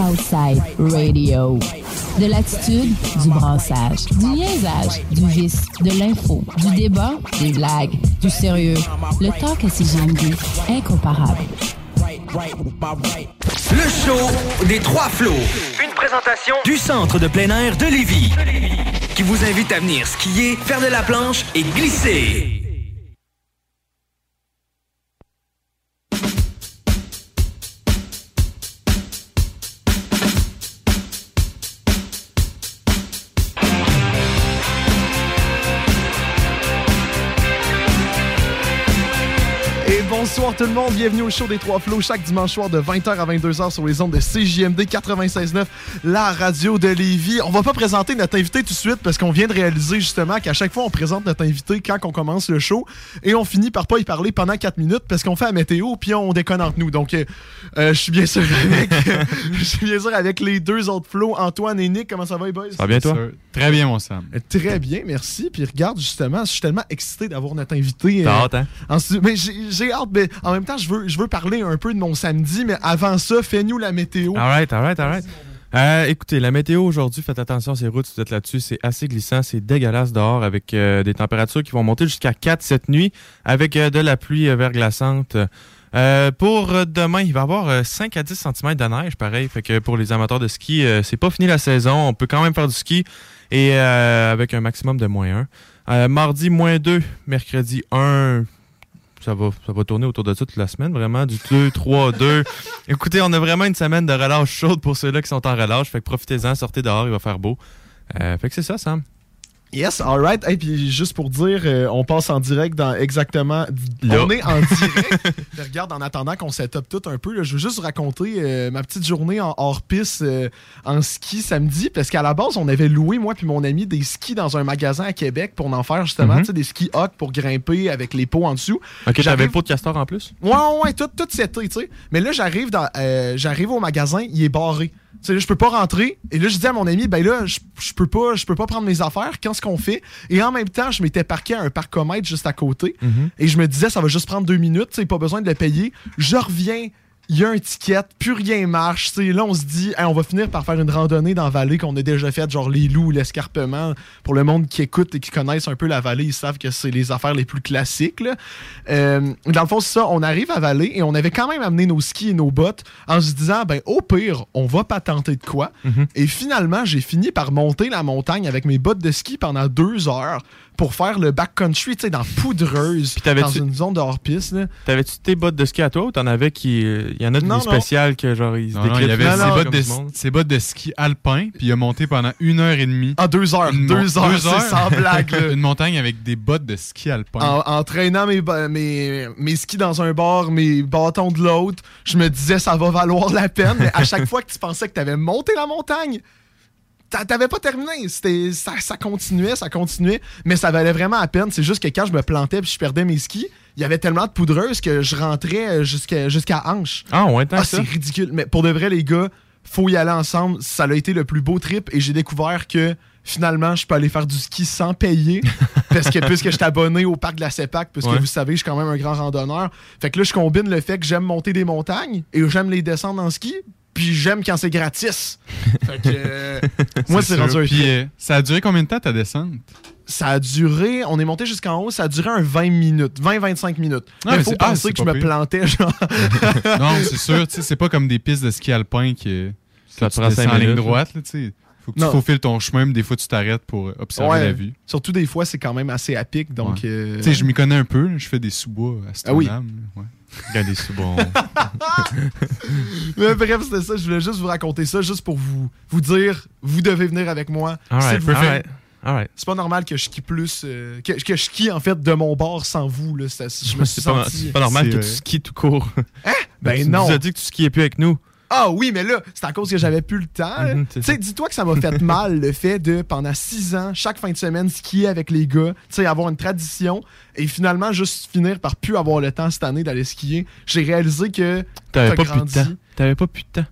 Southside Radio. De l'attitude, du brassage, du niaisage, du vice, de l'info, du débat, des blagues, du sérieux. Le talk à CGMD, incomparable. Le show des trois flots. Une présentation du centre de plein air de Lévis. Qui vous invite à venir skier, faire de la planche et glisser. Bonsoir tout le monde, bienvenue au show des Trois Flots chaque dimanche soir de 20h à 22h sur les ondes de CJMD 96.9, la radio de Lévis. On va pas présenter notre invité tout de suite parce qu'on vient de réaliser justement qu'à chaque fois on présente notre invité quand on commence le show et on finit par pas y parler pendant 4 minutes parce qu'on fait la météo puis on déconne entre nous. Donc euh, euh, je suis bien sûr avec je suis bien sûr avec les deux autres flots, Antoine et Nick. Comment ça va les boys? Ça va bien, toi? Très bien, mon Sam. Euh, Très bien, merci. Puis regarde, justement, je suis tellement excité d'avoir notre invité. T'as euh, hâte, hein? en mais j'ai j'ai en même temps, je veux, parler un peu de mon samedi, mais avant ça, fais-nous la météo. Alright, alright, alright. Euh, écoutez, la météo aujourd'hui, faites attention, ces routes, si vous êtes là-dessus, c'est assez glissant, c'est dégueulasse dehors avec euh, des températures qui vont monter jusqu'à 4 cette nuit avec euh, de la pluie verglaçante. Pour demain, il va y avoir euh, 5 à 10 cm de neige, pareil. Fait que pour les amateurs de ski, c'est pas fini la saison. On peut quand même faire du ski et avec un maximum de moins 1. mardi, moins 2. Mercredi, 1. Ça va, ça va tourner autour de ça toute la semaine, vraiment, du 2, 3, 2. Écoutez, on a vraiment une semaine de relâche chaude pour ceux-là qui sont en relâche. Fait que profitez-en, sortez dehors, il va faire beau. Euh, fait que c'est ça, Sam. Yes, alright. Et puis juste pour dire, euh, on passe en direct dans exactement. Là. On est en direct. Regarde, en attendant qu'on set up tout un peu, là, je veux juste vous raconter euh, ma petite journée en hors-piste euh, en ski samedi. Parce qu'à la base, on avait loué, moi puis mon ami, des skis dans un magasin à Québec pour en faire justement tu sais, des skis hot pour grimper avec les pots en dessous. Ok, j'avais le pot de castor en plus? Ouais, ouais, tout, tout cet été, tu sais. Mais là, j'arrive dans, euh, j'arrive au magasin, il est barré. Tu sais, là, je peux pas rentrer. Et là, je dis à mon ami, ben là, je, je peux pas, je peux pas prendre mes affaires. Qu'est-ce qu'on fait? Et en même temps, je m'étais parqué à un parcomètre juste à côté. Et je me disais, ça va juste prendre deux minutes, tu sais, pas besoin de le payer. Je reviens. Il y a un ticket, plus rien marche. là, on se dit, Hey, on va finir par faire une randonnée dans la vallée qu'on a déjà faite, genre les loups, l'escarpement. Pour le monde qui écoute et qui connaissent un peu la vallée, ils savent que c'est les affaires les plus classiques. là. Euh, dans le fond, c'est ça. On arrive à vallée et on avait quand même amené nos skis et nos bottes en se disant, ben au pire, on va pas tenter de quoi. Et finalement, j'ai fini par monter la montagne avec mes bottes de ski pendant deux heures pour faire le backcountry, tu sais, dans Poudreuse, dans une zone de hors-piste. là. T'avais-tu tes bottes de ski à toi ou t'en avais qui. euh, Il y en a des non. spéciales que genre ils se Non, non, il déclipsent avait Non, ses, non, bottes de, ses bottes de ski alpin, puis il a monté pendant une heure et demie. En deux heures. Une deux, heures, deux heures. sans blague. Une montagne avec des bottes de ski alpin. En, en traînant mes, mes, mes skis dans un bar, mes bâtons de l'autre, je me disais ça va valoir la peine. Mais à chaque fois que tu pensais que tu avais monté la montagne, t'a- t'avais pas terminé. Ça, ça continuait, ça continuait, mais ça valait vraiment la peine. C'est juste que quand je me plantais puis je perdais mes skis, il y avait tellement de poudreuse que je rentrais jusqu'à jusqu'à hanche. Ah, ouais, Ah, c'est ridicule. Mais pour de vrai, les gars, faut y aller ensemble. Ça a été le plus beau trip et j'ai découvert que finalement, je peux aller faire du ski sans payer. parce que puisque je suis abonné au parc de la CEPAC, puisque Ouais. vous savez, je suis quand même un grand randonneur. Fait que là, je combine le fait que j'aime monter des montagnes et j'aime les descendre en ski. Puis j'aime quand c'est gratis. fait que euh, moi, c'est rendu un Puis euh, ça a duré combien de temps ta descente? Ça a duré, on est monté jusqu'en haut, ça a duré un 20 minutes, 20-25 minutes. Ah, mais mais faut c'est- ah, penser que je me plantais, genre. non, c'est sûr, tu sais, c'est pas comme des pistes de ski alpin que, Ça tu en ligne droite. Là, tu sais. faut que tu Non. faufiles ton chemin, mais des fois tu t'arrêtes pour euh, observer Ouais. la vue. Surtout des fois, c'est quand même assez à pic, donc. Ouais. euh, Tu sais, je m'y connais un peu, je fais des sous-bois Ah oui. ouais. Regardez sous bon. Mais bref, c'était ça. Je voulais juste vous raconter ça, juste pour vous, vous dire, vous devez venir avec moi. Alright, alright. C'est pas normal que je skie plus. euh, que, que je skie en fait de mon bord sans vous. Là. C'est- Je me suis C'est pas, c'est normal C'est que tu skis tout court. Ben tu non. nous as dit que tu skiais plus avec nous. Ah oui, mais là, c'est à cause que j'avais plus le temps. Mhm, tu c'est sais, dis-toi que ça m'a fait mal le fait de, pendant six ans, chaque fin de semaine, skier avec les gars, tu sais, avoir une tradition et finalement juste finir par plus avoir le temps cette année d'aller skier. J'ai réalisé que. T'avais pas plus de temps. T'avais pas plus de temps.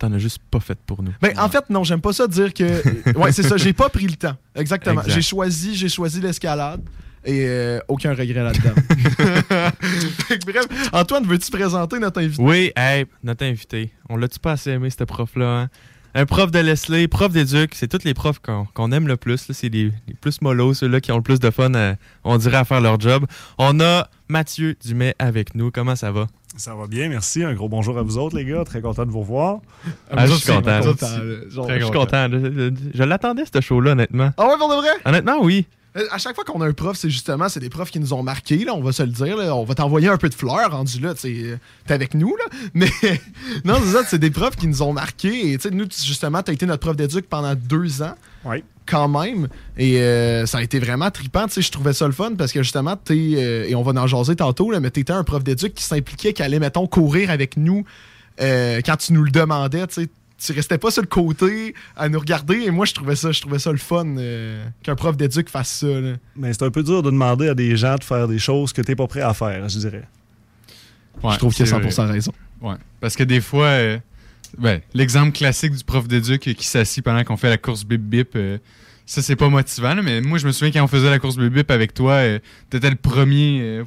T'en as juste pas fait pour nous. Ben, en fait, non, j'aime pas ça dire que. ouais, c'est ça, j'ai pas pris le temps. Exactement. Exact. J'ai choisi, j'ai choisi l'escalade. Et euh, aucun regret là-dedans. Bref, Antoine, veux-tu présenter notre invité? Oui, hey, notre invité. On l'a-tu pas assez aimé, ce prof-là? hein? Un prof de Leslie, prof d'éduc, c'est tous les profs qu'on aime le plus. C'est les, les plus mollos, ceux-là qui ont le plus de fun, à- on dirait, à faire leur job. On a Mathieu Dumais avec nous. Comment ça va? Ça va bien, merci. Un gros bonjour à vous autres, les gars. Très content de vous revoir. Ah, je suis content. Content, Je suis content. Je, je- je l'attendais, ce show-là, honnêtement. Ah ouais, pour de vrai? Honnêtement, oui. Euh, À chaque fois qu'on a un prof, c'est justement, c'est des profs qui nous ont marqués, là, on va se le dire. là. On va t'envoyer un peu de fleurs rendu là, euh, t'es avec nous, là. Mais non, c'est ça, c'est des profs qui nous ont marqués. Et tu sais, nous, justement, t'as été notre prof d'éduc pendant deux ans. Oui. Quand même. Et euh, ça a été vraiment trippant. Tu sais, je trouvais ça le fun parce que justement, t'es, euh, et on va en jaser tantôt, là, mais t'étais un prof d'éduc qui s'impliquait, qui allait, mettons, courir avec nous euh, quand tu nous le demandais, tu sais. Tu restais pas sur le côté à nous regarder et moi je trouvais ça je trouvais ça le fun euh, qu'un prof d'éduc fasse ça là. Mais c'est un peu dur de demander à des gens de faire des choses que t'es pas prêt à faire, je dirais. Ouais, je trouve qu'il a vrai. 100% raison. Ouais. Parce que des fois, euh, ben, l'exemple classique du prof d'éduc qui s'assit pendant qu'on fait la course bip-bip, euh, ça, c'est pas motivant. là, mais moi, je me souviens quand on faisait la course bip-bip avec toi, euh, t'étais le premier euh,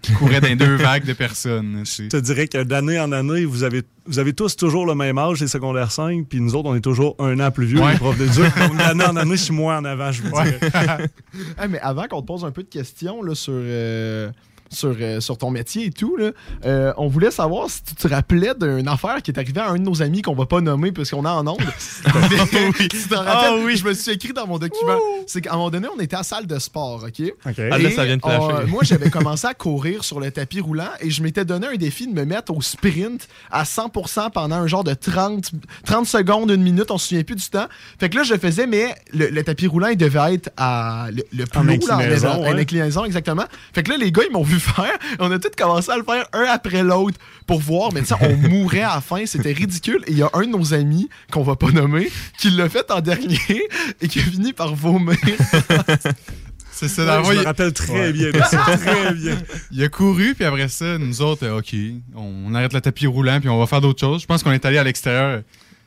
qui courait dans deux vagues de personnes. Je te dirais que d'année en année, vous avez, vous avez tous toujours le même âge, les secondaires 5, puis nous autres, on est toujours un an plus vieux, Ouais. les profs d'éduc. Donc, d'année en année, je suis moins en avant, je vous dirais. Mais avant qu'on te pose un peu de questions là, sur, euh, sur, euh, sur ton métier et tout, là, euh, on voulait savoir si tu te rappelais d'une affaire qui est arrivée à un de nos amis qu'on va pas nommer puisqu'on est en onde. Mais tu rappelles? Ah oui. Je me suis écrit dans mon document. C'est qu'à un moment donné, on était à la salle de sport, OK? OK. Ah, là, ça vient de euh, moi, j'avais commencé à courir sur le tapis roulant et je m'étais donné un défi de me mettre au sprint à 100% pendant un genre de 30, 30 secondes, une minute, on se souvient plus du temps. Fait que là, je faisais, mais le, le tapis roulant, il devait être à le, le plus En haut, là, inclinaison, en, en ouais. inclinaison, exactement. Fait que là, les gars, ils m'ont vu faire. On a tous commencé à le faire un après l'autre pour voir, mais tu sais, on mourait à la fin, c'était ridicule. Et il y a un de nos amis, qu'on va pas nommer, qui l'a fait en dernier et qui a fini par vomir. C'est ça. Ouais, je fond, me il- rappelle très bien ça, très bien. Il a couru, puis après ça, nous autres, euh, OK, on arrête le tapis roulant, puis on va faire d'autres choses. Je pense qu'on est allé à l'extérieur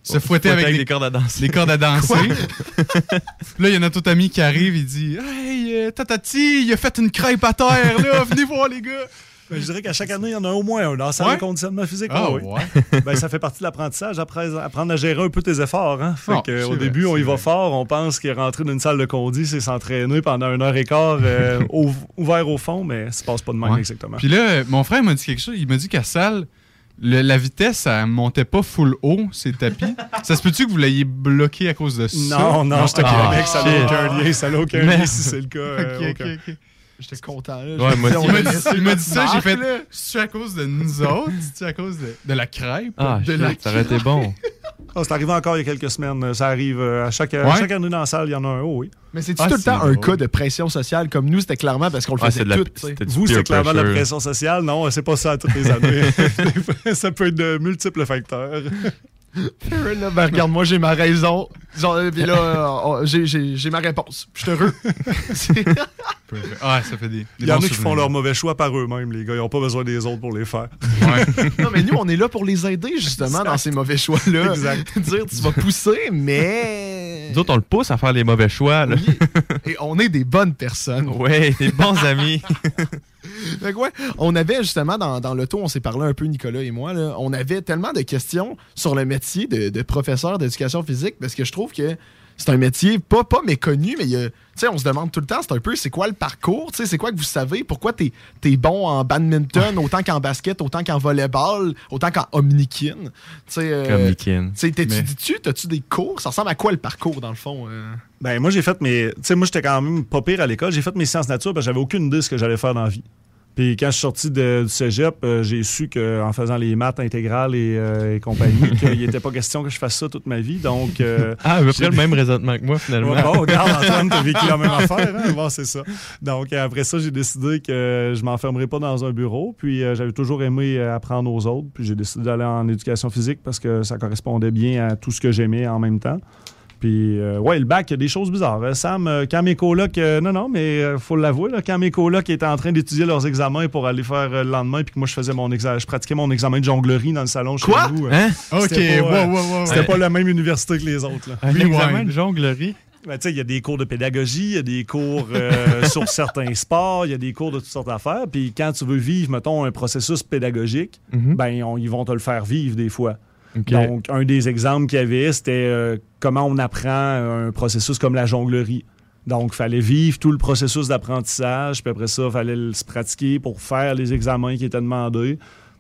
se fouetter avec, des des, cordes à danser. des cordes à danser. Puis là, il y a notre autre ami qui arrive, il dit Hey, euh, tatati, il a fait une crêpe à terre, là, venez voir, les gars. Ben, je dirais qu'à chaque année, il y en a au moins un dans la salle Ouais? de conditionnement physique. Ah, oui. ouais. Ben, ça fait partie de l'apprentissage, apprendre à gérer un peu tes efforts. Hein? Fait Ah, que, au vrai, début, on y va fort, on pense qu'il est rentré dans une salle de condi, c'est s'entraîner pendant une heure et quart euh, au- ouvert au fond, mais ça se passe pas de même Ouais. exactement. Puis là, mon frère m'a dit quelque chose. Il m'a dit qu'à salle, le- la vitesse, ça montait pas full haut, ces tapis. ça se peut-tu que vous l'ayez bloqué à cause de ça? Non, non, je te Ah, connais que ça n'a shit. aucun lien, ça n'a aucun lien si c'est le cas. euh, Ok, aucun. ok, ok. J'étais content. Là. Ouais, moi. Il m'a dit, il m'a dit ça, j'ai fait. C'est à cause de nous autres, c'est à cause de, de la crêpe? Ah, de shit, la ça aurait été bon. Ah, c'est arrivé encore il y a quelques semaines. Ça arrive euh, à chaque, à chaque année dans la salle, il y en a un. Oh, oui. Mais c'est-tu Ah, tout le temps c'est un cas de pression sociale comme nous? C'était clairement parce qu'on le Ah, faisait c'est de la- tout. Vous, c'est clairement de la pression sociale? Non, c'est pas ça toutes les années. Ça peut être de multiples facteurs. Ben, regarde, moi, j'ai ma raison. Genre, euh, puis là, euh, oh, j'ai- j'ai j'ai ma réponse. Je suis heureux. Ah, ça fait des. des Il y en a qui font souvenirs. leur mauvais choix par eux-mêmes, les gars. Ils n'ont pas besoin des autres pour les faire. non, mais nous, on est là pour les aider, justement, dans ces mauvais choix-là. Exact. Dire, tu vas pousser, mais. Nous autres, on le pousse à faire les mauvais choix. Là. Et on est des bonnes personnes. Ouais, des bons amis. Fait que ouais, on avait justement dans, dans l'auto, on s'est parlé un peu, Nicolas et moi, là, on avait tellement de questions sur le métier de, de professeur d'éducation physique parce que je trouve que c'est un métier pas, pas méconnu, mais il y a- tu sais, on se demande tout le temps, c'est un peu, c'est quoi le parcours, tu sais, c'est quoi que vous savez, pourquoi t'es es bon en badminton autant qu'en basket, autant qu'en volleyball, autant qu'en omnikin, tu sais. euh, Omnikin. tu sais, t'es-tu- Mais- t'as-tu des cours? Ça ressemble à quoi le parcours, dans le fond? euh? Ben, moi, j'ai fait mes. Tu sais, moi, j'étais quand même pas pire à l'école. J'ai fait mes sciences nature parce que j'avais aucune idée de ce que j'allais faire dans la vie. Puis quand je suis sorti de- du cégep, euh, j'ai su qu'en faisant les maths intégrales et, euh, et compagnie, qu'il n'était pas question que je fasse ça toute ma vie. Donc. euh, Ah, à peu près le même raisonnement que moi, finalement. Ouais, bon, regarde, Antoine, t'as vécu la même affaire. Hein? Bon, c'est ça. Donc, euh, après ça, j'ai décidé que je m'enfermerais pas dans un bureau. Puis, euh, j'avais toujours aimé apprendre aux autres. Puis, j'ai décidé d'aller en éducation physique parce que ça correspondait bien à tout ce que j'aimais en même temps. Puis, euh, ouais, le bac, il y a des choses bizarres. Euh, Sam, euh, quand mes colocs, euh, non, non, mais il faut l'avouer, là, quand mes colocs étaient en train d'étudier leurs examens pour aller faire euh, le lendemain, puis que moi, je faisais mon examen, je pratiquais mon examen de jonglerie dans le salon chez Quoi? nous. Hein? Ok, C'était pas, euh, wow, wow. C'était pas la même université que les autres. Là. Un Rewind. examen de jonglerie? Ben, tu sais, il y a des cours de pédagogie, il y a des cours euh, sur certains sports, il y a des cours de toutes sortes d'affaires. Puis quand tu veux vivre, mettons, un processus pédagogique, Mhm. ben, on- ils vont te le faire vivre des fois. Donc, un des exemples qu'il y avait, c'était euh, comment on apprend un processus comme la jonglerie. Donc, il fallait vivre tout le processus d'apprentissage, puis après ça, il fallait se pratiquer pour faire les examens qui étaient demandés.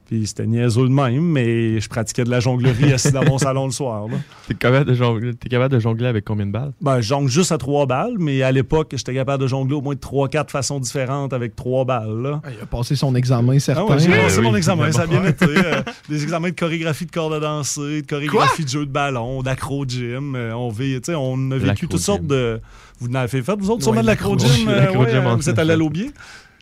Puis c'était niaiseux de même, mais je pratiquais de la jonglerie assis dans mon salon le soir. là. T'es capable, de jongler, t'es capable de jongler avec combien de balles? Ben, je jongle juste à trois balles, mais à l'époque, j'étais capable de jongler au moins de trois, quatre façons différentes avec trois balles. Là. Ah, Il a passé son examen, certain. Ah ouais, j'ai Ouais, passé oui. mon examen, ça a bien été. euh, des examens de chorégraphie de corde à danser, de chorégraphie de jeu de ballon, d'acro-gym. euh, on, vit- tu sais, on a vécu toutes sortes de. Vous en avez fait, vous autres, Ouais, sûrement de l'acro-gym? euh, ouais, on vous êtes allé à l'aubier?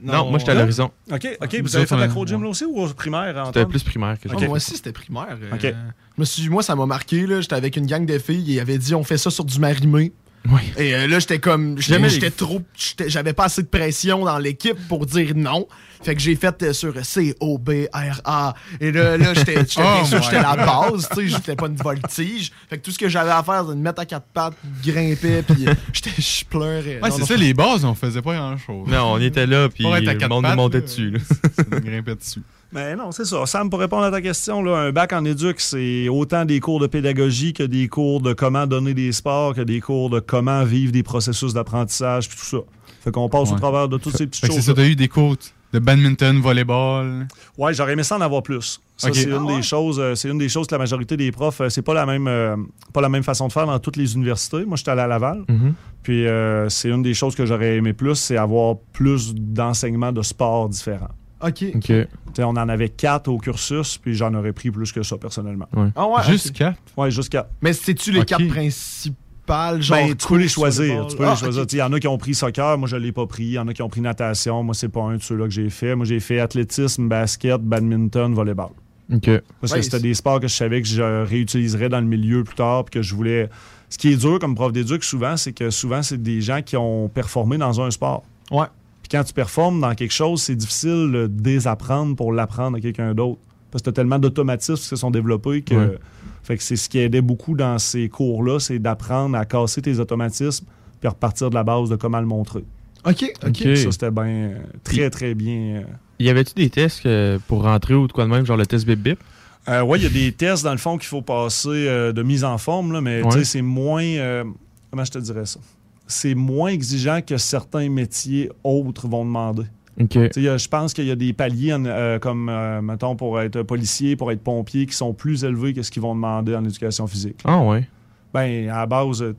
Non, moi, j'étais à l'horizon. OK, OK. Vous avez fait on a- l'acro-gym là aussi ou au primaire? C'était plus primaire que Ah, j'ai Moi aussi, c'était primaire. euh, Ok. je me suis- moi, ça m'a marqué. là. J'étais avec une gang de filles et ils avaient dit on fait ça sur du marimé. Oui. Et euh, là, j'étais comme. J'étais trop. J'avais pas assez de pression dans l'équipe pour dire non. Fait que j'ai fait euh, sur C-O-B-R-A. Et là, là j'étais j'étais- bien Oh sûr, j'étais la base. Tu sais, j'étais pas une voltige. Fait que tout ce que j'avais à faire, c'était de me mettre à quatre pattes, grimper, puis euh, j'étais- je pleurais. Ouais, c'est ça, les bases, on faisait pas grand-chose. Non, on était là, puis le monde nous montait dessus. là. Ça nous grimpait dessus. Mais non, c'est ça. Sam, pour répondre à ta question, là, un bac en éduc, c'est autant des cours de pédagogie que des cours de comment donner des sports, que des cours de comment vivre des processus d'apprentissage, puis tout ça. Fait qu'on passe au travers de toutes ces petites Fait que c'est choses. ça, t'as eu des cours de badminton, volleyball. Ouais, j'aurais aimé ça en avoir plus. Ça, c'est Ah une ouais? des choses. euh, c'est une des choses que la majorité des profs, euh, c'est pas la même, euh, pas la même façon de faire dans toutes les universités. Moi, j'étais allé à Laval. Mhm. Puis euh, c'est une des choses que j'aurais aimé plus, c'est avoir plus d'enseignements de sports différents. Ok. On en avait quatre au cursus, puis j'en aurais pris plus que ça personnellement. Ah ouais, Juste quatre? Ouais, jusqu'à. Mais c'est-tu les quatre principales? Genre, Ben, tu peux les choisir. volleyball? Tu peux les Ah, choisir. Il y en a qui ont pris soccer, moi je l'ai pas pris. Il y en a qui ont pris natation, moi c'est pas un de ceux-là que j'ai fait. Moi j'ai fait athlétisme, basket, badminton, volleyball. OK. Parce Ouais, que c'était des sports que je savais que je réutiliserais dans le milieu plus tard, puis que je voulais. Ce qui est dur comme prof d'éduc souvent, c'est que souvent c'est des gens qui ont performé dans un sport. Ouais. Puis quand tu performes dans quelque chose, c'est difficile de désapprendre pour l'apprendre à quelqu'un d'autre. Parce que tu as tellement d'automatismes qui se sont développés que. Ouais. Fait que c'est ce qui aidait beaucoup dans ces cours-là, c'est d'apprendre à casser tes automatismes puis repartir de la base de comment le montrer. Ok, ok. Ça, c'était bien. très, très bien. euh. Y avait-tu des tests pour rentrer ou de quoi de même, genre le test bip bip? Euh, ouais, il y a des tests dans le fond qu'il faut passer euh, de mise en forme, là, mais Ouais. tu sais, c'est moins. euh, comment je te dirais ça? C'est moins exigeant que certains métiers autres vont demander. Je pense qu'il y a des paliers en- euh, comme, euh, mettons, pour être policier, pour être pompier, qui sont plus élevés que ce qu'ils vont demander en éducation physique. Ah ouais. Ben, à la base, euh,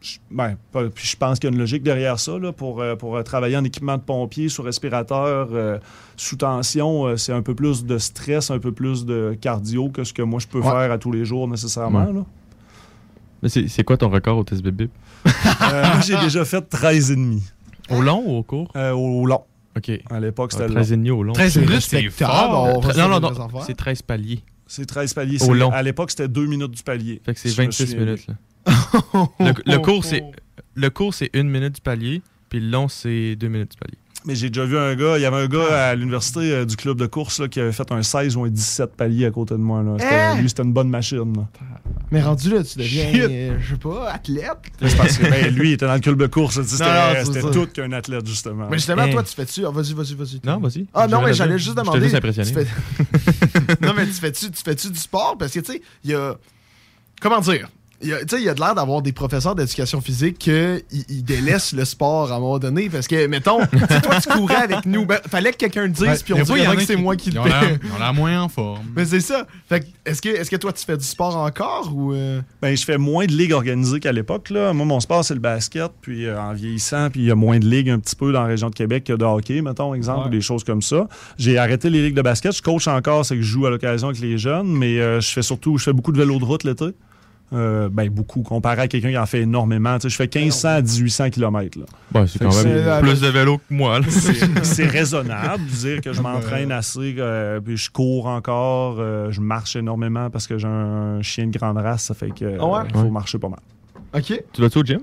je, ben, puis je pense qu'il y a une logique derrière ça. Là, pour pour travailler en équipement de pompier, sous respirateur, euh, sous tension, c'est un peu plus de stress, un peu plus de cardio que ce que moi je peux Ouais. faire à tous les jours nécessairement. Ouais. là. Mais c'est quoi ton record au test bip? Moi, j'ai déjà fait 13 et demi Au long ou au court? euh, au long. OK. À l'époque, c'était long. 13 et demi au long. 13 C'est minutes, c'est fort. non, non, non. C'est 13 paliers. C'est 13 paliers. Au C'est- long. À l'époque, c'était 2 minutes du palier. Fait que c'est Si je me 26 souviens minutes. là. Le, le cours, c'est le cours, c'est une minute du palier. Puis le long, c'est 2 minutes du palier. Mais j'ai déjà vu un gars, il y avait un gars à l'université euh, du club de course là, qui avait fait un 16 ou un 17 paliers à côté de moi. Là. C'était- Hein? Lui, c'était une bonne machine. là. Mais rendu là, tu deviens, Shit. euh, je sais pas, athlète. C'est parce que ben, lui, il était dans le club de course. là, tu sais, Non, non, C'était c'est c'était ça. tout qu'un athlète, justement. Mais justement, Hein. toi, tu fais-tu? Ah, vas-y, vas-y, vas-y. Non, vas-y. Ah non, mais j'allais juste J'étais demander. juste impressionné. tu fais- non, mais tu fais-tu tu fais-tu du sport? Parce que, tu sais, il y a. Comment dire? Il y a- Tu sais, il y a de l'air d'avoir des professeurs d'éducation physique qui ils délaissent le sport à un moment donné. Parce que, mettons, toi, tu courais avec nous. Ben, fallait que quelqu'un le dise, Ouais, puis on dirait que c'est moi qui le fais. Ils ont l'air moins en forme. Mais c'est ça. Fait que, est-ce que, est-ce que toi, tu fais du sport encore ou. euh? Ben, je fais moins de ligues organisées qu'à l'époque. là. Moi, mon sport, c'est le basket. Puis euh, en vieillissant, puis il y a moins de ligues un petit peu dans la région de Québec que de hockey, mettons, exemple, Ouais. ou des choses comme ça. J'ai arrêté les ligues de basket. Je coach encore, c'est que je joue à l'occasion avec les jeunes, mais euh, je fais surtout, je fais beaucoup de vélo de route l'été. Euh, ben, beaucoup, comparé à quelqu'un qui en fait énormément. Tu sais, je fais 1500 à 1800 km. Là. Ouais, c'est quand que même c'est- plus de vélo que moi. là. C'est c'est raisonnable de dire que je m'entraîne assez, euh, puis je cours encore, euh, je marche énormément parce que j'ai un chien de grande race, ça fait que euh, Ah ouais? faut Ouais. marcher pas mal. OK. Tu vas-tu au gym?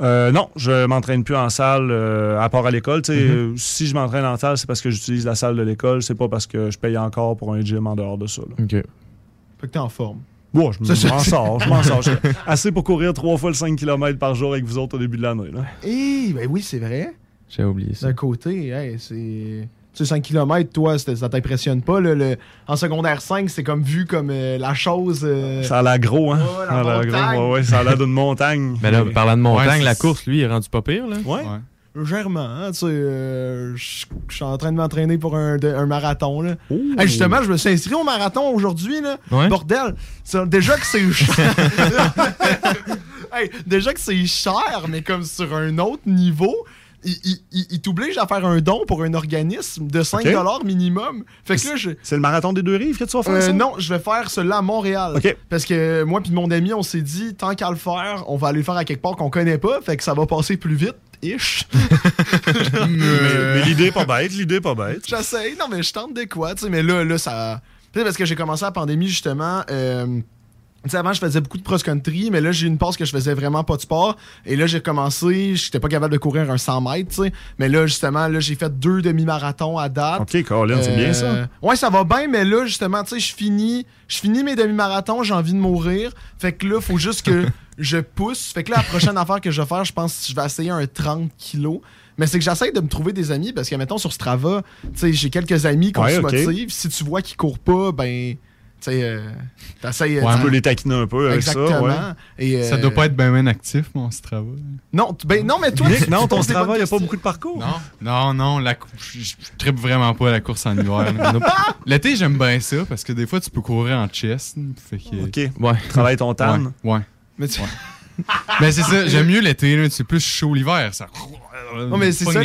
Euh, non, je m'entraîne plus en salle euh, à part à l'école. Tu sais, Mhm. euh, Si je m'entraîne en salle, c'est parce que j'utilise la salle de l'école. C'est pas parce que je paye encore pour un gym en dehors de ça. là. OK. Fait que t'es en forme. Bon, je m'en c'est- sors, je m'en sors. Assez pour courir trois fois le 5 km par jour avec vous autres au début de l'année. là. Eh, ben oui, c'est vrai. J'ai oublié ça. D'un côté, hey, c'est. Tu sais, 5 km, toi, ça t'impressionne pas. là, le- En secondaire 5, c'est comme vu comme euh, la chose. euh, Ça a l'air gros, hein? Ouais, la ça a l'air gros, ouais, ouais, ça a l'air d'une montagne. Mais là, parlant de montagne, Ouais, la course, lui, il est rendu pas pire. Là. Ouais. Légèrement, hein, tu sais. euh, Je suis en train de m'entraîner pour un, de- un marathon. Là. Hey, justement, je me suis inscrit au marathon aujourd'hui. là. Ouais. Bordel, déjà que c'est Hey, déjà que c'est cher, mais comme sur un autre niveau, il, il- il- il t'oblige à faire un don pour un organisme de 5 Ok. minimum. Fait que là, je. C'est le marathon des deux rives que tu vas faire Euh, ça? non, je vais faire celui-là à Montréal. Parce que moi puis mon ami, on s'est dit, tant qu'à le faire, on va aller le faire à quelque part qu'on connaît pas, fait que ça va passer plus vite. Ish. Mais, mais l'idée est pas bête, l'idée est pas bête. J'essaye, non mais je tente de quoi, tu sais, mais là, là, ça. Tu sais, parce que j'ai commencé la pandémie justement. euh, tu sais, avant, je faisais beaucoup de cross-country, mais là, j'ai eu une passe que je faisais vraiment pas de sport. Et là, j'ai commencé, j'étais pas capable de courir un 100 mètres, tu sais. Mais là, justement, là, j'ai fait deux demi-marathons à date. OK, Colin, c'est bien ça. Euh, Ouais, ça va bien, mais là, justement, tu sais, je finis, je finis mes demi-marathons, j'ai envie de mourir. Fait que là, faut juste que je pousse. Fait que là, la prochaine affaire que je vais faire, je pense que je vais essayer un 30 kilos. Mais c'est que j'essaie de me trouver des amis parce que, mettons, sur Strava, tu sais, j'ai quelques amis qu'on Ouais, se. Si tu vois qu'ils courent pas, ben, euh. Ouais, tu- un peu les taquiner un peu avec Exactement. ça. Ouais. Et, Ça euh, doit pas être bien bien actif, mon Strava. Non, ben, non, mais toi, Nick, tu- non, tu ton Strava, il n'y a pas beaucoup de parcours? Non, non, non, la je, trippe vraiment pas la course en hiver. L'été, j'aime bien ça parce que des fois, tu peux courir en chest. Fait que... OK. Ouais. Travaille ton Ouais, tan. ouais. Mais tu- Ben, c'est ça, j'aime mieux l'été, c'est plus chaud l'hiver. Ça... Non, mais c'est ça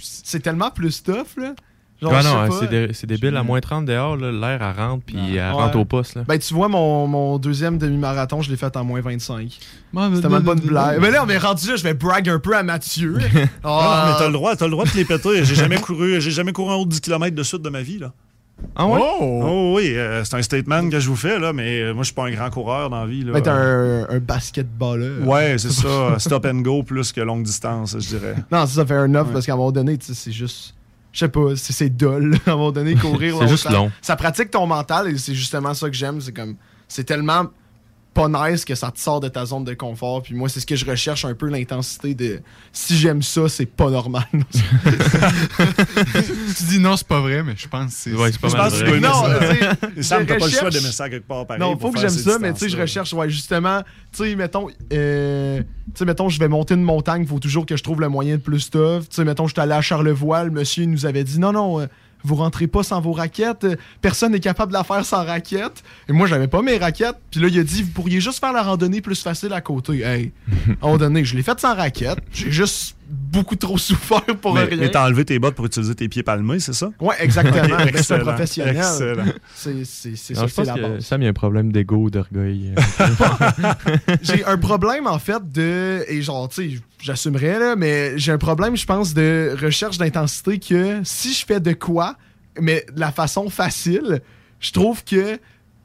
C'est tellement plus tough, là. Genre, Ouais, je sais non, hein, c'est dé- c'est débile. À moins 30 dehors, l'air, elle rentre, puis elle Ouais. rentre au poste. Là. Ben, tu vois, mon, mon deuxième demi-marathon, je l'ai fait en moins 25. Ouais, C'était même pas une blague. Mais là, on est rendu là, je vais brag un peu à Mathieu. Ah, Ah, mais t'as le droit, t'as le droit de te les péter. J'ai jamais couru, j'ai jamais couru en haut de 10 km de suite de ma vie, là. Ah ouais? Oh, oui, euh, c'est un statement que je vous fais, là, mais euh, moi, je suis pas un grand coureur dans la vie, là. Ben, t'es un, un basketballeur. Ouais, c'est ça. Stop and go plus que longue distance, je dirais. Non, ça, ça fait un off Ouais. parce qu'à un moment donné, tu sais, c'est juste. Je sais pas, c'est c'est dull. à un moment donné, courir. C'est juste long. Ça pratique ton mental et c'est justement ça que j'aime. C'est comme. C'est tellement pas nice que ça te sort de ta zone de confort. Puis moi, c'est ce que je recherche un peu l'intensité de. Si j'aime ça, c'est pas normal. Tu dis non, c'est pas vrai, mais je pense que c'est. Ouais, c'est pas Je mal pense que vrai. dois non, tu sais, Et Sam, je t'as pas le choix recherche- d'aimer ça quelque part pareil. Non, pour faut que j'aime ça, mais tu sais, je recherche, ouais, justement, tu sais, mettons, euh, tu sais, mettons, je vais monter une montagne, faut toujours que je trouve le moyen de plus tough. Tu sais, mettons, je suis allé à Charlevoix, le monsieur nous avait dit, non, non, euh, vous rentrez pas sans vos raquettes, euh, personne n'est capable de la faire sans raquettes. Et moi, j'avais pas mes raquettes, puis là, il a dit, vous pourriez juste faire la randonnée plus facile à côté. Hey, à je l'ai faite sans raquettes, j'ai juste beaucoup trop souffert pour Mais, rien. mais t'as enlevé tes bottes pour utiliser tes pieds palmés, c'est ça? Ouais, exactement. Ben, c'est professionnel. excellent. C'est ça, c'est pense la que base. Sam, il y a un problème d'ego, d'orgueil. j'ai un problème en fait de et genre tu sais j'assumerais là mais j'ai un problème je pense de recherche d'intensité que si je fais de quoi mais de la façon facile je trouve que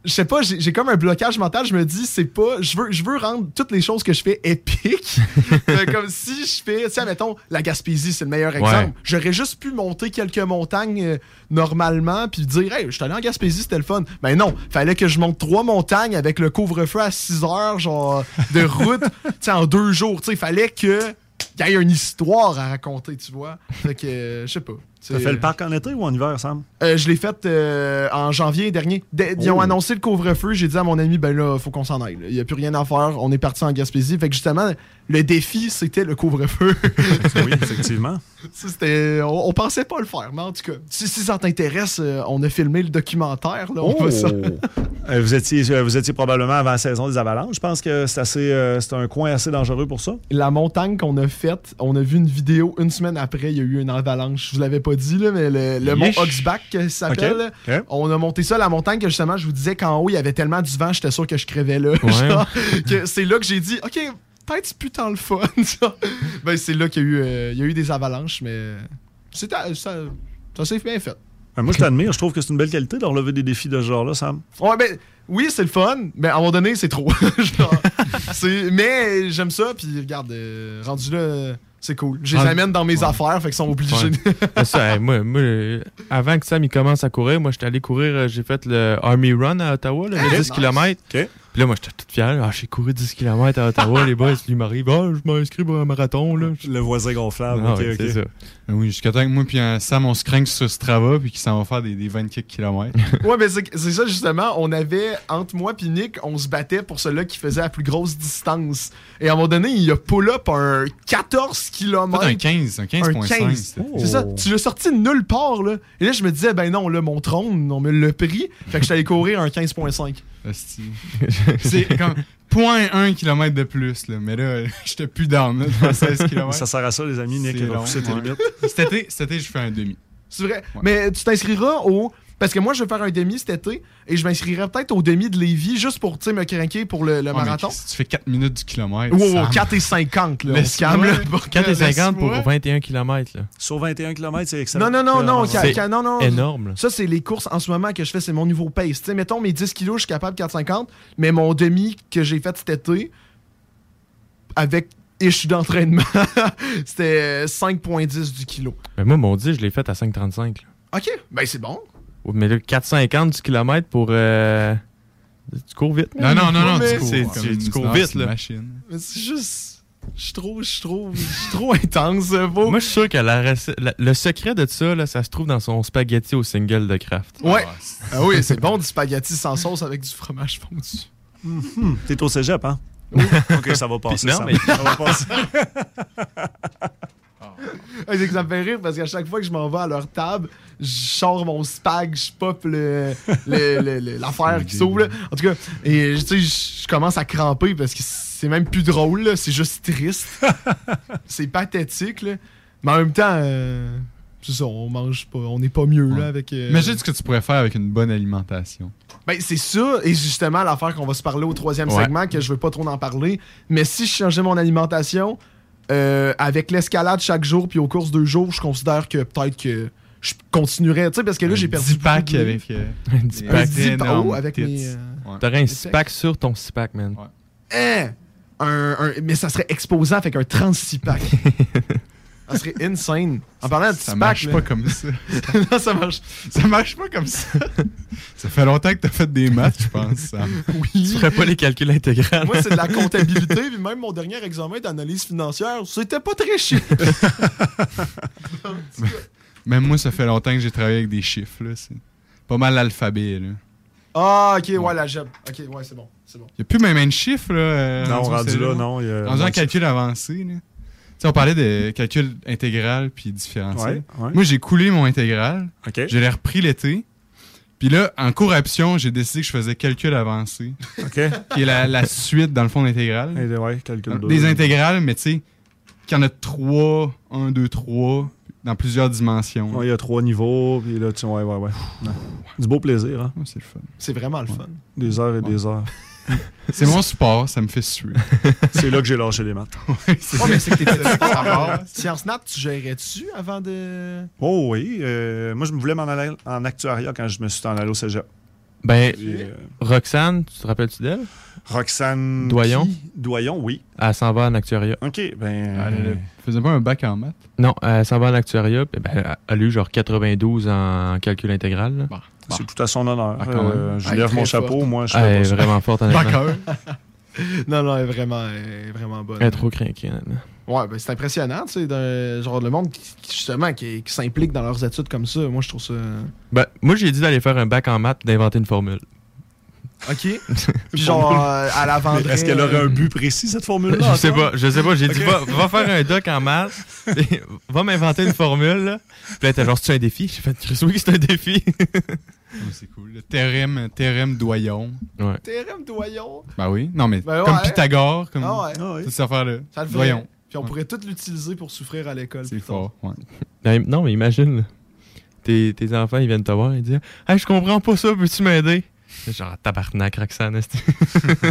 je sais pas, j'ai comme un blocage mental. Je me dis, c'est pas. Je veux, je veux rendre toutes les choses que je fais épiques. Fait comme si je fais. Tu sais, mettons, la Gaspésie, c'est le meilleur exemple. Ouais. J'aurais juste pu monter quelques montagnes euh, normalement, puis dire, hey, je suis allé en Gaspésie, c'était le fun. Ben non, fallait que je monte trois montagnes avec le couvre-feu à 6 heures, genre, de route, tu sais, en deux jours. Tu sais, fallait que. qu'il y ait une histoire à raconter, tu vois. Fait que, euh, je sais pas. Tu as fait le parc en été ou en hiver, Sam? Euh, je l'ai fait euh, en janvier dernier. Ils ont Oh. annoncé le couvre-feu. J'ai dit à mon ami, ben là, faut qu'on s'en aille. Il n'y a plus rien à faire. On est parti en Gaspésie. Fait que justement, le défi, c'était le couvre-feu. oui, effectivement. C'était- on, on pensait pas le faire, mais en tout cas, si, si ça t'intéresse, euh, on a filmé le documentaire. Là, on Oh! ça. Vous, étiez, vous étiez probablement avant la saison des avalanches. Je pense que c'est assez, c'est un coin assez dangereux pour ça. La montagne qu'on a faite, on a vu une vidéo une semaine après, il y a eu une avalanche. Je vous l'avais pas dit, là, mais le, le mont. Oxback, que ça s'appelle. On a monté ça, la montagne que justement, je vous disais qu'en haut, il y avait tellement du vent, j'étais sûr que je crevais là. Ouais. C'est là que j'ai dit, OK, peut-être c'est putain le fun. ben, c'est là qu'il y, a eu, euh, y a eu des avalanches, mais c'était, ça, ça s'est bien fait. Euh, moi, je t'admire. Je trouve que c'est une belle qualité de relever des défis de ce genre-là, Sam. Ouais, ben, oui, c'est le fun, mais à un moment donné, c'est trop. Genre, mais j'aime ça, puis regarde, euh, rendu là, euh, c'est cool. Je les Ah, amène dans mes ouais. affaires, fait qu'ils sont obligés. Ouais. ça, hey, moi, moi, avant que Sam il commence à courir, moi j'étais allé courir, euh, j'ai fait le Army Run à Ottawa, là, le Ah, 10 nice. km. OK. Puis là, moi j'étais tout fier. Ah, j'ai couru 10 km à Ottawa, les boys, lui m'arrive. Ah, je m'inscris pour un marathon. Là. Le voisin gonflable. Ah, ok, ouais, ok. c'est ça. Ah Oui, jusqu'à temps que moi puis un Sam, on se craint sur Strava puis qu'il s'en va faire des, des 24 km. ouais, mais c'est c'est ça, justement. On avait, entre moi et Nick, on se battait pour celui qui faisait la plus grosse distance. Et à un moment donné, il a pull-up un 14 km. Peut-être un 15, un 15.5. 15. c'était- C'est ça, tu l'as sorti de nulle part, là. Et là, je me disais, ben non, là, mon trône, on me l'a pris. Fait que je suis allé courir un 15.5. C'est comme 0.1 km de plus, là. Mais là, j'étais plus down, là, de faire 16 km. Ça sert à ça, les amis. Nick, C'est il va pousser tes limites. Cet été, cet été, je fais un demi. C'est vrai. Ouais. Mais tu t'inscriras au. Parce que moi, je vais faire un demi cet été et je m'inscrirai peut-être au demi de Lévis juste pour me craquer pour le, marathon. si tu fais 4 minutes du kilomètre. Wow, wow, Sam, 4 et 50, là. Calme, là. 4 et 50 pour Laisse-moi. 21 km. Là. Sur 21 km, c'est excellent. Non, non, non, non, C'est ca- C'est ca- non, non. Énorme. Ça, c'est les courses en ce moment que je fais, c'est mon niveau pace. Tu sais, mettons mes 10 kilos, je suis capable de 4,50, mais mon demi que j'ai fait cet été, avec ish d'entraînement, c'était 5,10 du kilo. Mais moi, mon 10, je l'ai fait à 5,35. là. Ok, ben c'est bon. Mais là, 4,50 du kilomètre pour. euh, Tu cours vite. Non, non, non, non, tu cours, tu- cours vite, là. machine. Mais c'est juste. Je suis trop, je suis trop, je suis trop intense. Faut... Moi, je suis sûr que la le secret de ça, là, ça se trouve dans son spaghetti au single de Kraft. Ouais. Ah, Ah oui, c'est bon du spaghetti sans sauce avec du fromage fondu. Hmm, T'es au cégep, hein? ok, ça va passer. Non, Sam. mais- Ça va passer. Ça me fait rire parce qu'à chaque fois que je m'en vais à leur table, je sors mon spag, je pop le, l'affaire qui s'ouvre. En tout cas, et tu sais, je commence à cramper parce que c'est même plus drôle, c'est juste triste. c'est pathétique, là. Mais en même temps, euh, c'est ça, on mange pas, on n'est pas mieux là avec. euh, Imagine ce que tu pourrais faire avec une bonne alimentation. Ben, c'est ça, et justement l'affaire qu'on va se parler au troisième Ouais. segment, que je veux pas trop en parler. Mais si je changeais mon alimentation, euh, avec l'escalade chaque jour, puis aux courses deux jours, je considère que peut-être que je continuerais, tu sais, parce que là, j'ai perdu. 10 packs beaucoup de- avec. euh, Un 10 des Un pack. 10 énormes packs avec mes, euh, Ouais. T'aurais un Des 6 pecs. pack sur ton 6 pack, man. Ouais. Hein? Un, un- mais ça serait exposant avec un 36 pack. Ça serait insane. En parlant de 10 Ça marche là- pas comme ça. non, ça marche. Ça marche pas comme ça. ça fait longtemps que t'as fait des maths, je pense. Tu Oui. ferais pas les calculs intégrales. Moi, c'est de la comptabilité, puis même mon dernier examen d'analyse financière, c'était pas très chic. Même moi, ça fait longtemps que j'ai travaillé avec des chiffres. là. C'est pas mal l'alphabet. là. Ah, ok, ouais, la. Ok, ouais, c'est bon. C'est bon. Il n'y a plus même un chiffre. Là, euh, non, au rendu cégep. là, non. il y a- Rendu en non, calcul avancé. Là. On parlait de calcul intégral puis différentiel. Ouais, ouais. Moi, j'ai coulé mon intégral. OK. Je l'ai repris l'été. Puis là, en cours option, j'ai décidé que je faisais calcul avancé, OK. qui est la, la suite, dans le fond, d'intégrale. Ouais, calcul. Des intégrales, mais tu sais, qu'il y en a trois, un, deux, trois, dans plusieurs dimensions. Ouais, il y a trois niveaux, puis là, tu ouais, ouais, ouais. Du beau plaisir, hein? Ouais, c'est le fun. C'est vraiment le fun. Des heures et des heures. C'est mon sport, ça me fait suer. C'est là que j'ai lâché les maths. Oh, mais c'est que t'étais fort. Sciences Nat, tu gérais-tu avant de. Oh oui. euh, moi, je me voulais m'en aller en actuariat quand je me suis en allé au cégep. Ben, Puis, euh, Roxane, tu te rappelles-tu d'elle? Roxane. Doyon? qui? Doyon, oui. Elle s'en va en actuariat. OK, ben. Elle faisait pas un bac en maths? Non, elle s'en va en actuariat. puis Ben, elle a eu genre 92 en calcul intégral. C'est tout à son honneur. Ah, Euh, je Elle est lève mon chapeau, forte. moi je Elle fais est vraiment forte, honnêtement. D'accord. non, non, elle est vraiment, elle est vraiment bonne. Elle est trop craquée, honnêtement. Ouais, ben c'est impressionnant, tu sais, d'un- genre le monde qui, qui, justement qui, qui s'implique dans leurs études comme ça. Moi, je trouve ça. Ben, moi, j'ai dit d'aller faire un bac en maths, d'inventer une formule. Ok. Puis genre, euh, à la vendrait. Est-ce qu'elle aurait un but précis, cette formule-là? Je sais pas, je sais pas. J'ai dit, va, va faire un doc en maths, va m'inventer une formule. Là. Puis là, t'as genre, c'est un défi? J'ai fait, Chris, oui, c'est un défi. Oh, c'est cool. Le théorème, théorème Doyon. ouais. TRM Doyon? Ben oui. Non, mais Ben comme ouais. Pythagore, comme Ah ouais. Ah cette affaire-là. Ça le fait. Doyon. Puis on Ouais. pourrait tout l'utiliser pour souffrir à l'école. C'est fort. Ouais. Ben, Non, mais imagine, là. tes, tes enfants, ils viennent te voir et disent Hey, je comprends pas ça, peux-tu m'aider Genre, tabarnak, Roxane.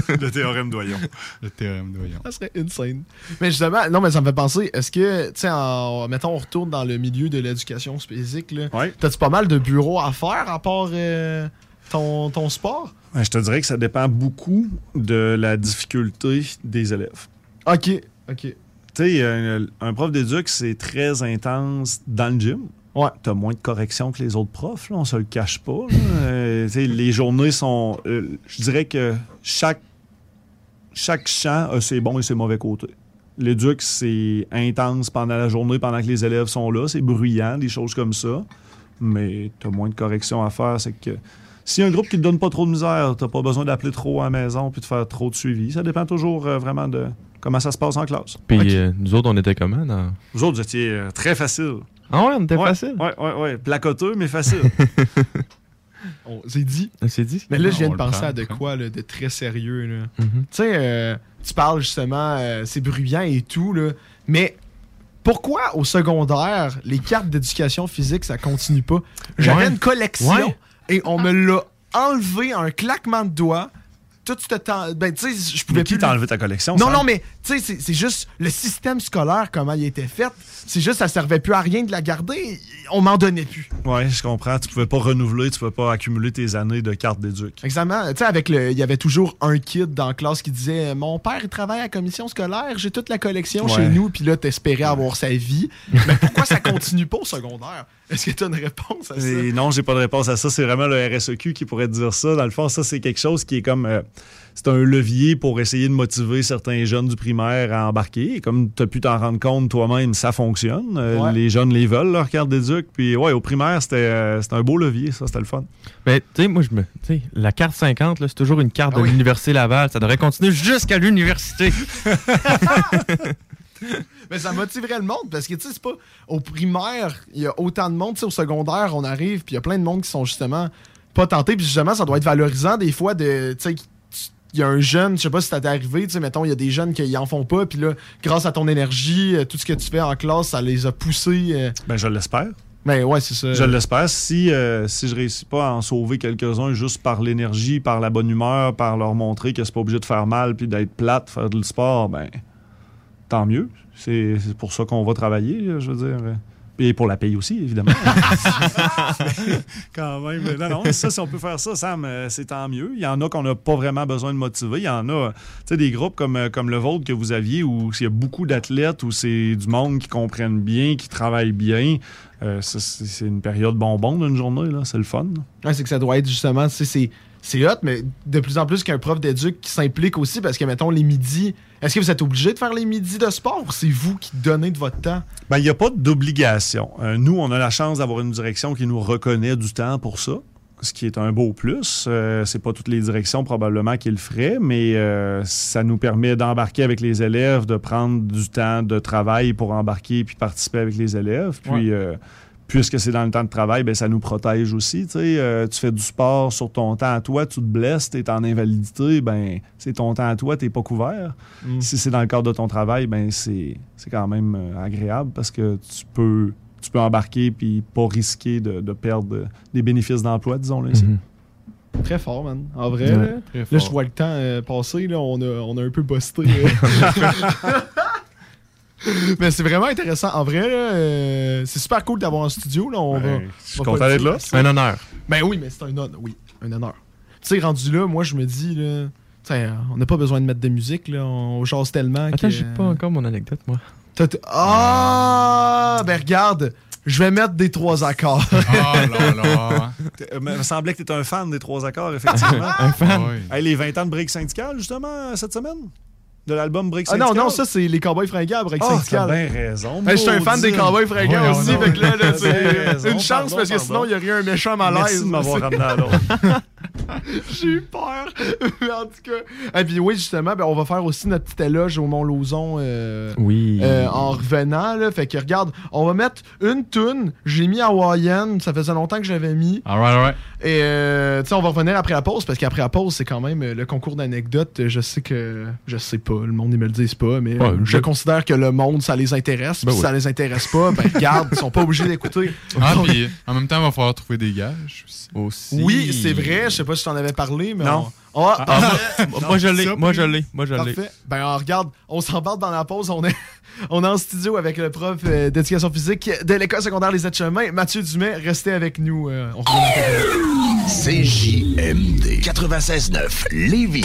Le théorème Doyon. Le théorème Doyon. Ça serait insane. Mais justement, non, mais ça me fait penser, est-ce que, tu sais, en- mettons, on retourne dans le milieu de l'éducation physique, là. Ouais. T'as-tu pas mal de bureaux à faire à part euh, ton, ton sport? Ouais, je te dirais que ça dépend beaucoup de la difficulté des élèves. Ok, ok. Tu sais, un, un prof d'éduc, c'est très intense dans le gym. Ouais. T'as moins de corrections que les autres profs, là, on se le cache pas. Euh, les journées sont. euh, je dirais que chaque, chaque champ a ses bons et ses mauvais côtés. L'éduc, c'est intense pendant la journée, pendant que les élèves sont là. C'est bruyant, des choses comme ça. Mais t'as moins de corrections à faire. C'est que a un groupe qui te donne pas trop de misère, t'as pas besoin d'appeler trop à la maison puis de faire trop de suivi. Ça dépend toujours euh, vraiment de comment ça se passe en classe. Puis nous autres, on était comment dans. Vous autres, vous étiez très facile. Ah ouais, on était ouais, facile. Ouais, ouais, ouais. Placoteux, mais facile. On s'est dit. On s'est dit. Mais là, je viens On de le penser prend, à de le quoi là, de très sérieux. là. Mhm. Tu sais, euh, tu parles justement, euh, c'est bruyant et tout, là, mais pourquoi au secondaire, les cartes d'éducation physique, ça continue pas? J'avais Ouais. une collection Ouais. et on me l'a enlevé à un claquement de doigts. Tout ce temps. Ben, tu sais, je pouvais mais qui plus. t'a enlevé ta collection? Non, non, mais tu sais, c'est- c'est juste le système scolaire, comment il était fait. C'est juste, ça servait plus à rien de la garder. On m'en donnait plus. Ouais, je comprends. Tu pouvais pas renouveler, tu pouvais pas accumuler tes années de carte d'éduc. Exactement. Tu sais, avec le. Il y avait toujours un kid dans la classe qui disait Mon père, il travaille à la commission scolaire, j'ai toute la collection Ouais. chez nous, puis là, t'espérais avoir sa vie. Mais pourquoi ça continue pas au secondaire? Est-ce que tu as une réponse à ça? Et non, j'ai pas de réponse à ça. C'est vraiment le RSEQ qui pourrait te dire ça. Dans le fond, ça, c'est quelque chose qui est comme. euh, c'est un levier pour essayer de motiver certains jeunes du primaire à embarquer. Et comme tu as pu t'en rendre compte toi-même, ça fonctionne. Euh, Ouais. Les jeunes les veulent, leur carte d'éduc. Puis, ouais, au primaire, c'était euh, c'était un beau levier, ça, c'était le fun. Mais tu sais, moi, je me. Tu la carte 50, là, c'est toujours une carte Ah de oui. l'Université Laval. Ça devrait continuer jusqu'à l'université. Mais ça motiverait le monde parce que, tu sais, c'est pas. Au primaire, il y a autant de monde. Tu sais, au secondaire, on arrive, puis il y a plein de monde qui sont justement pas tentés. Puis justement, ça doit être valorisant des fois de. Tu sais, il y a un jeune, je sais pas si ça t'est arrivé, tu sais, mettons, il y a des jeunes qui en font pas, puis là, grâce à ton énergie, euh, tout ce que tu fais en classe, ça les a poussés. euh, Ben, je l'espère. Ben ouais, c'est ça. Je l'espère. Si, euh, si je réussis pas à en sauver quelques-uns juste par l'énergie, par la bonne humeur, par leur montrer que c'est pas obligé de faire mal puis d'être plate, faire du sport, ben tant mieux. C'est pour ça qu'on va travailler, je veux dire. Et pour la paye aussi, évidemment. Quand même. Non, non, ça, si on peut faire ça, Sam, euh, c'est tant mieux. Il y en a qu'on n'a pas vraiment besoin de motiver. Il y en a, tu sais, des groupes comme, euh, comme le vôtre que vous aviez où il y a beaucoup d'athlètes, où c'est du monde qui comprennent bien, qui travaillent bien. Euh, c'est une période bonbon d'une journée, là. C'est le fun. Ouais, c'est que ça doit être justement, tu sais, c'est. C'est hot, mais de plus en plus qu'un prof d'éduc qui s'implique aussi parce que, mettons, les midis, est-ce que vous êtes obligé de faire les midis de sport ou c'est vous qui donnez de votre temps? Ben, il n'y a pas d'obligation. Euh, nous, on a la chance d'avoir une direction qui nous reconnaît du temps pour ça, ce qui est un beau plus. Euh, c'est pas toutes les directions probablement qui le feraient, mais euh, ça nous permet d'embarquer avec les élèves, de prendre du temps de travail pour embarquer puis participer avec les élèves. Puis, euh, puisque c'est dans le temps de travail, ben, ça nous protège aussi. tu. Euh, tu fais du sport sur ton temps à toi, tu te blesses, tu es en invalidité, ben, c'est ton temps à toi, tu pas couvert. Mm. Si c'est dans le cadre de ton travail, ben, c'est c'est quand même euh, agréable parce que tu peux, tu peux embarquer puis pas risquer de, de perdre des bénéfices d'emploi, disons. Là, ici. Mhm. Très fort, man. En vrai, Ouais. là, là, je vois le temps euh, passer, là, on, a, on a un peu busté. euh. Mais c'est vraiment intéressant. En vrai, euh, c'est super cool d'avoir un studio. Là, on va, je suis on va content d'être là. dire. Un honneur. Ben oui, mais c'est un honneur. Oui, un honneur. Tu sais, rendu là, moi, je me dis, là, on n'a pas besoin de mettre de musique, là. On jase tellement Attends, que... j'ai pas encore mon anecdote, moi. Ah! Ben regarde, je vais mettre des trois accords. Oh là là. Euh, Il me semblait que tu étais un fan des trois accords, effectivement. Un fan. Hey, les 20 ans de break syndical, justement, cette semaine? De l'album Break ah non, non, ça, c'est les Cowboys fringants avec Ah, t'as syndical. bien raison. Hey, je suis un fan des. Cowboys fringants Ouais, aussi, fait que là, c'est raison, une chance pardon, parce que pardon. sinon, il y aurait eu un méchant malaise. Merci de m'avoir ramené à l'autre. J'ai eu peur. Mais en tout cas. Et puis oui, justement, ben, on va faire aussi notre petit éloge au Mont Lauzon euh, Oui. euh, en revenant. Là. Fait que regarde, on va mettre une toune. J'ai mis Hawaiian. Ça faisait longtemps que je l'avais mis. Alright, alright. Et euh, tu sais, on va revenir après la pause parce qu'après la pause, c'est quand même euh, le concours d'anecdotes. Je sais que. Je sais pas. Le monde, ils me le disent pas. Mais Ouais, euh, je je- considère que le monde, ça les intéresse. Ben si oui. ça les intéresse pas, ben regarde, ils sont pas obligés d'écouter. Ah, puis en même temps, il va falloir trouver des gages aussi. Aussi. Oui, c'est vrai. Je sais pas si je t'en avais parlé, mais. Non. on- Ah, Ah, moi, moi, je l'ai. Moi, je l'ai. Moi, je l'ai. Parfait. Ben, on regarde, on s'embarque dans la pause. On est, on est en studio avec le prof euh, d'éducation physique de l'école secondaire Les Aides-Chemins, Mathieu Dumais. Restez avec nous. euh, on. CJMD 96.9 Lévis.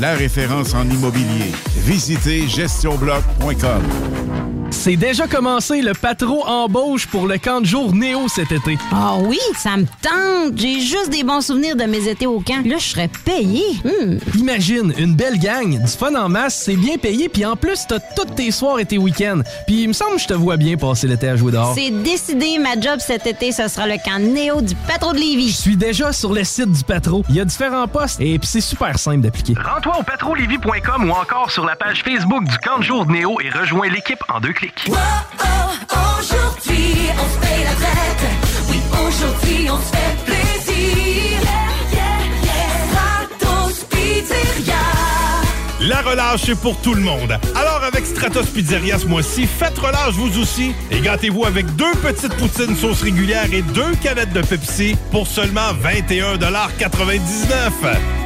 La référence en immobilier. Visitez gestionbloc.com. C'est déjà commencé le patro embauche pour le camp de jour Néo cet été. Ah oui, ça me tente. J'ai juste des bons souvenirs de mes étés au camp. Là, je serais payé. Hmm. Imagine, une belle gang, du fun en masse, c'est bien payé, puis en plus, t'as tous tes soirs et tes week-ends. Puis il me semble que je te vois bien passer l'été à jouer dehors. C'est décidé, ma job cet été, ce sera le camp Néo du patro de Lévis. Je suis déjà sur le site du patro. Il y a différents postes et puis c'est super simple d'appliquer. Rends-toi au patrolevy.com ou encore sur la page Facebook du camp de jour de Néo et rejoins l'équipe en deux clics. Aujourd'hui, on se fait la fête. Oui, aujourd'hui, on se fait plaisir. Stratos Pizzeria. La relâche est pour tout le monde. Alors avec Stratos Pizzeria ce mois-ci, faites relâche vous aussi et gâtez-vous avec deux petites poutines sauce régulière et deux canettes de Pepsi pour seulement 21,99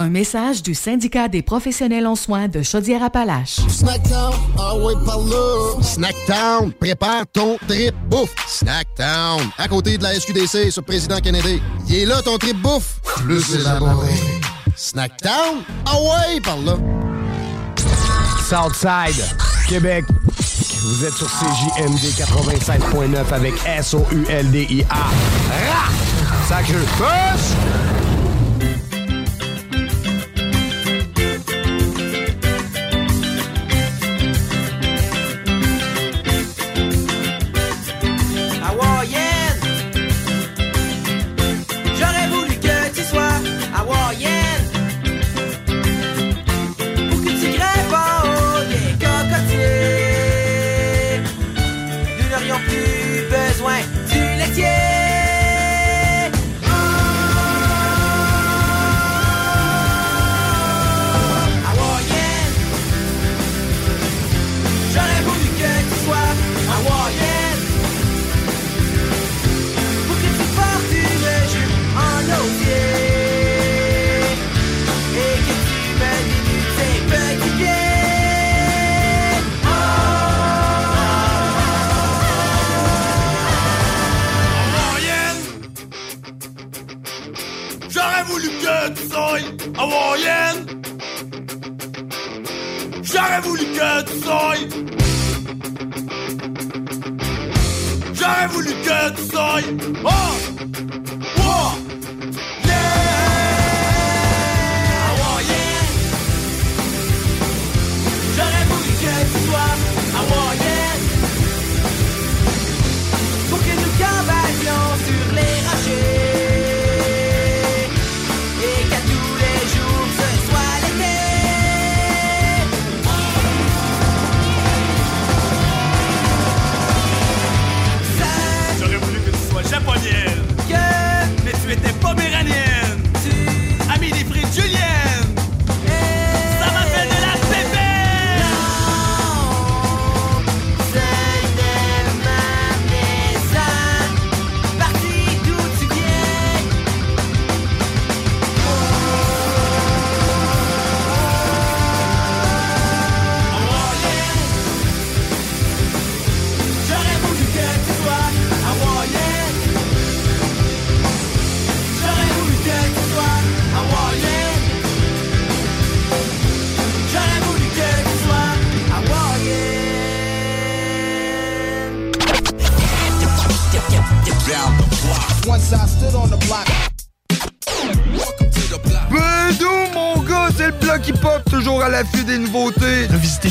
Un message du syndicat des professionnels en soins de Chaudière-Appalaches. Snackdown, ah ouais, par là. Snackdown, prépare ton trip bouffe. Snackdown, à côté de la SQDC, sur Président Kennedy. Il est là ton trip bouffe. Plus élaboré. Snackdown, ah ouais, par là. Southside, Québec. Vous êtes sur CJMD 87.9 avec S-O-U-L-D-I-A. Rah! Sacré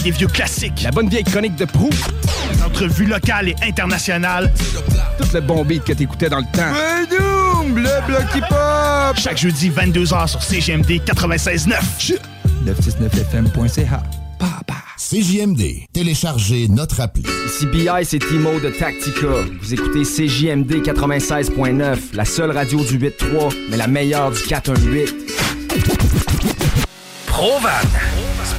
des vieux classiques. La bonne vieille chronique de Prou. Des entrevues locales et internationales. Tout le bon beat que t'écoutais dans le temps. Le bloc hip-hop. Chaque jeudi, 22h sur CGMD 96.9. 969fm.ca. CJMD, téléchargez notre appli. Ici BI, c'est Timo de Tactica. Vous écoutez CJMD 96.9, la seule radio du 8.3, mais la meilleure du 418. Provan.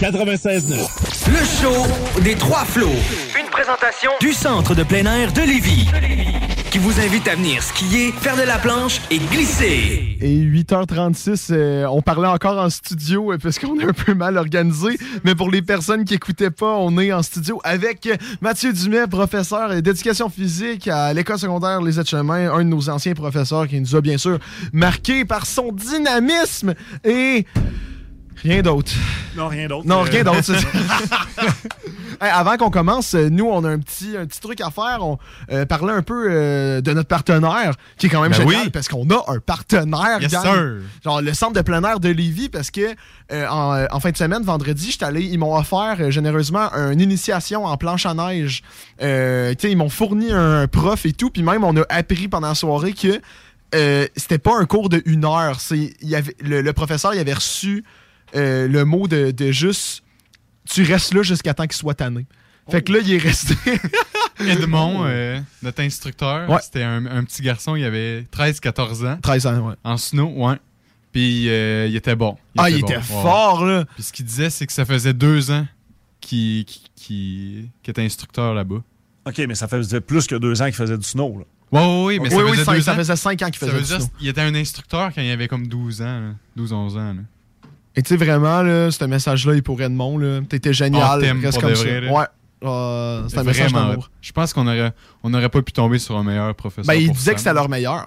96.9. Le show des trois flots. Une présentation du centre de plein air de Lévis. Qui vous invite à venir skier, faire de la planche et glisser. Et 8h36, euh, on parlait encore en studio euh, parce qu'on est un peu mal organisé. Mais pour les personnes qui écoutaient pas, on est en studio avec Mathieu Dumais, professeur d'éducation physique à l'école secondaire Les Aides-Chemins, un de nos anciens professeurs qui nous a bien sûr marqué par son dynamisme et rien d'autre. Non, rien d'autre. Non, Euh, rien d'autre. Hey, avant qu'on commence, euh, nous, on a un petit, un petit truc à faire. On euh, parlait un peu euh, de notre partenaire, qui est quand même Ben génial, oui. parce qu'on a un partenaire, Yes, sir. Genre le centre de plein air de Lévis, parce que euh, en, en fin de semaine, vendredi, j'étais allé, ils m'ont offert euh, généreusement une initiation en planche à neige. Euh, tu sais, ils m'ont fourni un prof et tout, puis même on a appris pendant la soirée que euh, c'était pas un cours de une heure. C'est, il y avait, le, le professeur il avait reçu euh, le mot de, de juste tu restes là jusqu'à temps qu'il soit tanné. Fait que là, il est resté. Edmond, euh, notre instructeur, Ouais. c'était un, un petit garçon, il avait 13-14 ans. 13 ans, ouais. En snow, ouais. Puis euh, il était bon. Ah, il bon, était ouais. fort, là. Puis ce qu'il disait, c'est que ça faisait deux ans qu'il qu'il était instructeur là-bas. OK, mais ça faisait plus que deux ans qu'il faisait du snow. Là. Ouais, ouais, ouais, mais Oui, ça oui, faisait ça- deux ça ans. faisait cinq ans qu'il Ça faisait veut du dire, snow. Il était un instructeur quand il avait comme 12 ans, 12-11 ans. là. Et tu sais, vraiment, là, ce message-là, il est pour Edmond, là. T'étais génial. Thème, reste pour comme de ça. vrai, là. Ouais. Euh, c'est un message Vraiment d'amour. Je pense qu'on aurait, on aurait pas pu tomber sur un meilleur professeur. Ben, il disait que c'était leur meilleur.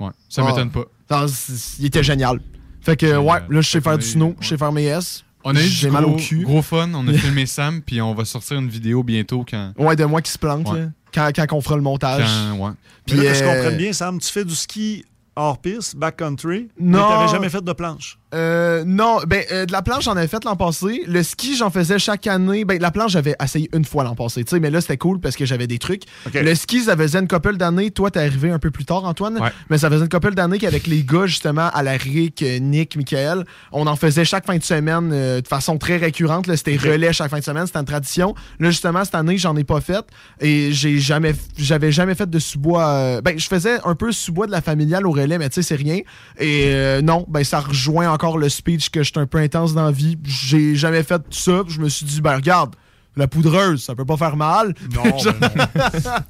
Ouais, ça Ah. m'étonne pas. Non, c'est- il était génial. Fait que, ouais, là, je sais faire du snow, je sais faire mes S. On a eu mal gros, au cul. gros fun. On a filmé Sam, puis on va sortir une vidéo bientôt quand. Ouais, de moi qui se plante, Ouais. là. Quand, quand on fera le montage. Quand- ouais. Puis, Mais là, que je euh, comprenne bien, Sam, tu fais du ski hors piste, backcountry, Non. mais t'avais jamais fait de planche. Euh, non, ben euh, de la planche j'en avais fait l'an passé. Le ski j'en faisais chaque année. Ben la planche j'avais essayé une fois l'an passé, tu sais, mais là c'était cool parce que j'avais des trucs. Le ski ça faisait une couple d'années. Toi t'es arrivé un peu plus tard Antoine, mais ça faisait une couple d'années qu'avec les gars justement à la RIC, euh, Nick, Michael, on en faisait chaque fin de semaine euh, de façon très récurrente. là. C'était relais chaque fin de semaine, c'était une tradition. Là justement cette année j'en ai pas fait et j'ai jamais, j'avais jamais fait de sous-bois. ben je faisais un peu sous-bois de la familiale au relais, mais tu sais c'est rien. Et non, ben ça rejoint encore le speech que j'étais un peu intense dans la vie. J'ai jamais fait tout ça. Je me suis dit, ben regarde, la poudreuse, ça peut pas faire mal. Non, ça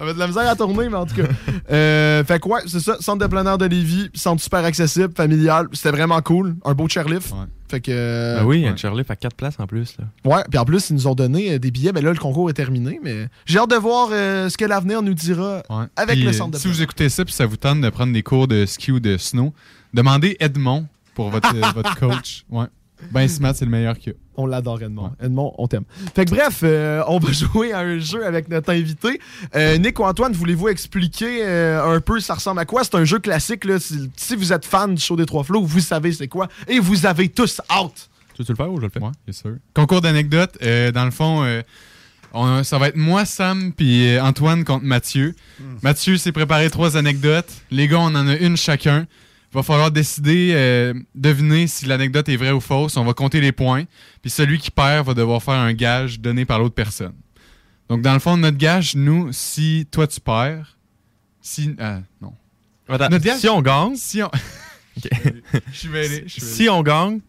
avait de la misère à tourner, mais en tout cas. Euh, fait quoi, c'est ça, centre de plein air de Lévis, centre super accessible, familial. C'était vraiment cool. Un beau chairlift. Fait que. euh, Ben oui, il y a une chairlift à 4 places en plus. Là. Ouais, puis en plus, ils nous ont donné euh, des billets. Mais là, le concours est terminé. Mais j'ai hâte de voir euh, ce que l'avenir nous dira avec le centre de Si vous écoutez ça puis ça vous tente de prendre des cours de ski ou de snow, demandez Edmond pour votre, euh, votre coach. Ouais. Ben smart, c'est le meilleur qu'il y a. On l'adore, Edmond. Edmond, on t'aime. Fait que bref, euh, on va jouer à un jeu avec notre invité. Euh, Nick ou Antoine, voulez-vous expliquer euh, un peu ça ressemble à quoi? C'est un jeu classique. Là. Si, si vous êtes fan du show des Trois Flots, vous savez c'est quoi. Et vous avez tous hâte. Tu veux le faire ou je le fais? Ouais, bien sûr. Concours d'anecdotes. euh, dans le fond, euh, on- ça va être moi, Sam, puis Antoine contre Mathieu. Mathieu s'est préparé trois anecdotes. Les gars, on en a une chacun. Il va falloir décider, euh, deviner si l'anecdote est vraie ou fausse. On va compter les points. Puis celui qui perd va devoir faire un gage donné par l'autre personne. Donc, dans le fond, notre gage, nous, si toi tu perds, si. Ah, non. Attends, Notre gage- si on gagne? Si on. Je suis mêlé. je suis mêlé. Si on gagne,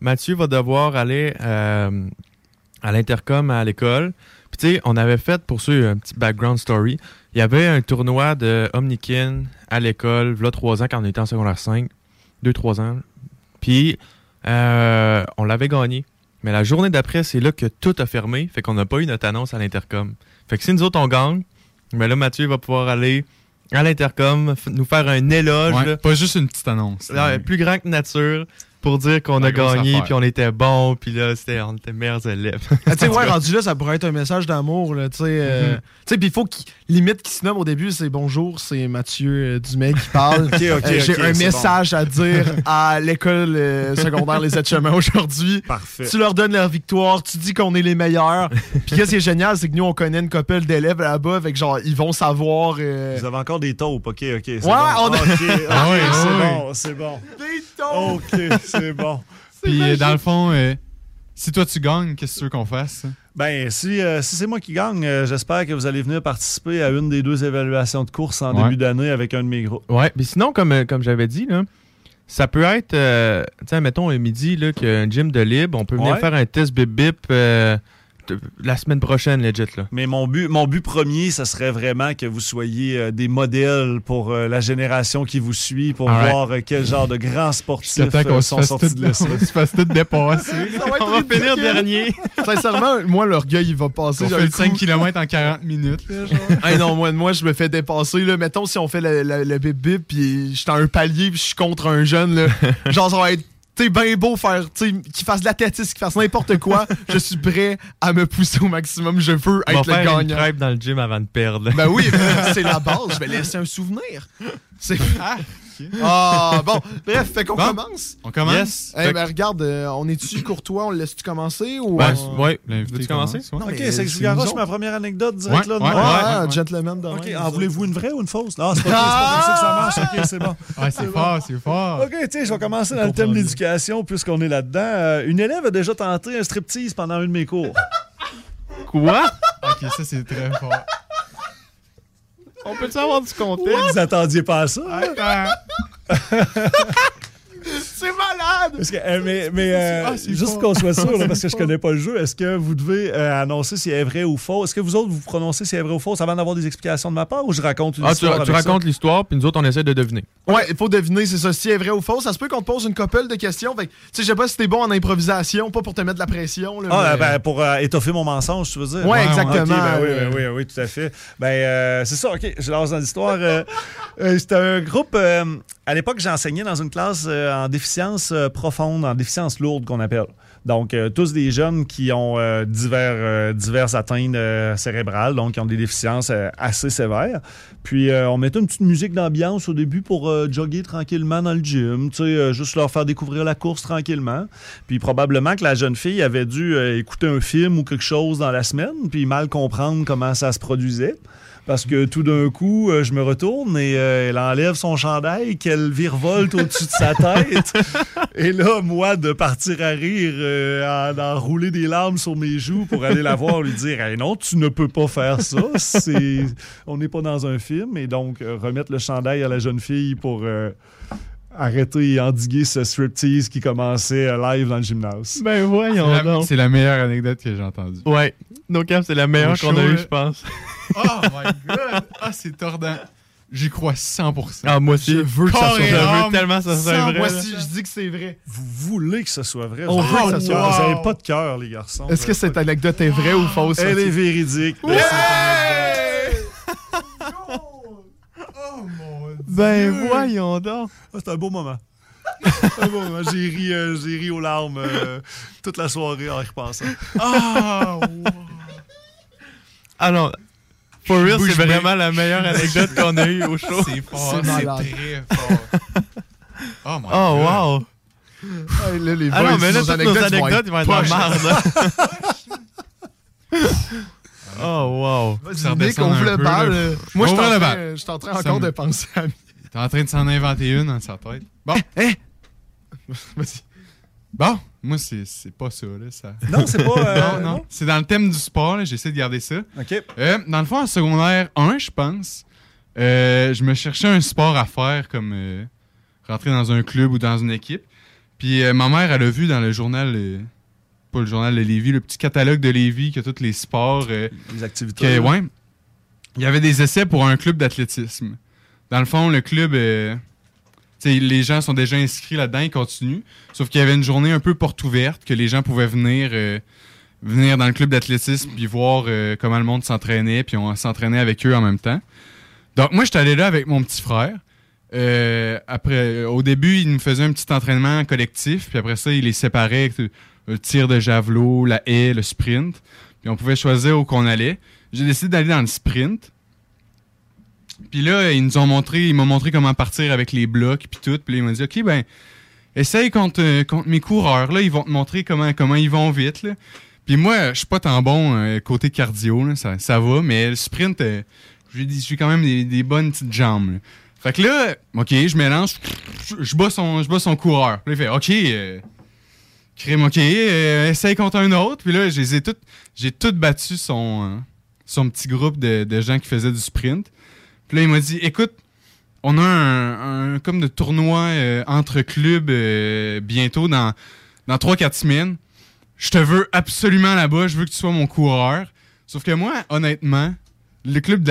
Mathieu va devoir aller euh, à l'intercom à l'école. Puis tu sais, on avait fait, pour ceux, un petit background story, il y avait un tournoi de Omnikin à l'école, là, trois ans, quand on était en secondaire 5. Deux, trois ans. Puis, euh, on l'avait gagné. Mais la journée d'après, c'est là que tout a fermé. Fait qu'on n'a pas eu notre annonce à l'intercom. Fait que si nous autres, on gagne, mais là, Mathieu va pouvoir aller à l'intercom, nous faire un éloge. Ouais, pas juste une petite annonce. Là, plus grand que nature pour dire qu'on a gagné puis on était bon puis là c'était on était meilleurs élèves. Ah, tu sais, ouais, rendu là, ça pourrait être un message d'amour, là, tu sais. euh, Mhm. Tu sais, puis il faut qu'il, limite qu'il se nomme au début, c'est bonjour, c'est Mathieu euh, Dumais qui parle. Ok, ok, Euh, J'ai un message à dire à l'école euh, secondaire Les Aides-Chemins aujourd'hui. Parfait. Tu leur donnes leur victoire, tu dis qu'on est les meilleurs. Puis qu'est-ce qui est génial, c'est que nous, on connaît une couple d'élèves là-bas, fait que genre, ils vont savoir. euh, Vous avez encore des taupes, ok, ok. c'est Ouais, bon. on a- ok, Ah ouais, c'est bon, c'est bon. Des taupes! Ok, c'est bon. Puis euh, dans le fond, euh, si toi tu gagnes, qu'est-ce que tu veux qu'on fasse? Ben, si, euh, si c'est moi qui gagne, euh, j'espère que vous allez venir participer à une des deux évaluations de course en Ouais. début d'année avec un de mes groupes. Ouais, mais sinon comme comme j'avais dit là, ça peut être tu sais mettons un midi là qu'il y a un gym de libre, on peut venir Ouais. faire un test bip bip de- la semaine prochaine legit là. Mais mon but, mon but premier, ça serait vraiment que vous soyez euh, des modèles pour euh, la génération qui vous suit, pour voir euh, quel genre de grands sportifs qu'on euh, sont sortis tout- de l'essai. on se fasse tout dépasser. Ça va être On va finir dernier. Sincèrement, moi, l'orgueil, il va passer. On fait le coup. 5 km en 40 minutes. Là, genre. Hey non, moi, moi, je me fais dépasser. Là. Mettons, si on fait le, le, le bip bip, puis je suis à un palier, puis je suis contre un jeune, là. genre, ça va être t'sais, bien beau faire, t'sais, qu'il fasse de l'athlétisme, qu'il fasse n'importe quoi. je suis prêt à me pousser au maximum. Je veux être le faire une gagnant. crêpe dans le gym avant de perdre. Ben oui, c'est la base. Je vais laisser un souvenir. C'est. Ah, bon. Bref, fait qu'on Bon, commence. On commence? Yes. Eh Fait- ben, regarde, euh, on est-tu courtois? On le laisse-tu commencer? Ou Ben, on- ouais, veux-tu commencer? Non, Ok, c'est que je vous c'est ma première anecdote direct Ouais, là. de ouais, moi? Ah, ouais. gentleman de Ok, ah, nous voulez-vous une vraie ou une fausse? Ah, c'est pas, c'est pas comme ça que ça marche. Ok, c'est bon. Ouais, c'est fort, c'est fort. OK, tiens, je vais commencer dans le thème de l'éducation puisqu'on est là-dedans. Euh, une élève a déjà tenté un striptease pendant un de mes cours. Quoi? Ok, ça c'est très fort. On peut savoir du contexte? Vous attendiez pas à ça? hein? C'est malade! Parce que, euh, mais mais euh, Ah, c'est juste qu'on soit sûr, là, C'est parce que je connais pas le jeu, est-ce que vous devez euh, annoncer si elle est vrai ou faux? Est-ce que vous autres, vous prononcez si elle est vrai ou fausse avant d'avoir des explications de ma part ou je raconte une Ah, tu, histoire tu racontes l'histoire puis nous autres on essaie de deviner. Ouais, il faut deviner, c'est ça, si c'est vrai ou faux. Ça se peut qu'on te pose une couple de questions. Fait que, tu sais, je sais pas si t'es bon en improvisation, pas pour te mettre de la pression. Là, Ah, mais- ben, pour euh, étoffer mon mensonge, tu veux dire? Ouais, exactement. Ben oui, Euh, ben oui, oui, tout à fait. Ben, euh, c'est ça, OK, je lance dans l'histoire. Euh, euh, C'était un groupe... euh, à l'époque, j'enseignais dans une classe euh, en déficience euh, profonde, en déficience lourde qu'on appelle. Donc, euh, tous des jeunes qui ont euh, divers, diverses atteintes cérébrales, donc qui ont des déficiences assez sévères. Puis, on mettait une petite musique d'ambiance au début pour jogger tranquillement dans le gym, tu sais, juste leur faire découvrir la course tranquillement. Puis, probablement que la jeune fille avait dû écouter un film ou quelque chose dans la semaine, puis mal comprendre comment ça se produisait. Parce que tout d'un coup, euh, je me retourne et euh, elle enlève son chandail, qu'elle virevolte au-dessus de sa tête. Et là, moi, de partir à rire, euh, en- d'enrouler des larmes sur mes joues pour aller la voir, lui dire Hey, non, tu ne peux pas faire ça. C'est... On n'est pas dans un film. Et donc, euh, remettre le chandail à la jeune fille pour euh, arrêter et endiguer ce striptease qui commençait live dans le gymnase. Ben voyons C'est la- donc. C'est la meilleure anecdote que j'ai entendue. Ouais. Donc, Cam, c'est la meilleure Au qu'on show, a eue, je pense. Oh my god! Ah, c'est tordant. J'y crois 100%. Ah, moi aussi. Je veux que ça soit vrai. Je veux tellement que ça soit 100%. vrai. Moi aussi, je dis que c'est vrai. Vous voulez que ce soit vrai? On Vous- veut que ça soit Vous vrai. n'avez pas de cœur, les garçons. Est-ce que cette anecdote est vraie ou fausse? Elle est véridique. Oh mon dieu! Ben voyons donc. Ah, c'est un beau moment. C'est un beau moment. J'ai ri, euh, j'ai ri aux larmes euh, toute la soirée en y repensant. Ah! wow. Ah non. For real, c'est vraiment la meilleure anecdote qu'on a eue au show. C'est fort, C'est très fort. Oh my Oh, god. wow. Hey, là, les Ah boys, non, mais là, toutes nos anecdotes, ils vont être de la poches. merde. Oh, wow. Vas-y, Nick, ouvre le bal. euh, Moi, je suis en le train- bal. je suis en train encore me- de penser à... T'es en train de s'en inventer une dans sa tête. Bon. Hein? Vas-y. Bon, moi, c'est c'est pas ça, là. Ça... Non, c'est pas. euh, non, non. C'est dans le thème du sport, là. J'essaie de garder ça. OK. Euh, dans le fond, en secondaire 1, je pense, euh, je me cherchais un sport à faire comme rentrer dans un club ou dans une équipe. Puis ma mère, elle a vu dans le journal, pas le journal de Lévis, le petit catalogue de Lévis qui a tous les sports. Les activités. que, ouais, il y avait des essais pour un club d'athlétisme. Dans le fond, le club, les gens sont déjà inscrits là-dedans, ils continuent. Sauf qu'il y avait une journée un peu porte ouverte que les gens pouvaient venir, euh, venir dans le club d'athlétisme puis voir euh, comment le monde s'entraînait, puis on s'entraînait avec eux en même temps. Donc moi, j'étais allé là avec mon petit frère. Euh, après, au début, il nous faisait un petit entraînement collectif, puis après ça, il les séparait avec le, le tir de javelot, la haie, le sprint. Puis on pouvait choisir où qu'on allait. J'ai décidé d'aller dans le sprint. Puis là, ils nous ont montré, ils m'ont montré comment partir avec les blocs puis tout. Puis ils m'ont dit, OK, ben, essaye contre, euh, contre mes coureurs. Là, ils vont te montrer comment, comment ils vont vite. Là. Puis moi, je suis pas tant bon euh, côté cardio, ça, ça va, mais le sprint, euh, j'ai quand même des, bonnes petites jambes. Fait que là, OK, je mélange, je, bats, son, son coureur. Puis il fait, OK, euh, crime, OK, essaye contre un autre. Puis là, j'ai tout battu son, son petit groupe de, de gens qui faisaient du sprint. Puis là, il m'a dit, écoute, on a un, comme de tournoi euh, entre clubs euh, bientôt dans, dans 3-4 semaines. Je te veux absolument là-bas, je veux que tu sois mon coureur. Sauf que moi, honnêtement, le club de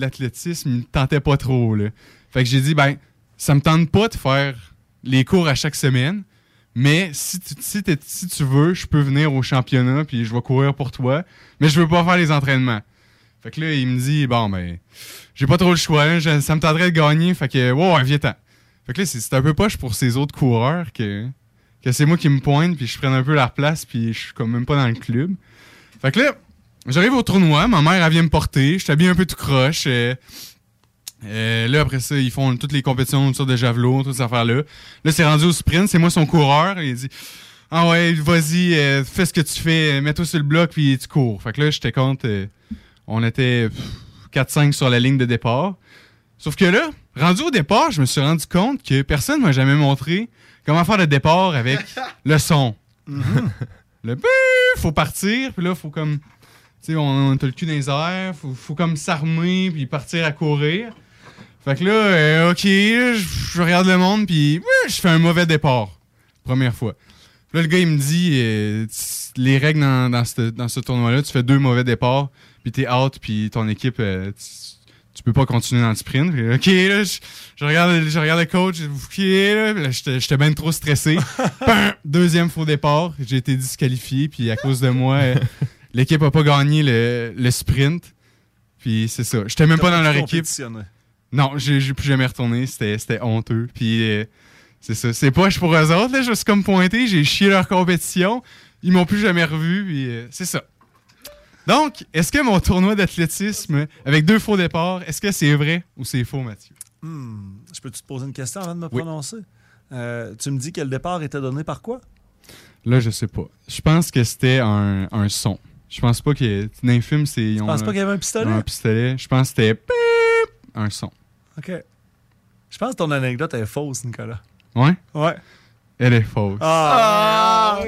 l'athlétisme, il me tentait pas trop. Là. Fait que j'ai dit, ben, ça me tente pas de faire les cours à chaque semaine, mais si tu, si si tu veux, je peux venir au championnat puis je vais courir pour toi, mais je veux pas faire les entraînements. Fait que là, il me dit, bon, ben, j'ai pas trop le choix, ça me tenterait de gagner, fait que, ouais, viens-t'en. Fait que là, c'est un peu poche pour ces autres coureurs que, que c'est moi qui me pointe, puis je prenne un peu leur place, puis je suis comme même pas dans le club. Fait que là, j'arrive au tournoi, ma mère, elle vient me porter, je t'habille un peu tout croche. euh, euh, là, après ça, ils font toutes les compétitions sur de javelot, toutes ces affaires-là. Là, c'est rendu au sprint, c'est moi son coureur. Il dit Ah ouais, vas-y, euh, fais ce que tu fais, mets-toi sur le bloc, puis tu cours. Fait que là, j'étais compte, on était 4-5 sur la ligne de départ. Sauf que là, rendu au départ, je me suis rendu compte que personne m'a jamais montré comment faire le départ avec le son. Le bip, faut partir, puis là, faut comme. Tu sais, on, on a le cul dans les airs, faut, faut comme s'armer, puis partir à courir. Fait que là, euh, ok, je, regarde le monde, puis je fais un mauvais départ. Première fois. Là, le gars, il me dit euh, les règles dans, dans ce, dans ce tournoi-là, tu fais deux mauvais départs, puis t'es out, puis ton équipe, euh, tu, tu peux pas continuer dans le sprint. Puis, ok, là, je, je regarde, je regarde le coach, ok, là, là, j'étais bien trop stressé. Deuxième faux départ, j'ai été disqualifié, puis à cause de moi, euh, l'équipe a pas gagné le, le sprint. Puis c'est ça. J'étais même pas dans leur équipe. Non, j'ai plus jamais retourné. C'était c'était honteux. Puis C'est ça. C'est poche pour eux autres. Là. Je suis comme pointé, j'ai chié leur compétition. Ils m'ont plus jamais revu. Puis euh, c'est ça. Donc, est-ce que mon tournoi d'athlétisme, avec deux faux départs, est-ce que c'est vrai ou c'est faux, Mathieu? Hmm, Je peux te poser une question avant de me Oui. prononcer? Euh, tu me dis que le départ était donné par quoi? Là, je sais pas. Je pense que c'était un, un son. Je pense pas que. Dans les films, c'est. Tu penses pas qu'il y avait un pistolet? Un pistolet. Je pense que c'était. Un son. OK. Je pense que ton anecdote est fausse, Nicolas. Ouais? Ouais. Elle est fausse. Ah!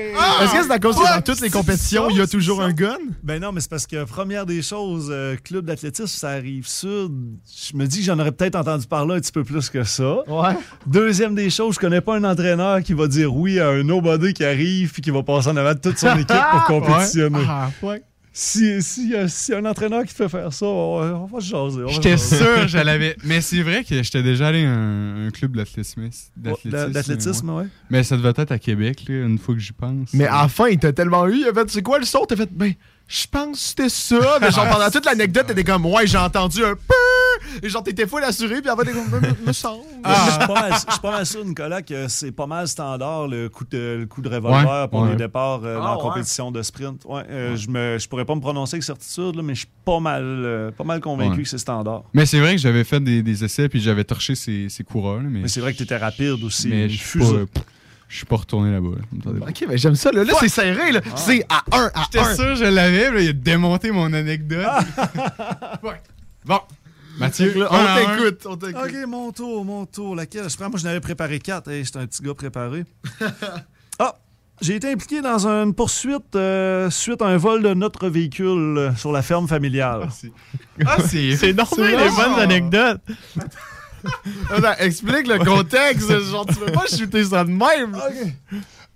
Est-ce que c'est à cause que dans toutes les compétitions, il y a toujours un gun? Ben non, mais c'est parce que première des choses, euh, club d'athlétisme, ça arrive sud. Je me dis que j'en aurais peut-être entendu parler un petit peu plus que ça. Ouais. Deuxième des choses, je connais pas un entraîneur qui va dire oui à un nobody qui arrive puis qui va passer en avant de toute son équipe pour compétitionner. Ouais. Ah, ouais. Si, si, euh, si un entraîneur qui te fait faire ça, on va, on va se jaser. J'étais sûr, je l'avais. Mais c'est vrai que j'étais déjà allé à un, un club d'athlétisme. d'a- d'athlétisme, ouais. Mais ça devait être à Québec, là, une fois que j'y pense. Mais à la fin, il t'a tellement eu. Il a fait, c'est quoi le son? T'as fait, ben, je pense que c'était ça. Mais genre, pendant toute l'anecdote, t'étais comme, ouais, j'ai entendu un peu. Et genre, t'étais full assuré, puis en fait, t'es comme, me, me- semble. Je suis pas mal- je suis pas mal sûr, Nicolas, que c'est pas mal standard le coup de, le coup de revolver Ouais, pour ouais. les départs euh, dans Ah, la ouais. compétition de sprint. Ouais, euh, Je, me, je pourrais pas me prononcer avec certitude, là, mais je suis pas mal, euh, pas mal convaincu Ouais. que c'est standard. Mais c'est vrai que j'avais fait des, des essais puis j'avais torché ces, ces coureurs. là, mais Mais c'est vrai que tu étais rapide aussi. Mais je suis je suis pas retourné là-bas. là. Ok, mais j'aime ça. Là, là c'est serré. Là. C'est à 1 à J'étais 1. sûr que je l'avais, mais il a démonté mon anecdote. Ouais. Bon, Mathieu, Là, un on un. t'écoute. On t'écoute. Ok, mon tour, mon tour. Laquelle? Je prends, moi, je n'avais préparé quatre. Hey, J'étais un petit gars préparé. ah, j'ai été impliqué dans une poursuite euh, suite à un vol de notre véhicule sur la ferme familiale. Ah, c'est C'est normal, C'est les bon. bonnes anecdotes. Attends, explique le contexte. genre, tu peux pas shooter ça de même.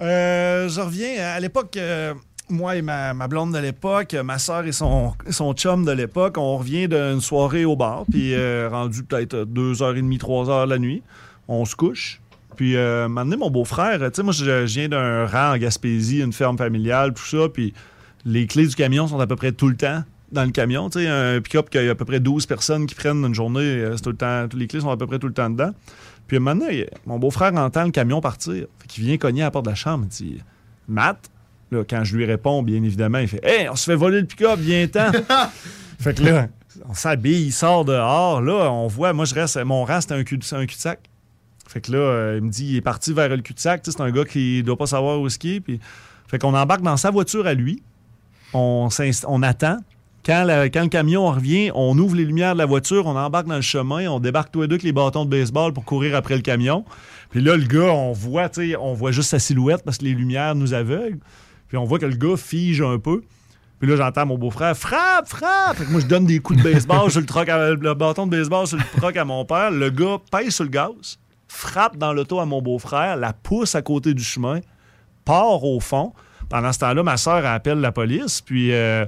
Euh, je reviens. À l'époque, euh, moi et ma, ma blonde de l'époque, ma soeur et son, son chum de l'époque, on revient d'une soirée au bar, puis euh, rendu peut-être 2h30, 3h la nuit. On se couche. Puis, euh, maintenant, mon beau-frère, tu sais, moi, je, je viens d'un rang en Gaspésie, une ferme familiale, tout ça, puis les clés du camion sont à peu près tout le temps dans le camion. Tu sais, un pick-up qu'il y a à peu près 12 personnes qui prennent une journée, euh, c'est tout le temps, les clés sont à peu près tout le temps dedans. Puis maintenant, il- mon beau-frère entend le camion partir. Fait qu'il vient cogner à la porte de la chambre. Il dit Matt, là, quand je lui réponds, bien évidemment, il fait Hey, on se fait voler le pick-up, viens-t'en. fait que là, on s'habille, il sort dehors. Là, on voit, moi, je reste, mon rang, c'était un cul- cul-de-sac. Fait que là, euh, il me dit il est parti vers le cul-de-sac. Tu sais, C'est un gars qui doit pas savoir où est-ce qu'il est. Puis, fait qu'on embarque dans sa voiture à lui. On, on attend. Quand, le camion revient, on ouvre les lumières de la voiture, on embarque dans le chemin, on débarque tous les deux avec les bâtons de baseball pour courir après le camion. Puis là, le gars, on voit, on voit juste sa silhouette parce que les lumières nous aveuglent. Puis on voit que le gars fige un peu. Puis là, j'entends mon beau-frère frappe, frappe. Fait moi, je donne des coups de baseball sur le troc, à- le bâton de baseball sur le troc à mon père. Le gars pèse sur le gaz, frappe dans l'auto à mon beau-frère, la pousse à côté du chemin, part au fond. Pendant ce temps-là, ma soeur appelle la police. Puis euh,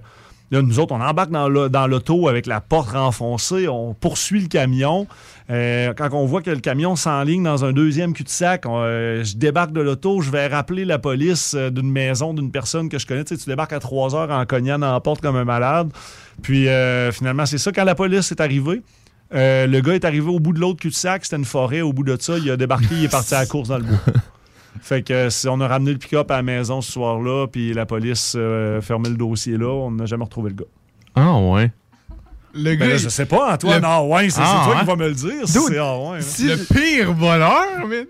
là, nous autres, on embarque dans l'auto avec la porte renfoncée. On poursuit le camion. Euh, quand on voit que le camion s'enligne dans un deuxième cul-de-sac, euh, je débarque de l'auto. Je vais rappeler la police euh, d'une maison, d'une personne que je connais. Tu, tu débarques à 3 heures en cognant dans la porte comme un malade. Puis finalement, c'est ça. Quand la police est arrivée, le gars est arrivé au bout de l'autre cul-de-sac. C'était une forêt. Au bout de ça, il a débarqué. il est parti à course dans le bois. Fait que si on a ramené le pick-up à la maison ce soir-là, puis la police euh, fermait le dossier là, on n'a jamais retrouvé le gars. Ah, ouais. Le Ben gars, là, je sais pas, Antoine. le- Ah ouais, c'est Ah, toi qui vas me le dire. si c'est ah ouais. hein. le pire voleur, man.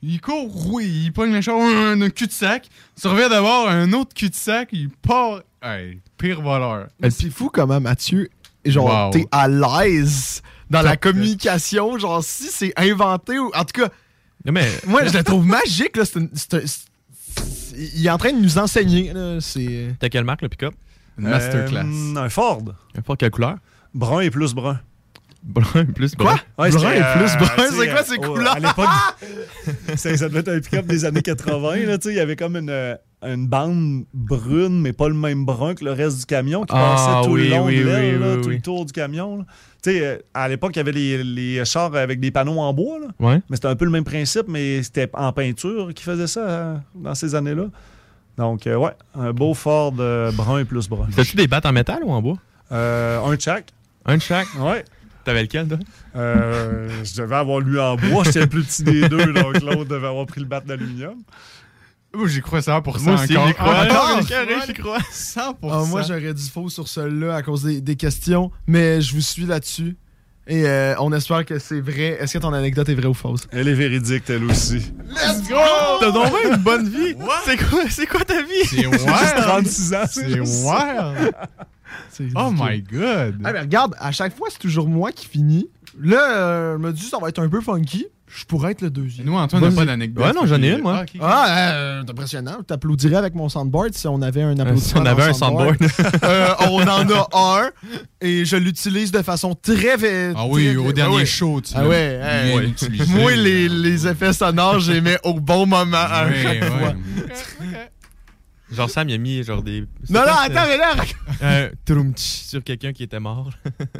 Il court, oui, il pogne le char, un, un cul-de-sac. Tu reviens d'avoir un autre cul-de-sac, il part. Hey, pire voleur. Mais c'est fou comment Mathieu, genre, Wow. t'es à l'aise dans la communication. Genre, si c'est inventé ou. En tout cas, mais... moi, je la trouve magique. Là. C'est une- c'est un- c'est- il est en train de nous enseigner. là. C'est. T'as quelle marque, le pick-up? Une masterclass. Euh, un Ford. Un Ford, quelle couleur? Brun et plus brun. Brun plus brun. Ouais, Brun c'était, et plus euh, brun, tu sais, c'est quoi ces euh, couleurs? À l'époque, c'est- ça devait être un pick-up des années 80. Là, tu sais, il y avait comme une, euh, une bande brune, mais pas le même brun que le reste du camion, qui Ah, passait tout oui, le long oui, de l'aile, oui, là, oui, tout oui. le tour du camion. là. Tu sais, euh, à l'époque, il y avait les, les chars avec des panneaux en bois. là. Ouais. Mais c'était un peu le même principe, mais c'était en peinture qui faisait ça euh, dans ces années-là. Donc, euh, ouais, un beau Ford euh, brun plus brun. T'as-tu des battes en métal ou en bois? Euh, un de chaque. Un de chaque? Ouais. T'avais lequel, toi? Je devais avoir lui en bois, j'étais le plus petit des deux, donc l'autre devait avoir pris le bat d'aluminium. Moi, j'y crois 100% Moi aussi, encore. j'y crois. Encore Encore, une carré, fois, j'y crois. 100%. Ah, moi, j'aurais dit faux sur celui-là à cause des, des questions, mais je vous suis là-dessus. Et euh, on espère que c'est vrai. Est-ce que ton anecdote est vraie ou fausse? Elle est véridique, elle aussi. Let's go! T'as donc une bonne vie! C'est quoi, c'est quoi ta vie? C'est wild. Juste 36 ans. C'est wild. Oh my god. Ah, mais regarde, à chaque fois, c'est toujours moi qui finis. Là, euh, je me dis, ça va être un peu funky. Je pourrais être le deuxième. Nous, Antoine, n'a pas d'anecdote. Ouais, non, j'en ai une, moi. Ah, ok. Ah, euh, c'est impressionnant. T'applaudirais avec mon soundboard si on avait un si applaudissement. on avait un soundboard. Euh, on en a un et je l'utilise de façon très. vé- Ah oui, très- au dernier ouais. show, tu Ah ouais, hey. Moi, les, les effets sonores, je les mets au bon moment à Ouais, chaque ouais. fois. Genre, Sam, il a mis genre des. Non, non, c'est attends, c'est- mais là. Euh, sur quelqu'un qui était mort.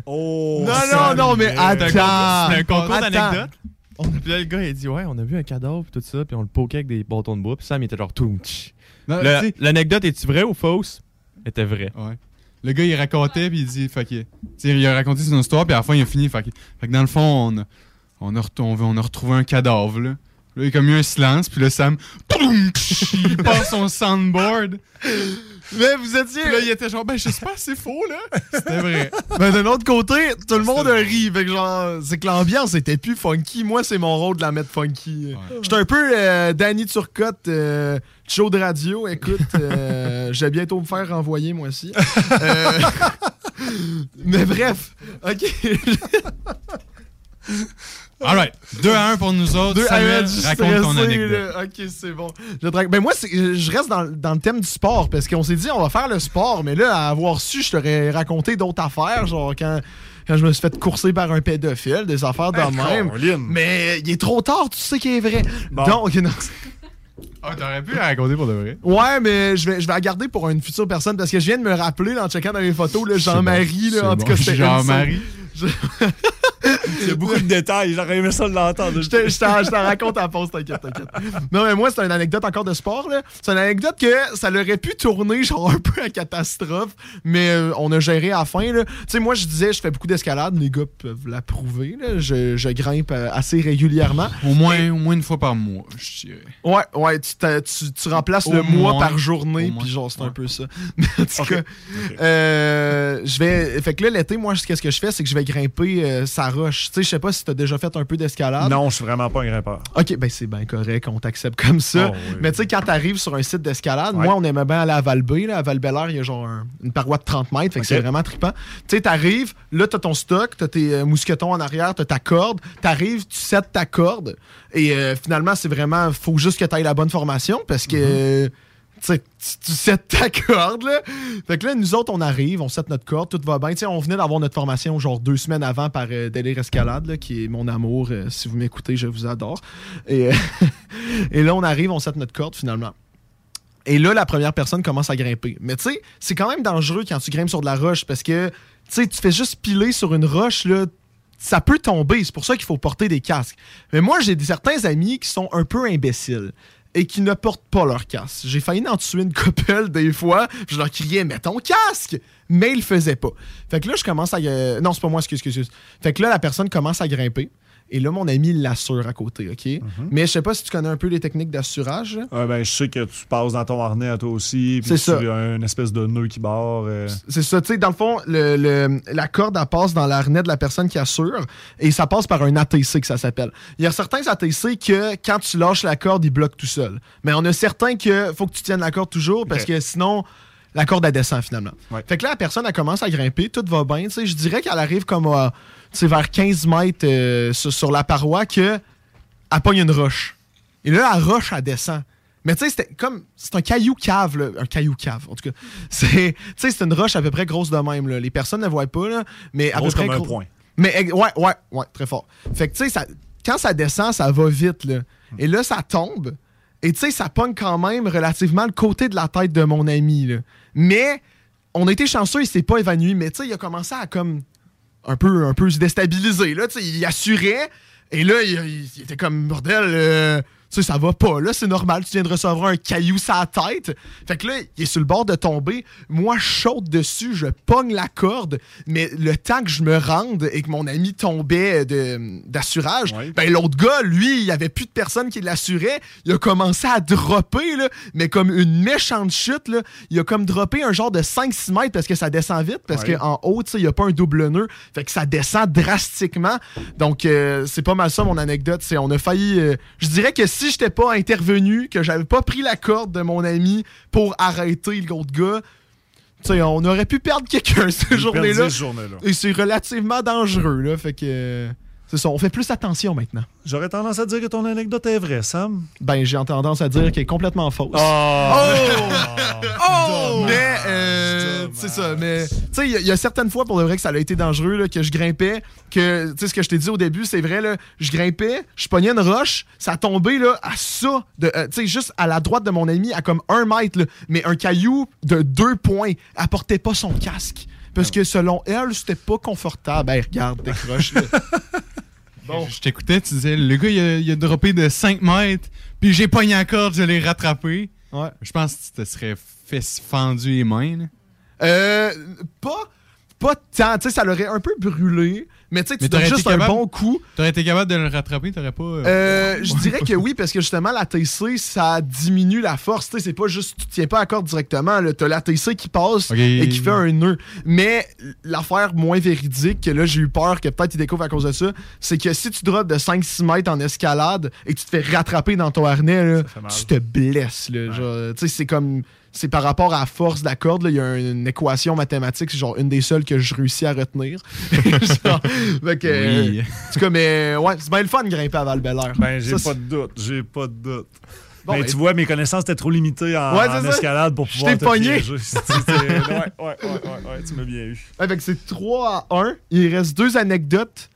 Oh, Non, non, non, mais mais- attends. C'était un concours d'anecdotes? Puis là, le gars, il a dit Ouais, on a vu un cadavre, pis tout ça, puis on le poquait avec des bâtons de bois, puis Sam, il était genre sais- L'anecdote est-tu vraie ou fausse? Elle était vraie. Ouais. Le gars, il racontait, puis il dit, fait que, il a raconté son histoire, puis à la fin, il a fini. Fait que, fait que dans le fond, on a, on a, on a- on a retrouvé un cadavre, là. Là, il y a comme eu un silence, puis là, Sam, il passe son soundboard. Mais vous étiez. Puis là, il était genre, ben, j'espère que c'est faux, là. C'était vrai. Mais d'un autre côté, tout le monde a ri. Fait que genre, c'est que l'ambiance était plus funky. Moi, c'est mon rôle de la mettre funky. J'étais un peu euh, Danny Turcotte, euh, show de radio. Écoute, euh, je vais bientôt me faire renvoyer, moi aussi. Euh, mais bref, ok. Alright. 2 à 1 pour nous autres. Deux Samuel, à un, raconte ton anecdote. Ok, c'est bon. Je, ben moi, je reste dans, dans le thème du sport parce qu'on s'est dit on va faire le sport, mais là, à avoir su, je t'aurais raconté d'autres affaires, genre quand, quand je me suis fait courser par un pédophile, des affaires de Hey, même. Mais il est trop tard, tu sais qu'il est vrai. Bon. Donc, non. Ah, t'aurais pu la raconter pour de vrai. Ouais, mais je vais, je vais la garder pour une future personne parce que je viens de me rappeler en checkant dans les photos, Jean-Marie, C'est en tout bon. cas, c'était Jean-Marie. Il y a beaucoup de détails, j'aurais aimé ça de l'entendre. Je te- je t'en raconte à la pause, t'inquiète, t'inquiète. Non, mais moi, c'est une anecdote encore de sport. là. C'est une anecdote que ça l'aurait pu tourner genre un peu à catastrophe, mais euh, on a géré à la fin. là. Tu sais, moi, je disais, je fais beaucoup d'escalade. Les gars peuvent l'approuver. là. Je, je grimpe euh, assez régulièrement. Au moins, au moins une fois par mois, je dirais. Ouais, ouais, tu, t'as- tu, tu remplaces Au le mois par journée, puis genre, c'est un peu ça. Mais en tout cas, euh, je vais. Fait que là, l'été, moi, qu'est-ce que je fais, c'est que je vais grimper euh, sa roche. Tu sais, je sais pas si t'as déjà fait un peu d'escalade. Non, je suis vraiment pas un grimpeur. Ok, ben c'est bien correct, on t'accepte comme ça. Oh, oui. Mais tu sais, quand t'arrives sur un site d'escalade, Ouais. moi, on aimait bien aller à Val-B. Là. À val il y a genre un- une paroi de 30 mètres, fait que Ok. c'est vraiment trippant. Tu sais, t'arrives, là, t'as ton stock, t'as tes euh, mousquetons en arrière, t'as ta corde. T'arrives, tu sets ta corde. Et euh, finalement, c'est vraiment, faut juste que t'ailles la bonne formation parce que. Mm-hmm. Tu tu- tu sets ta corde, là. Fait que là, nous autres, on arrive, on set notre corde, tout va bien. Tu sais, on venait d'avoir notre formation, genre deux semaines avant par euh, Délire Escalade, là, qui est mon amour. Euh, si vous m'écoutez, je vous adore. Et, euh, et là, on arrive, on set notre corde, finalement. Et là, la première personne commence à grimper. Mais tu sais, c'est quand même dangereux quand tu grimpes sur de la roche parce que, tu sais, tu fais juste piler sur une roche, là, ça peut tomber. C'est pour ça qu'il faut porter des casques. Mais moi, j'ai certains amis qui sont un peu imbéciles et qui ne portent pas leur casque. J'ai failli en tuer une couple des fois. Je leur criais, mets ton casque! Mais ils le faisaient pas. Fait que là, je commence à. non, c'est pas moi, excuse. excuse. Fait que là, la personne commence à grimper. Et là, mon ami l'assure à côté, OK? Mhm. Mais je sais pas si tu connais un peu les techniques d'assurage. Ouais, ben, je sais que tu passes dans ton harnais à toi aussi. puis. Tu as une espèce de nœud qui barre. euh. C'est ça, tu sais, dans le fond, le, le- la corde, elle passe dans l'arnais de la personne qui assure et ça passe par un ATC que ça s'appelle. Il y a certains ATC que quand tu lâches la corde, ils bloquent tout seul. Mais on a certains que faut que tu tiennes la corde toujours parce que sinon, la corde, elle descend finalement. Ouais. Fait que là, la personne, elle commence à grimper, tout va bien. Tu sais, je dirais qu'elle arrive comme à, vers 15 mètres euh, sur, sur la paroi que elle pogne une roche. Et là, la roche, elle descend. Mais tu sais, c'était comme. C'est un caillou cave, là. Un caillou cave, en tout cas. C'est, tu sais, c'est une roche à peu près grosse de même, là. Les personnes ne la voient pas, là. Mais à Grosse peu près. comme un gros- point. Mais ouais, ouais, ouais, très fort. Fait que tu sais, ça- quand ça descend, ça va vite, là. Et là, ça tombe. Et tu sais, ça pogne quand même relativement le côté de la tête de mon ami, là. Mais on a été chanceux, il s'est pas évanoui. Mais tu sais, il a commencé à comme un peu, un peu se déstabiliser. Là, il assurait. Et là, il était comme bordel. euh, Tu sais, ça va pas, là, c'est normal, tu viens de recevoir un caillou sur la tête. Fait que là, il est sur le bord de tomber. Moi, je saute dessus, je pogne la corde, mais le temps que je me rende et que mon ami tombait d'assurage, ben l'autre gars, lui, il y avait plus de personne qui l'assurait. Il a commencé à dropper, là, mais comme une méchante chute, là. Il a comme droppé un genre de 5-6 mètres parce que ça descend vite, parce Ouais. qu'en haut, il n'y a pas un double nœud. Fait que ça descend drastiquement. Donc, euh, c'est pas mal ça, mon anecdote. C'est on a failli. euh, je dirais que si j'étais pas intervenu, que j'avais pas pris la corde de mon ami pour arrêter l'autre gars, tu sais, on aurait pu perdre quelqu'un cette journée-là. perdiez cette journée-là. Et c'est relativement dangereux, là. Fait que. C'est ça, on fait plus attention maintenant. J'aurais tendance à dire que ton anecdote est vraie, Sam. Ben, j'ai tendance à dire qu'elle est complètement fausse. Oh! Oh! Mais, euh, c'est ça, mais, tu sais, il y a- il y, a certaines fois, pour le vrai, que ça a été dangereux, là, que je grimpais, que, tu sais, ce que je t'ai dit au début, c'est vrai, là, je grimpais, je pognais une roche, ça tombait, là, à ça, de, euh, tu sais, juste à la droite de mon ami, à comme un mètre, là, mais un caillou de deux points, elle portait pas son casque. Parce que selon elle, c'était pas confortable. Ben, regarde, décroche, Je t'écoutais, tu disais, le gars, il a, il a droppé de 5 mètres, puis j'ai pogné la corde, je l'ai rattrapé. Ouais. Je pense que tu te serais fait fendu les mains. là. Euh, pas, pas tant, tu sais, ça l'aurait un peu brûlé, mais tu sais, tu donnes juste un capable- bon coup. T'aurais été capable de le rattraper, t'aurais pas. euh, Euh, je dirais que oui, parce que justement, la TC, ça diminue la force. Tu sais, c'est pas juste, tu tiens pas à corde directement. T'as la TC qui passe et qui fait un nœud. Mais l'affaire moins véridique, que là, j'ai eu peur que peut-être il découvre à cause de ça, c'est que si tu drops de 5-6 mètres en escalade et que tu te fais rattraper dans ton harnais, là, tu te blesses. là. Genre, tu sais, c'est comme. C'est par rapport à la force de la corde, là, il y a une équation mathématique, c'est genre une des seules que je réussis à retenir. Genre, fait que, Oui. euh, en tout cas, mais ouais, c'est bien le fun de grimper à val Ben, j'ai pas de doute. J'ai pas de doute. Bon, mais ben- tu vois, mes connaissances étaient trop limitées en, Ouais, escalade pour Je pouvoir t'ai te pogné. ouais, ouais, ouais, ouais, tu m'as bien eu. Ouais, fait que c'est 3 à 1. Il reste deux anecdotes.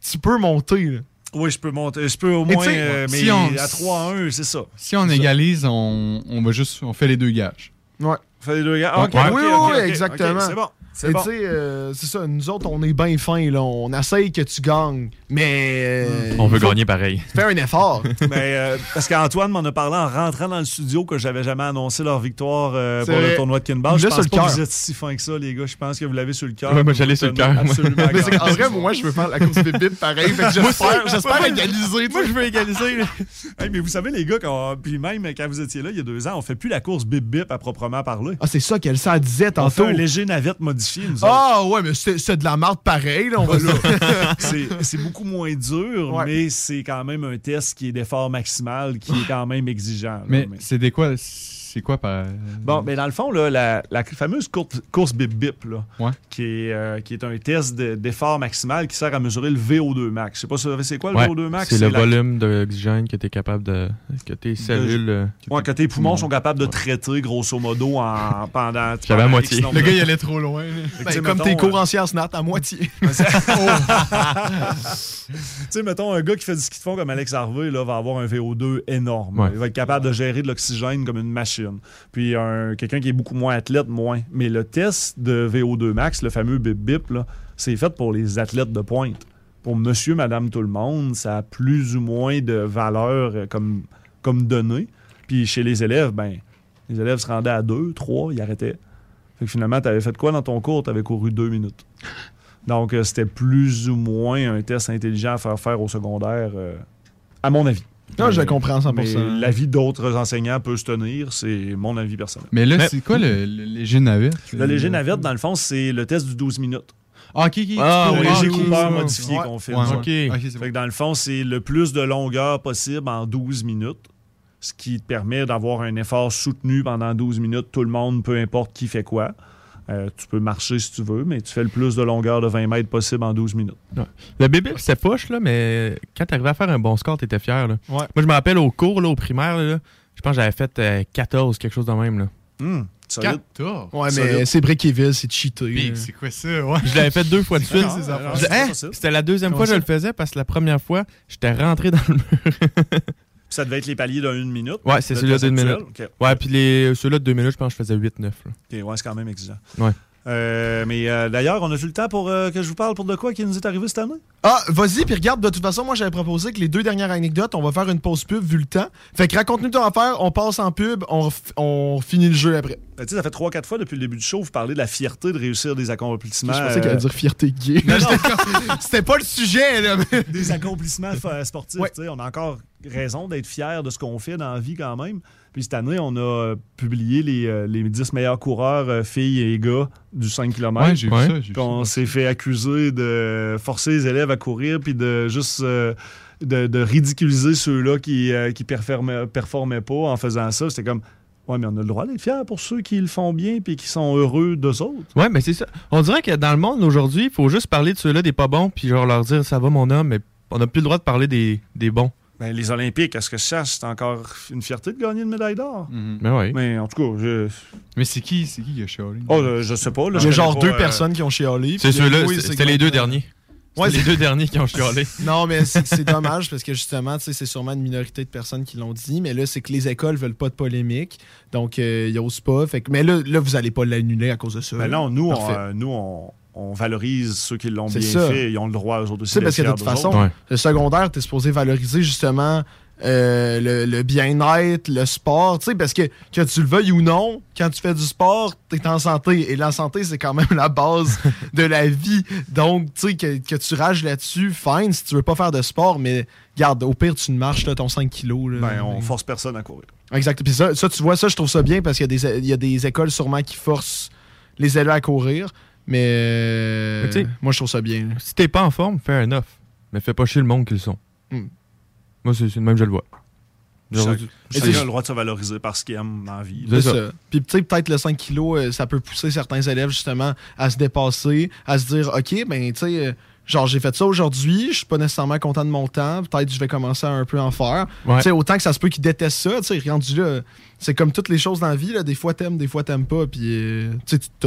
Tu peux monter, là. Oui, je peux monter. Je peux au Mais moins. euh, mais si on- à 3 à 1, c'est ça. Si on égalise, on, on va juste. On fait les deux gages. Ouais. Fait les deux Ouais. ok, oui, oui, exactement. c'est bon. C'est bon. euh, c'est ça, nous autres, on est bien fins, là. On essaye que tu gagnes, mais. euh, On veut faut- gagner pareil. Fais un effort. Mais, euh, parce qu'Antoine m'en a parlé en rentrant dans le studio que j'avais jamais annoncé leur victoire euh, pour le tournoi de Kinball. Je pense sur pas le que cœur. vous êtes si fins que ça, les gars. Je pense que vous l'avez sur le cœur. Ouais, moi, j'allais sur le cœur, gagner. vrai, moi, je veux faire la course bip bip pareil. J'espère, j'espère égaliser. Moi, je veux égaliser. Hey, mais vous savez, les gars, quand, puis même quand vous étiez là il y a deux ans, on fait plus la course bip-bip à proprement parler. Ah, c'est ça qu'elle s'en disait On fait tantôt. un léger navette modifié, nous autres. Ah, ouais, mais c'est c'est de la marde pareil, là. On va c'est c'est beaucoup moins dur, Ouais. mais c'est quand même un test qui est d'effort maximal, qui est quand même exigeant. là. Mais Mais- c'est des quoi? C'est quoi par. Bon, mais dans le fond, là, la, la fameuse course, course bip bip, là, Ouais. qui, est, euh, qui est un test de- d'effort maximal qui sert à mesurer le VO2 max. Je sais pas si c'est quoi le Ouais, VO2 max? c'est le la- volume d'oxygène que tu es capable de. que tes cellules. euh, Ouais, que tes poumons sont capables de traiter, grosso modo, en, pendant. J'avais à moitié. Le gars, il allait trop loin. Ben, comme mettons, tes cours euh, en sciences nat à moitié. Tu sais, mettons, un gars qui fait du ski de fond comme Alex Harvey là, va avoir un VO2 énorme. Ouais. Il va être capable de gérer de l'oxygène comme une machine. Puis un, quelqu'un qui est beaucoup moins athlète, moins. Mais le test de VO2 max, le fameux bip-bip, c'est fait pour les athlètes de pointe. Pour monsieur, madame, tout le monde, ça a plus ou moins de valeur euh, comme, comme donnée. Puis chez les élèves, ben, les élèves se rendaient à 2, 3, ils arrêtaient. Fait que finalement, tu avais fait quoi dans ton cours? Tu avais couru deux minutes. Donc, euh, c'était plus ou moins un test intelligent à faire faire au secondaire, euh, à mon avis. Non, je le comprends 100%. Mais l'avis d'autres enseignants peut se tenir, c'est mon avis personnel. Mais là, Mais- c'est quoi le, le léger navette? Le léger navette, dans le fond, c'est le test du 12 minutes. Ah, ok, ok. Ah, le oui, léger ça. modifié Ouais. qu'on fait. Ouais, Fait que dans le fond, c'est le plus de longueur possible en 12 minutes, ce qui te permet d'avoir un effort soutenu pendant 12 minutes. Tout le monde, peu importe qui fait quoi. Euh, tu peux marcher si tu veux, mais tu fais le plus de longueur de 20 mètres possible en 12 minutes. Le bébé, c'était poche, là, mais quand t'arrivais à faire un bon score, t'étais fier. Là. Ouais. Moi, je me rappelle au cours, là, au primaire, là, je pense que j'avais fait euh, 14, quelque chose de même. Là. Hum, solide. 14. Ouais, mais c'est c'est cheaté. C'est quoi ça? Ouais? Je l'avais fait deux fois de suite. C'est hein? C'était la deuxième Comment fois que je le faisais parce que la première fois, j'étais rentré dans le mur. Ça devait être les paliers d'une minute. Ouais, c'est celui-là d'une minute. Ouais, puis les, ceux-là de deux minutes, je pense que je faisais 8-9. là. OK, ouais, c'est quand même exigeant. Ouais. Euh, mais euh, d'ailleurs, on a-tu le temps pour euh, que je vous parle pour de quoi qui nous est arrivé cette année? Ah, vas-y, puis regarde, de toute façon, moi j'avais proposé que les deux dernières anecdotes, on va faire une pause pub vu le temps. Fait que raconte-nous ton affaire, on passe en pub, on, finit le jeu après. Ben, tu sais, ça fait 3-4 fois depuis le début du show, vous parlez de la fierté de réussir des accomplissements. Je pensais qu'elle allait dire fierté gay. Non, non. C'était pas le sujet, là. mais- des accomplissements sportifs. tu sais, On a encore raison d'être fiers de ce qu'on fait dans la vie quand même. Puis cette année, on a euh, publié les, euh, les 10 meilleurs coureurs, euh, filles et gars, du 5 km. Ouais, j'ai vu ça, Puis on s'est fait accuser de forcer les élèves à courir, puis de juste euh, de, de ridiculiser ceux-là qui, euh, qui performaient, performaient pas en faisant ça. C'était comme, ouais, mais on a le droit d'être fiers pour ceux qui le font bien, puis qui sont heureux d'eux autres. Ouais, mais c'est ça. On dirait que dans le monde aujourd'hui, il faut juste parler de ceux-là des pas bons, puis genre leur dire ça va mon homme, mais on n'a plus le droit de parler des, des bons. Ben, les Olympiques, est-ce que ça, c'est encore une fierté de gagner une médaille d'or? Ben oui. Mais en tout cas, je. Mais c'est qui, c'est qui qui a chialé? Oh, euh, je sais pas. Là, Il y a genre deux euh, personnes qui ont chialé. C'est ceux-là, c'était les deux derniers. Ouais, les deux derniers qui ont chialé. Non, mais c'est c'est dommage parce que justement, tu sais, c'est sûrement une minorité de personnes qui l'ont dit. Mais là, c'est que les écoles veulent pas de polémique. Donc, euh, ils osent pas. Fait que, mais là, là, vous allez pas l'annuler à cause de ça. Ben non, nous, on, euh, nous on, on valorise ceux qui l'ont C'est bien ça. fait. Ils ont le droit, eux autres Tu aussi. sais, parce que de toute façon, le secondaire, t'es supposé valoriser justement euh, le, le bien-être, le sport. Tu sais, parce que que tu le veuilles ou non, quand tu fais du sport, t'es en santé. Et la santé, c'est quand même la base de la vie. Donc, tu sais, que, que tu rages là-dessus, fine, si tu veux pas faire de sport, mais garde, au pire, tu ne marches, là, ton 5 kilos. là. Ben, on force personne à courir. Exact. Puis ça, ça, tu vois, ça, je trouve ça bien parce qu'il y, a des- il y a des écoles sûrement qui forcent les élèves à courir. Mais, euh, Mais moi, je trouve ça bien. Si t'es pas en forme, fair enough. Mais fais pas chier le monde qu'ils sont. Hmm. Moi, c'est c'est le même, je le vois. Chacun a le droit de se valoriser par ce qu'il aime dans la vie. C'est ça. Puis tu sais, peut-être le 5 kilos, euh, ça peut pousser certains élèves justement à se dépasser, à se dire, OK, ben tu sais, euh, genre j'ai fait ça aujourd'hui, je suis pas nécessairement content de mon temps, peut-être je vais commencer à un peu en faire. Ouais. Tu sais, autant que ça se peut qu'ils détestent ça, tu sais, rendu là, c'est comme toutes les choses dans la vie, là, des fois t'aimes, des fois t'aimes pas, puis euh,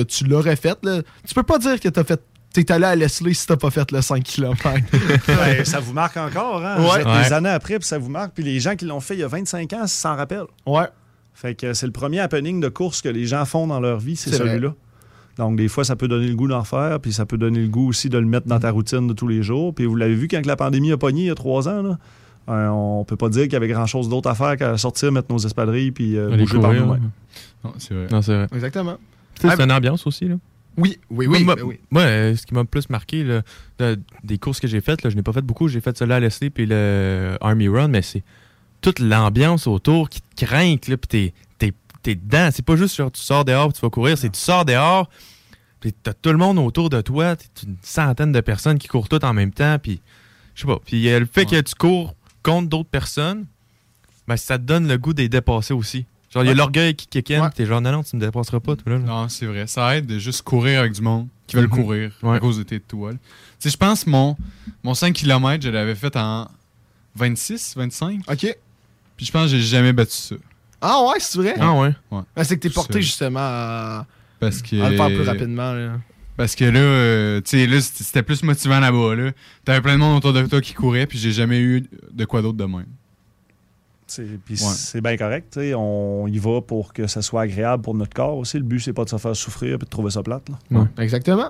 tu l'aurais fait, là. Tu peux pas dire que t'as fait. T'es allé à Leslie si t'as pas fait le 5 km. Ben, ça vous marque encore, hein? Ouais. Vous êtes Ouais. des années après, puis ça vous marque. Puis les gens qui l'ont fait il y a 25 ans s'en rappellent. Ouais. Fait que c'est le premier happening de course que les gens font dans leur vie, c'est celui-là. Donc, des fois, ça peut donner le goût d'en faire, puis ça peut donner le goût aussi de le mettre dans ta routine de tous les jours. Puis vous l'avez vu quand la pandémie a pogné il y a trois ans, là. euh, on peut pas dire qu'il y avait grand-chose d'autre à faire qu'à sortir, mettre nos espadrilles, puis euh, bouger par nous-mêmes. Non, c'est vrai. Non, c'est vrai. Exactement. Sais, Ah, c'est une ambiance aussi, là. Oui, oui, oui. Moi, ben oui. moi, euh, ce qui m'a le plus marqué là, de- des courses que j'ai faites, là, je n'ai pas fait beaucoup. J'ai fait cela à Leslie puis le Army Run, mais c'est toute l'ambiance autour qui te craint, là, puis t'es, dedans. C'est pas juste genre, tu sors dehors puis tu vas courir, c'est tu sors dehors, puis t'as tout le monde autour de toi, t'es une centaine de personnes qui courent toutes en même temps, puis je sais pas. Puis euh, le fait que tu cours contre d'autres personnes, ben, ça te donne le goût de les dépasser aussi. Genre, il y a Ouais. l'orgueil qui kick in, puis t'es genre, non, non, tu me dépasseras pas, toi, là. là. Non, c'est vrai. Ça aide de juste courir avec du monde qui veulent Mhm. courir Ouais. à cause de tes toiles. Tu sais, je pense que mon, mon 5 km, je l'avais fait en 26, 25. OK. Puis je pense que j'ai jamais battu ça. Ah ouais, c'est vrai? Ah ouais? Ouais. Ben, c'est que t'es porté justement à, Parce que. à le faire plus rapidement. là. Parce que là, euh, tu sais, là, c'était plus motivant là-bas. Là. T'avais plein de monde autour de toi qui courait, puis j'ai jamais eu de quoi d'autre de même. C'est- Puis c'est bien correct. tu sais, On y va pour que ça soit agréable pour notre corps aussi. Le but, c'est pas de se faire souffrir et de trouver ça plate. là. Ouais, exactement.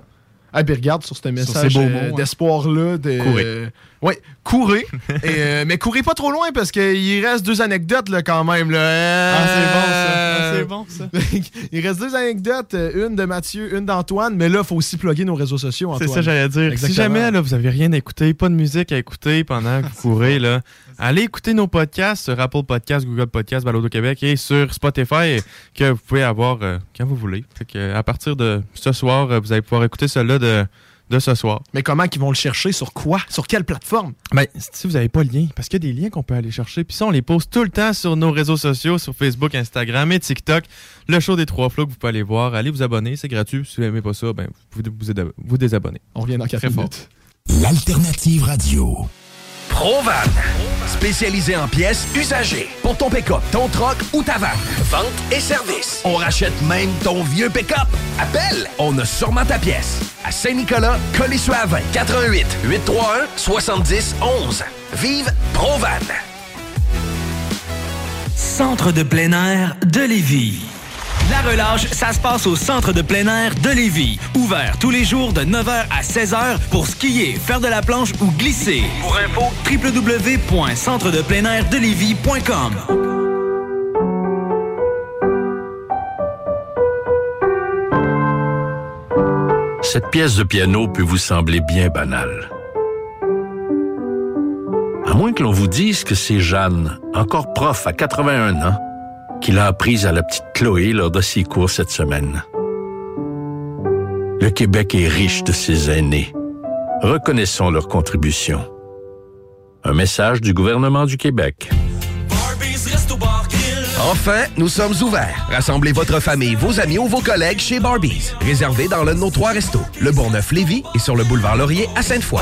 Ah, puis regarde sur ce message euh, d'espoir-là. De, Ouais, courez. Et, euh, mais courez pas trop loin parce qu'il reste deux anecdotes là, quand même. Là. Ah, c'est bon, ça. Ah, c'est bon, ça. il reste deux anecdotes, euh, une de Mathieu, une d'Antoine. Mais là, il faut aussi plugger nos réseaux sociaux, C'est ça, j'allais dire. Exactement. Si jamais là, vous avez rien à écouter, pas de musique à écouter pendant que vous courez, là, allez écouter nos podcasts sur Apple Podcasts, Google Podcasts, Balado Québec et sur Spotify que vous pouvez avoir euh, quand vous voulez. Fait que, à partir de ce soir, vous allez pouvoir écouter cela de, de ce soir. Mais comment qu'ils vont le chercher? Sur quoi? Sur quelle plateforme? Ben, si vous n'avez pas le lien, parce qu'il y a des liens qu'on peut aller chercher, puis ça, on les poste tout le temps sur nos réseaux sociaux, sur Facebook, Instagram et TikTok. Le show des trois flots que vous pouvez aller voir. Allez vous abonner, c'est gratuit. Si vous n'aimez pas ça, ben, vous pouvez vous, vous, désabonner. On revient dans quatre Très fort. minutes. L'alternative radio. Provan, spécialisé en pièces usagées pour ton pick-up, ton troc ou ta vanne. Vente et service. On rachète même ton vieux pick-up. Appelle, on a sûrement ta pièce. À Saint-Nicolas, Colissois-20, 88 831 70 11. Vive Provan. Centre de plein air de Lévis. La relâche, ça se passe au centre de plein air de Lévis. Ouvert tous les jours de 9h à 16h pour skier, faire de la planche ou glisser. Pour info, www.centredepleinairdelévis.com. Cette pièce de piano peut vous sembler bien banale. À moins que l'on vous dise que c'est Jeanne, encore prof à 81 ans, qui l'a apprise à la petite Chloé lors de ses cours cette semaine. Le Québec est riche de ses aînés. Reconnaissons leur contribution. Un message du gouvernement du Québec. Enfin, nous sommes ouverts. Rassemblez votre famille, vos amis ou vos collègues chez Barbies. Réservé dans l'un de nos trois restos, le Bourgneuf-Lévis et sur le boulevard Laurier à Sainte-Foy.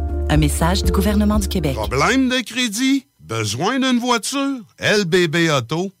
Un message du gouvernement du Québec. Problème de crédit? Besoin d'une voiture? LBB Gestionbloc.com.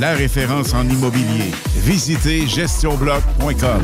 La référence en immobilier. Visitez gestionbloc.com.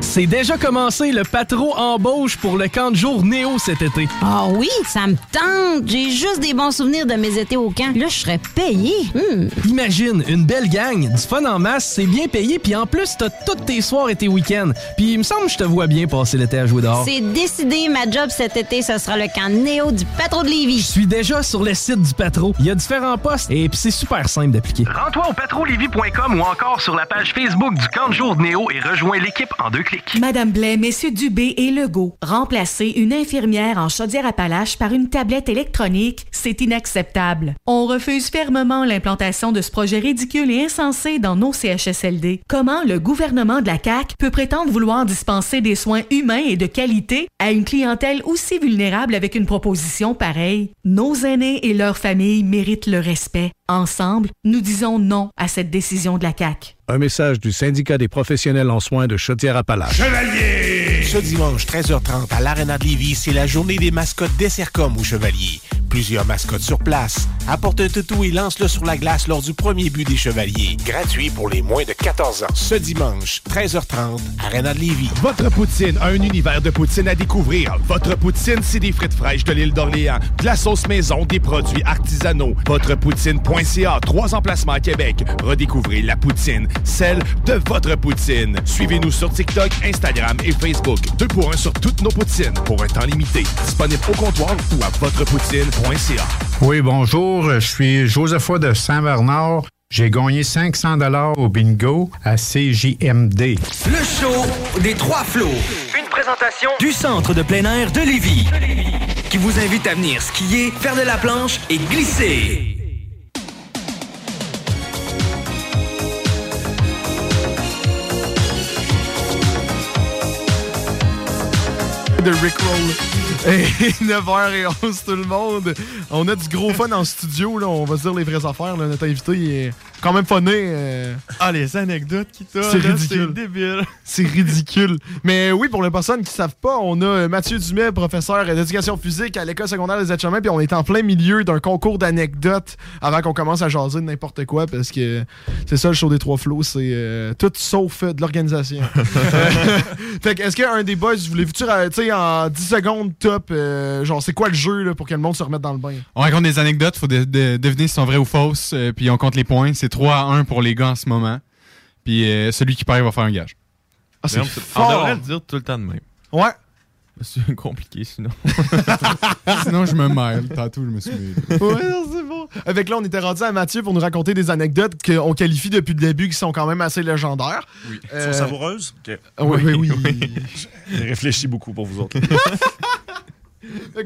C'est déjà commencé le patro embauche pour le camp de jour Néo cet été. Ah oui, ça me tente. J'ai juste des bons souvenirs de mes étés au camp. Là, je serais payé. Hmm. Imagine, une belle gang, du fun en masse, c'est bien payé, puis en plus, t'as tous tes soirs et tes week-ends. Puis il me semble que je te vois bien passer l'été à jouer dehors. C'est décidé, ma job cet été, ce sera le camp Néo du patro de Lévis. Je suis déjà sur le site du patro. Il y a différents postes et puis c'est super simple d'appliquer. Rends-toi au patrolévis.com ou encore sur la page Facebook du camp de jour de Néo et rejoins l'équipe en deux clics. Madame Blais, Messieurs Dubé et Legault, remplacer une infirmière en chaudière-appalaches par une tablette électronique, c'est inacceptable. On refuse fermement l'implantation de ce projet ridicule et insensé dans nos CHSLD. Comment le gouvernement de la CAQ peut prétendre vouloir dispenser des soins humains et de qualité à une clientèle aussi vulnérable avec une proposition pareille? Nos aînés et leurs familles méritent le respect. Ensemble, nous disons non à cette décision de la CAQ. Un message du syndicat des professionnels en soins de Chaudière-Appalaches. Chevalier! Ce dimanche 13h30 à l'Arena de Lévis, c'est la journée des mascottes des Sercom au Chevalier. Plusieurs mascottes sur place. Apporte un toutou et lance-le sur la glace lors du premier but des Chevaliers. Gratuit pour les moins de 14 ans. Ce dimanche, 13h30, Arena de Lévis. Votre poutine, un univers de poutine à découvrir. Votre poutine, c'est des frites fraîches de l'île d'Orléans, de la sauce maison, des produits artisanaux. Votrepoutine.ca, trois emplacements à Québec. Redécouvrez la poutine, celle de votre poutine. Suivez-nous sur TikTok, Instagram et Facebook. Deux pour un sur toutes nos poutines, pour un temps limité. Disponible au comptoir ou à votrepoutine.ca. Oui, bonjour. Je suis Josepha de Saint-Bernard. J'ai gagné 500 dollars au bingo à CJMD. Le show des trois flots. Une présentation du centre de plein air de Lévis. Qui vous invite à venir skier, faire de la planche et glisser. De Rickroll. Et 9h11 tout le monde. On a du gros fun en studio, là. On va se dire les vraies affaires. là. Notre invité est quand même funné. euh. Ah, les anecdotes qui t'ont, C'est ridicule. c'est débile. C'est ridicule. Mais oui, pour les personnes qui savent pas, on a euh, Mathieu Dumais, professeur d'éducation physique à l'école secondaire des Aides-Chemins, puis on est en plein milieu d'un concours d'anecdotes avant qu'on commence à jaser de n'importe quoi, parce que c'est ça le show des trois flots, c'est euh, tout sauf euh, de l'organisation. fait que, est-ce qu'un des boys, voulez-vous, tu sais, en 10 secondes top, euh, genre, c'est quoi le jeu là, pour que le monde se remette dans le bain? On raconte des anecdotes, faut de- de- deviner si sont vraies ou fausses, euh, puis on compte les points. C'est 3 à 1 pour les gars en ce moment. Puis euh, celui qui perd va faire un gage. Ah, c'est fort. on devrait le dire tout le temps de même. Ouais. C'est compliqué sinon. Sinon, je me mêle. Tantôt, je me suis mêlé. ouais, c'est bon. Avec là, on était rendu à Mathieu pour nous raconter des anecdotes qu'on qualifie depuis le début qui sont quand même assez légendaires. Oui. Euh, Sont savoureuses? Ah oui, oui, oui. J'ai réfléchi beaucoup pour vous autres.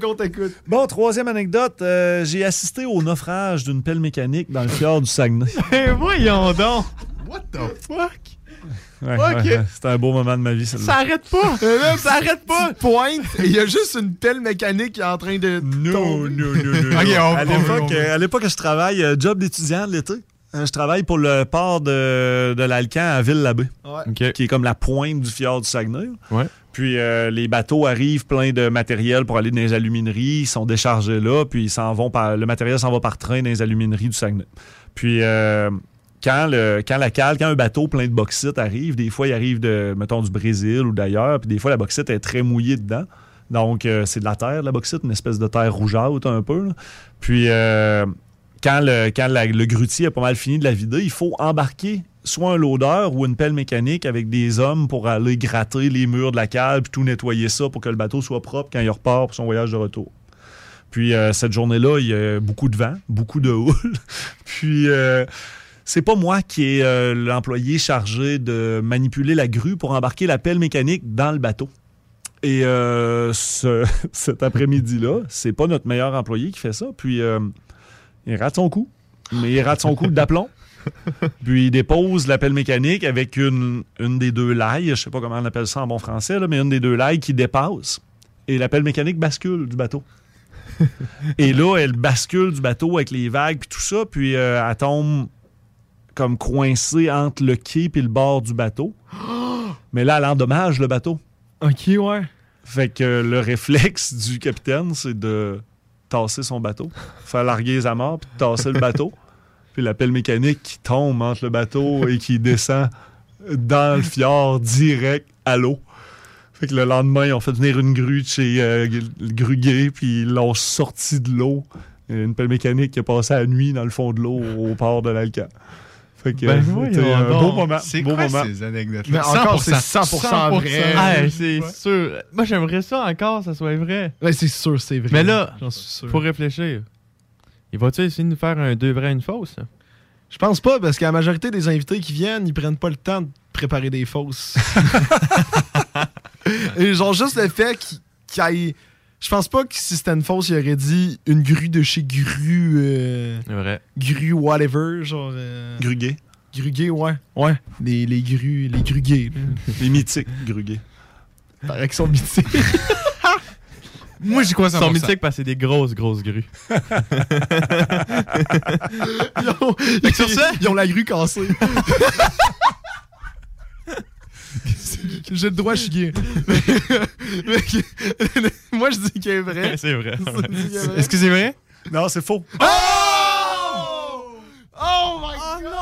Qu'on t'écoute. Bon, troisième anecdote. euh, j'ai assisté au naufrage d'une pelle mécanique dans le fjord du Saguenay. Eh, voyons donc! What the fuck? Ouais, Ok. ouais, ouais. C'était un beau moment de ma vie, celle-là. Ça arrête pas! Euh, ça arrête pas! Pointe! Et il y a juste une pelle mécanique qui est en train de. Non, non, non, non. Ok, on- à on- l'époque, on- euh, à l'époque, je travaille, euh, job d'étudiant de l'été. Euh, Je travaille pour le port de, de l'Alcan à Ville-l'Abbé, Ouais. qui est comme la pointe du fjord du Saguenay. Ouais. Puis euh, les bateaux arrivent pleins de matériel pour aller dans les alumineries, ils sont déchargés là, puis ils s'en vont par le matériel s'en va par train dans les alumineries du Saguenay. Puis euh, quand le quand la cale, quand un bateau plein de bauxite arrive, des fois il arrive de mettons du Brésil ou d'ailleurs, puis des fois la bauxite est très mouillée dedans. Donc euh, c'est de la terre la bauxite, une espèce de terre rougeâtre un peu. Puis euh, quand, le, quand le grutier a pas mal fini de la vider, il faut embarquer soit un loader ou une pelle mécanique avec des hommes pour aller gratter les murs de la cale puis tout nettoyer ça pour que le bateau soit propre quand il repart pour son voyage de retour. Puis euh, cette journée-là, il y a beaucoup de vent, beaucoup de houle. puis euh, c'est pas moi qui est euh, l'employé chargé de manipuler la grue pour embarquer la pelle mécanique dans le bateau. Et euh, ce- cet après-midi-là, c'est pas notre meilleur employé qui fait ça. Puis il rate son coup. Mais il rate son coup d'aplomb. Puis il dépose la pelle mécanique avec une, une des deux lailles, je sais pas comment on appelle ça en bon français, là, mais une des deux lailles qui dépasse. Et la pelle mécanique bascule du bateau. Et là, elle bascule du bateau avec les vagues puis tout ça, puis euh, elle tombe comme coincée entre le quai et le bord du bateau. Mais là, elle endommage le bateau. Ok, ouais. Fait que le réflexe du capitaine, c'est de tasser son bateau, faire larguer les amarres, puis tasser le bateau. Puis la pelle mécanique qui tombe entre le bateau et qui descend dans le fjord direct à l'eau. Fait que le lendemain, ils ont fait venir une grue de chez euh, le gruguet, puis ils l'ont sorti de l'eau. Une pelle mécanique qui a passé la nuit dans le fond de l'eau au port de l'Alcan. Fait que Ben euh, un donc. beau moment. C'est beau quoi moment. ces anecdotes Mais encore, c'est 100%, vrai. Ah, c'est sûr. Moi, j'aimerais ça encore, ça soit vrai. Ouais, c'est sûr, c'est vrai. Mais là, J'en suis sûr. faut réfléchir. Il va-tu essayer de nous faire un deux vrais, une fausse? Je pense pas, parce que la majorité des invités qui viennent, ils prennent pas le temps de préparer des fausses. Et genre, juste le fait qu'il aille. Je pense pas que si c'était une fausse, il aurait dit une grue de chez Gru. euh, vrai. Gru whatever, genre. Euh... Gruguet. Gruguet, ouais. Ouais. Les, les grues. Les gruguets. là. Les mythiques gruguets. Paraît qu'ils sont mythiques. Moi, j'y crois Ils sont mythiques parce que c'est des grosses, grosses grues. ils, ont, sur ça- ils ont la grue cassée. J'ai le droit à chier. Moi, je dis qu'elle est vraie. C'est vrai. Est-ce que c'est vrai? Non, c'est faux. Oh! Oh my god!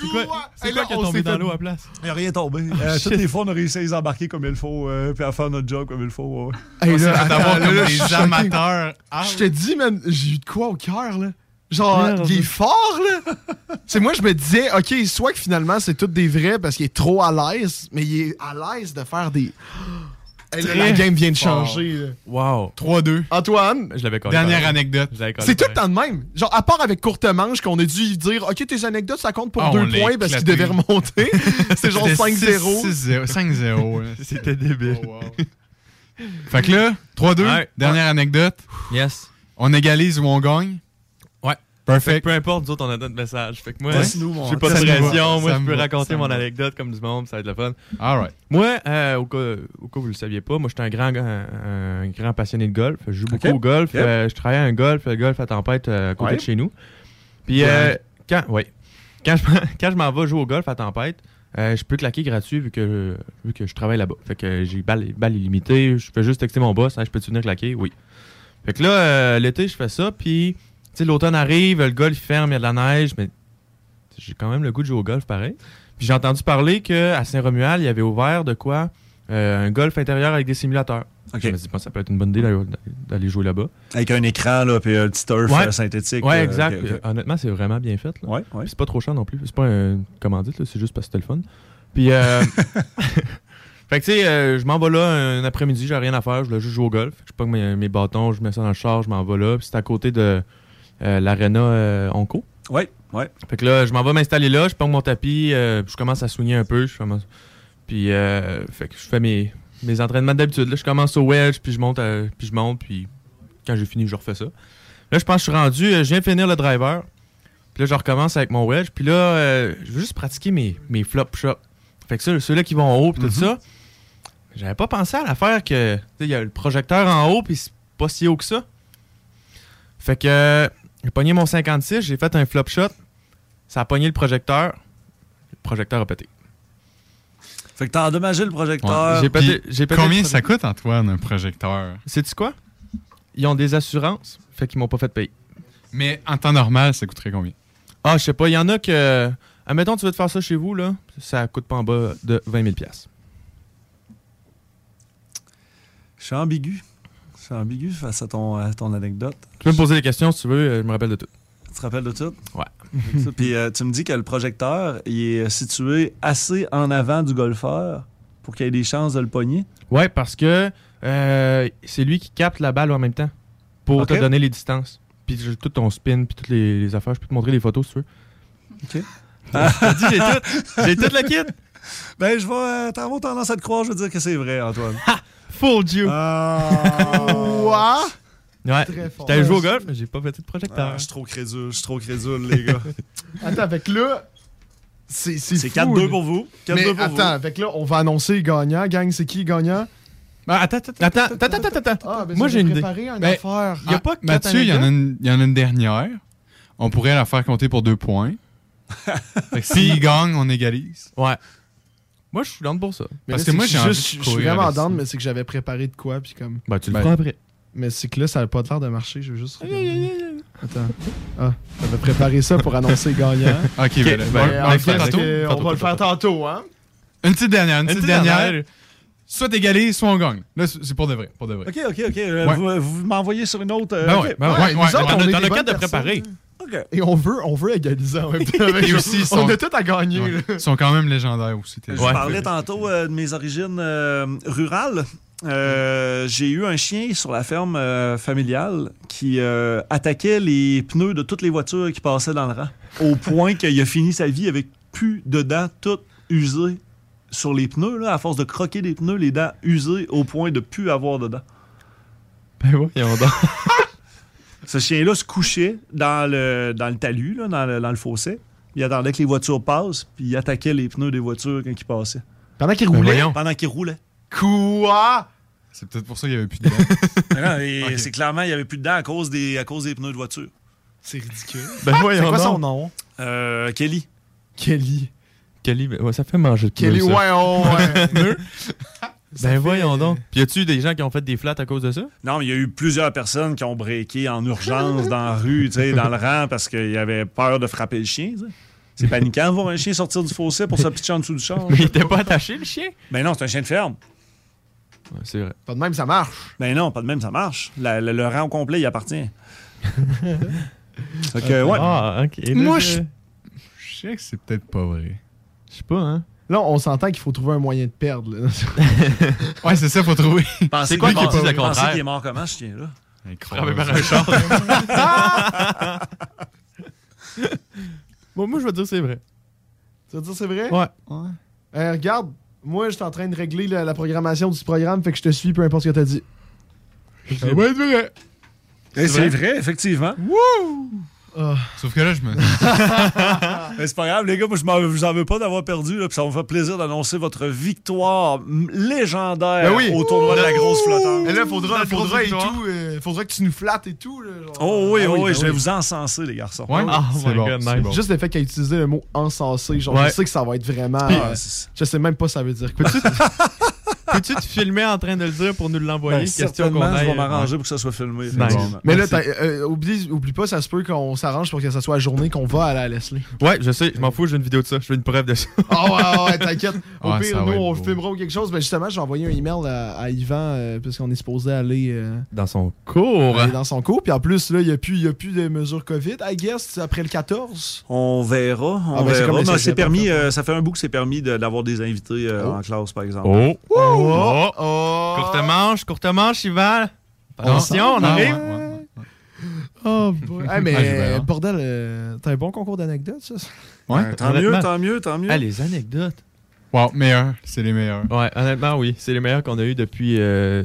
C'est quoi, c'est Hey, quoi là, qui est tombé dans fait- l'eau à place? Il n'y a rien tombé. Euh, Shit. toutes les fois, on a réussi à les embarquer comme il faut, euh, puis à faire notre job comme il faut. ouais. Hey, On s'est là, fait attends, avoir là, comme là, des je suis choqué. amateurs. Ah, Je te dis, man, j'ai eu de quoi au cœur, là? Genre, Merde. il est fort, là! c'est moi, je me disais, OK, soit que finalement, c'est tout des vrais parce qu'il est trop à l'aise, mais il est à l'aise de faire des. Hey, là, Très la game vient de changer. Wow. 3-2. Antoine, Je l'avais collé Dernière pareil. anecdote. C'est tout le temps de même. Genre, à part avec courte manche, qu'on a dû dire, OK, tes anecdotes, ça compte pour Ah, deux points parce qu'il devait remonter. c'est genre C'était 5-0. 6-0. 5-0. là. C'était débile. Oh, Fait que là, 3-2. Ouais. Dernière anecdote. Yes. On égalise ou on gagne? Perfect. Peu importe, nous autres, on a notre message. Fait que moi, j'ai pas de pression. Moi, je peux raconter mon anecdote comme du monde, ça va être le fun. All right. Moi, euh, au, cas, au cas où vous le saviez pas, moi, j'étais un grand, un, un grand passionné de golf. Je joue beaucoup au golf. Euh, je travaillais à un golf, le golf à tempête euh, à côté Ouais. de chez nous. Puis, euh, quand, ouais. quand je, quand je m'en vais jouer au golf à tempête, je peux claquer gratuit vu que, vu que je travaille là-bas. Fait que j'ai balle, balle illimitée. Je fais juste texter mon boss. Hein, je peux-tu venir claquer? Oui. Fait que là, l'été, je fais ça. Puis, sais, l'automne arrive, le golf ferme, il y a de la neige, mais j'ai quand même le goût de jouer au golf pareil. Puis j'ai entendu parler qu'à Saint-Romuald, il y avait ouvert de quoi Euh, un golf intérieur avec des simulateurs. Je me dis, bon, ça peut être une bonne idée d'aller- jouer là-bas. Avec un écran, là, puis un petit turf Ouais. euh, synthétique. Ouais, euh, exact. Euh, Honnêtement, c'est vraiment bien fait. là. Ouais, ouais. C'est pas trop cher non plus. C'est pas un commandite, c'est juste parce que c'était le fun. Puis, euh, fait que tu sais, euh, je m'en vais là un après-midi, j'ai rien à faire, je voulais juste jouer au golf. Je prends mes, mes bâtons, je mets ça dans le char, je m'en vais là. Puis c'est à côté de. Euh, l'Arena euh, Onco. Ouais, ouais. Fait que là, je m'en vais m'installer là, je prends mon tapis, euh, je commence à soigner un peu. Je commence... Puis, euh, fait que je fais mes, mes entraînements d'habitude. Là, je commence au wedge, puis je monte, à- puis je monte, puis quand j'ai fini, je refais ça. Là, je pense que je suis rendu, euh, je viens finir le driver. Puis là, je recommence avec mon wedge. Puis là, euh, je veux juste pratiquer mes, mes flop shots. Fait que ça, ceux-là qui vont en haut, puis tout ça, j'avais pas pensé à l'affaire que, tu sais, il y a le projecteur en haut, puis c'est pas si haut que ça. Fait que, j'ai pogné mon 56, j'ai fait un flop shot. Ça a pogné le projecteur. Le projecteur a pété. Fait que t'as endommagé le projecteur. Ouais, j'ai pété- Puis j'ai pété combien ça coûte, Antoine, un projecteur? Sais-tu quoi? Ils ont des assurances, fait qu'ils m'ont pas fait payer. Mais en temps normal, ça coûterait combien? Ah, je sais pas, il y en a que. Admettons, tu veux te faire ça chez vous, là, ça coûte pas en bas de 20 000 piastres. Je suis ambigu. Suis ambigu face à ton, à ton anecdote. Tu peux me poser des questions si tu veux, euh, je me rappelle de tout. Tu te rappelles de tout? Ouais. Puis euh, tu me dis que le projecteur il est situé assez en avant du golfeur pour qu'il ait des chances de le pogner? Ouais, parce que euh, c'est lui qui capte la balle en même temps pour te donner les distances. Puis tout ton spin, puis toutes les, les affaires. Je peux te montrer les photos si tu veux. OK. J'ai tout. J'ai tout le kit. Ben, je vais euh, t'as avoir tendance à te croire, je veux dire que c'est vrai, Antoine. Fooled you. Quoi? Ouais. Très fort. J'étais joué au golf, mais j'ai pas fait de projecteur. Ah, je suis trop crédule, je suis trop crédule, les gars. Attends, avec là. C'est c'est C'est fou, 4-2 là. pour vous. 4-2 Mais pour attends, vous. avec là, on va annoncer gagnant. Gang, c'est qui gagnant? Ah, attends, attends, attends, attends, attends, attends. Ah, ben, Moi, j'ai une idée. une Ben, affaire. Y a pas Ah, Mathieu, il y, en a anecdotes? une, il y en a une dernière. On pourrait la faire compter pour deux points. fait que s'il gagne, on égalise. Ouais. Moi, je suis down pour ça. Mais Parce là, que moi, j'ai envie juste- de Je suis courir vraiment avec down, ça. mais c'est que j'avais préparé de quoi, puis comme. Ben, tu le Ben, feras après. Mais c'est que là, ça n'a pas l'air de marcher. Je veux juste. regarder. Attends. Ah, j'avais préparé ça pour annoncer gagnant. Ok, ben, ben, Ben, on en le fait, fait tantôt. euh, on va le faire tantôt. tantôt, hein? Une petite dernière, une, petite, dernière. Soit t'égalises, soit on gagne. Là, c'est c'est pour de vrai. Pour de vrai. OK, OK, OK. euh, Ouais. Vous, vous m'envoyez sur une autre. euh, Ben ok. ouais, ben ouais, Ouais, ouais, nous ouais, autres, ouais. on T'en est as des t'en as bonnes quatre de personnes. préparer. Et on veut, on veut égaliser en même temps. Et aussi, ils on sont- a tout à gagner. Ouais. Ils sont quand même légendaires aussi. Je parlais tantôt euh, de mes origines euh, rurales. Euh, J'ai eu un chien sur la ferme euh, familiale qui euh, attaquait les pneus de toutes les voitures qui passaient dans le rang. Au point qu'il a fini sa vie avec plus de dents toutes usées sur les pneus. Là, à force de croquer des pneus, les dents usées au point de plus avoir de dents. Ben voyons donc. Ce chien-là se couchait dans le, dans le talus, là, dans, le, dans le fossé. Il attendait que les voitures passent, puis il attaquait les pneus des voitures quand ils passaient. Pendant qu'il Ben roulait? Pendant qu'ils roulaient. Quoi? C'est peut-être pour ça qu'il n'y avait plus de dents. C'est clairement, il n'y avait plus de dents à cause des, à cause des pneus de voiture. C'est ridicule. Ben C'est voyons quoi son nom? Euh, Kelly. Kelly. Kelly, ben, ouais, ça fait manger de Kelly, pneus, ouais, oh, ouais. Ça Ben fait- voyons donc. Puis y a-tu des gens qui ont fait des flats à cause de ça? Non, mais il y a eu plusieurs personnes qui ont breaké en urgence dans la rue, tu sais, dans le rang, parce qu'ils avaient peur de frapper le chien. tu sais. C'est paniquant de voir un chien sortir du fossé pour se pitcher en dessous du char. Mais il était pas attaché, le chien? Ben non, c'est un chien de ferme. Ouais, c'est vrai. Pas de même, ça marche. Ben non, pas de même, ça marche. La- le, le rang au complet, il appartient. Fait que, ouais. Ah, ok. Là, Moi, je- je je sais que c'est peut-être pas vrai. Je sais pas, hein. Là, on s'entend qu'il faut trouver un moyen de perdre. là. Ouais, c'est ça, faut trouver. Pensez C'est quoi qu'il qui est mort- pensent le pensez contraire? qu'il est mort comment, ce chien-là? Frappé par un char. bon, moi, je vais dire c'est vrai. Tu vas dire c'est vrai? Ouais. Euh, regarde, moi, je suis en train de régler la, la programmation du programme, fait que je te suis peu importe ce que t'as dit. Ça va être vrai. Eh, C'est vrai, effectivement. Ah. Sauf que là, je me. Mais c'est pas grave, les gars, moi je vous en veux pas d'avoir perdu, là, puis ça va me faire plaisir d'annoncer votre victoire légendaire Ben oui. au tournoi de la grosse flottante. Et là, faudra, faudra et tout. euh, faudra que tu nous flattes et tout. Là, genre. Oh oui, Ah oh oui, ben je vais oui. vous encenser, les garçons. Ouais, Ah, c'est bon, God, c'est nice. bon. Juste le fait qu'il a utilisé le mot encensé, genre, Ouais. je sais que ça va être vraiment. Puis- euh, je sais même pas ce que ça veut dire. quoi. Peux-tu te filmer en train de le dire pour nous l'envoyer? Ben, Question certainement, qu'on je vais m'arranger pour que ça soit filmé. Nice. Mais là, euh, oublie, oublie pas, ça se peut qu'on s'arrange pour que ça soit la journée qu'on va à la Leslie. Ouais, je sais, je m'en fous, j'ai une vidéo de ça. Je veux une preuve de ça. Ah ouais, ouais, ouais, t'inquiète. Au Ouais, pire, nous, on beau. filmera ou quelque chose. Ben justement, j'ai envoyé un email à, à Yvan, euh, puisqu'on est supposé aller, euh, Dans son cours. aller dans son cours. Puis en plus, là, il n'y a, plus- il y a plus de mesures COVID, I guess, après le 14. On verra. On Ah, ben, c'est verra. Mais c'est permis, euh, ça fait un bout que c'est permis de- d'avoir des invités euh, Oh. en classe, par exemple. Oh. Oh! oh. Courte manche, courte manche, Yvan. Attention, on Ah, arrive. ouais, ouais, ouais. Oh, boy. Hey, mais Ah, hâte. bordel, euh, t'as un bon concours d'anecdotes, ça? Ouais. tant mieux, tant mieux, tant mieux. Ah, les anecdotes. Wow, meilleur. C'est les meilleurs. Ouais, honnêtement, oui. C'est les meilleurs qu'on a eu depuis. euh,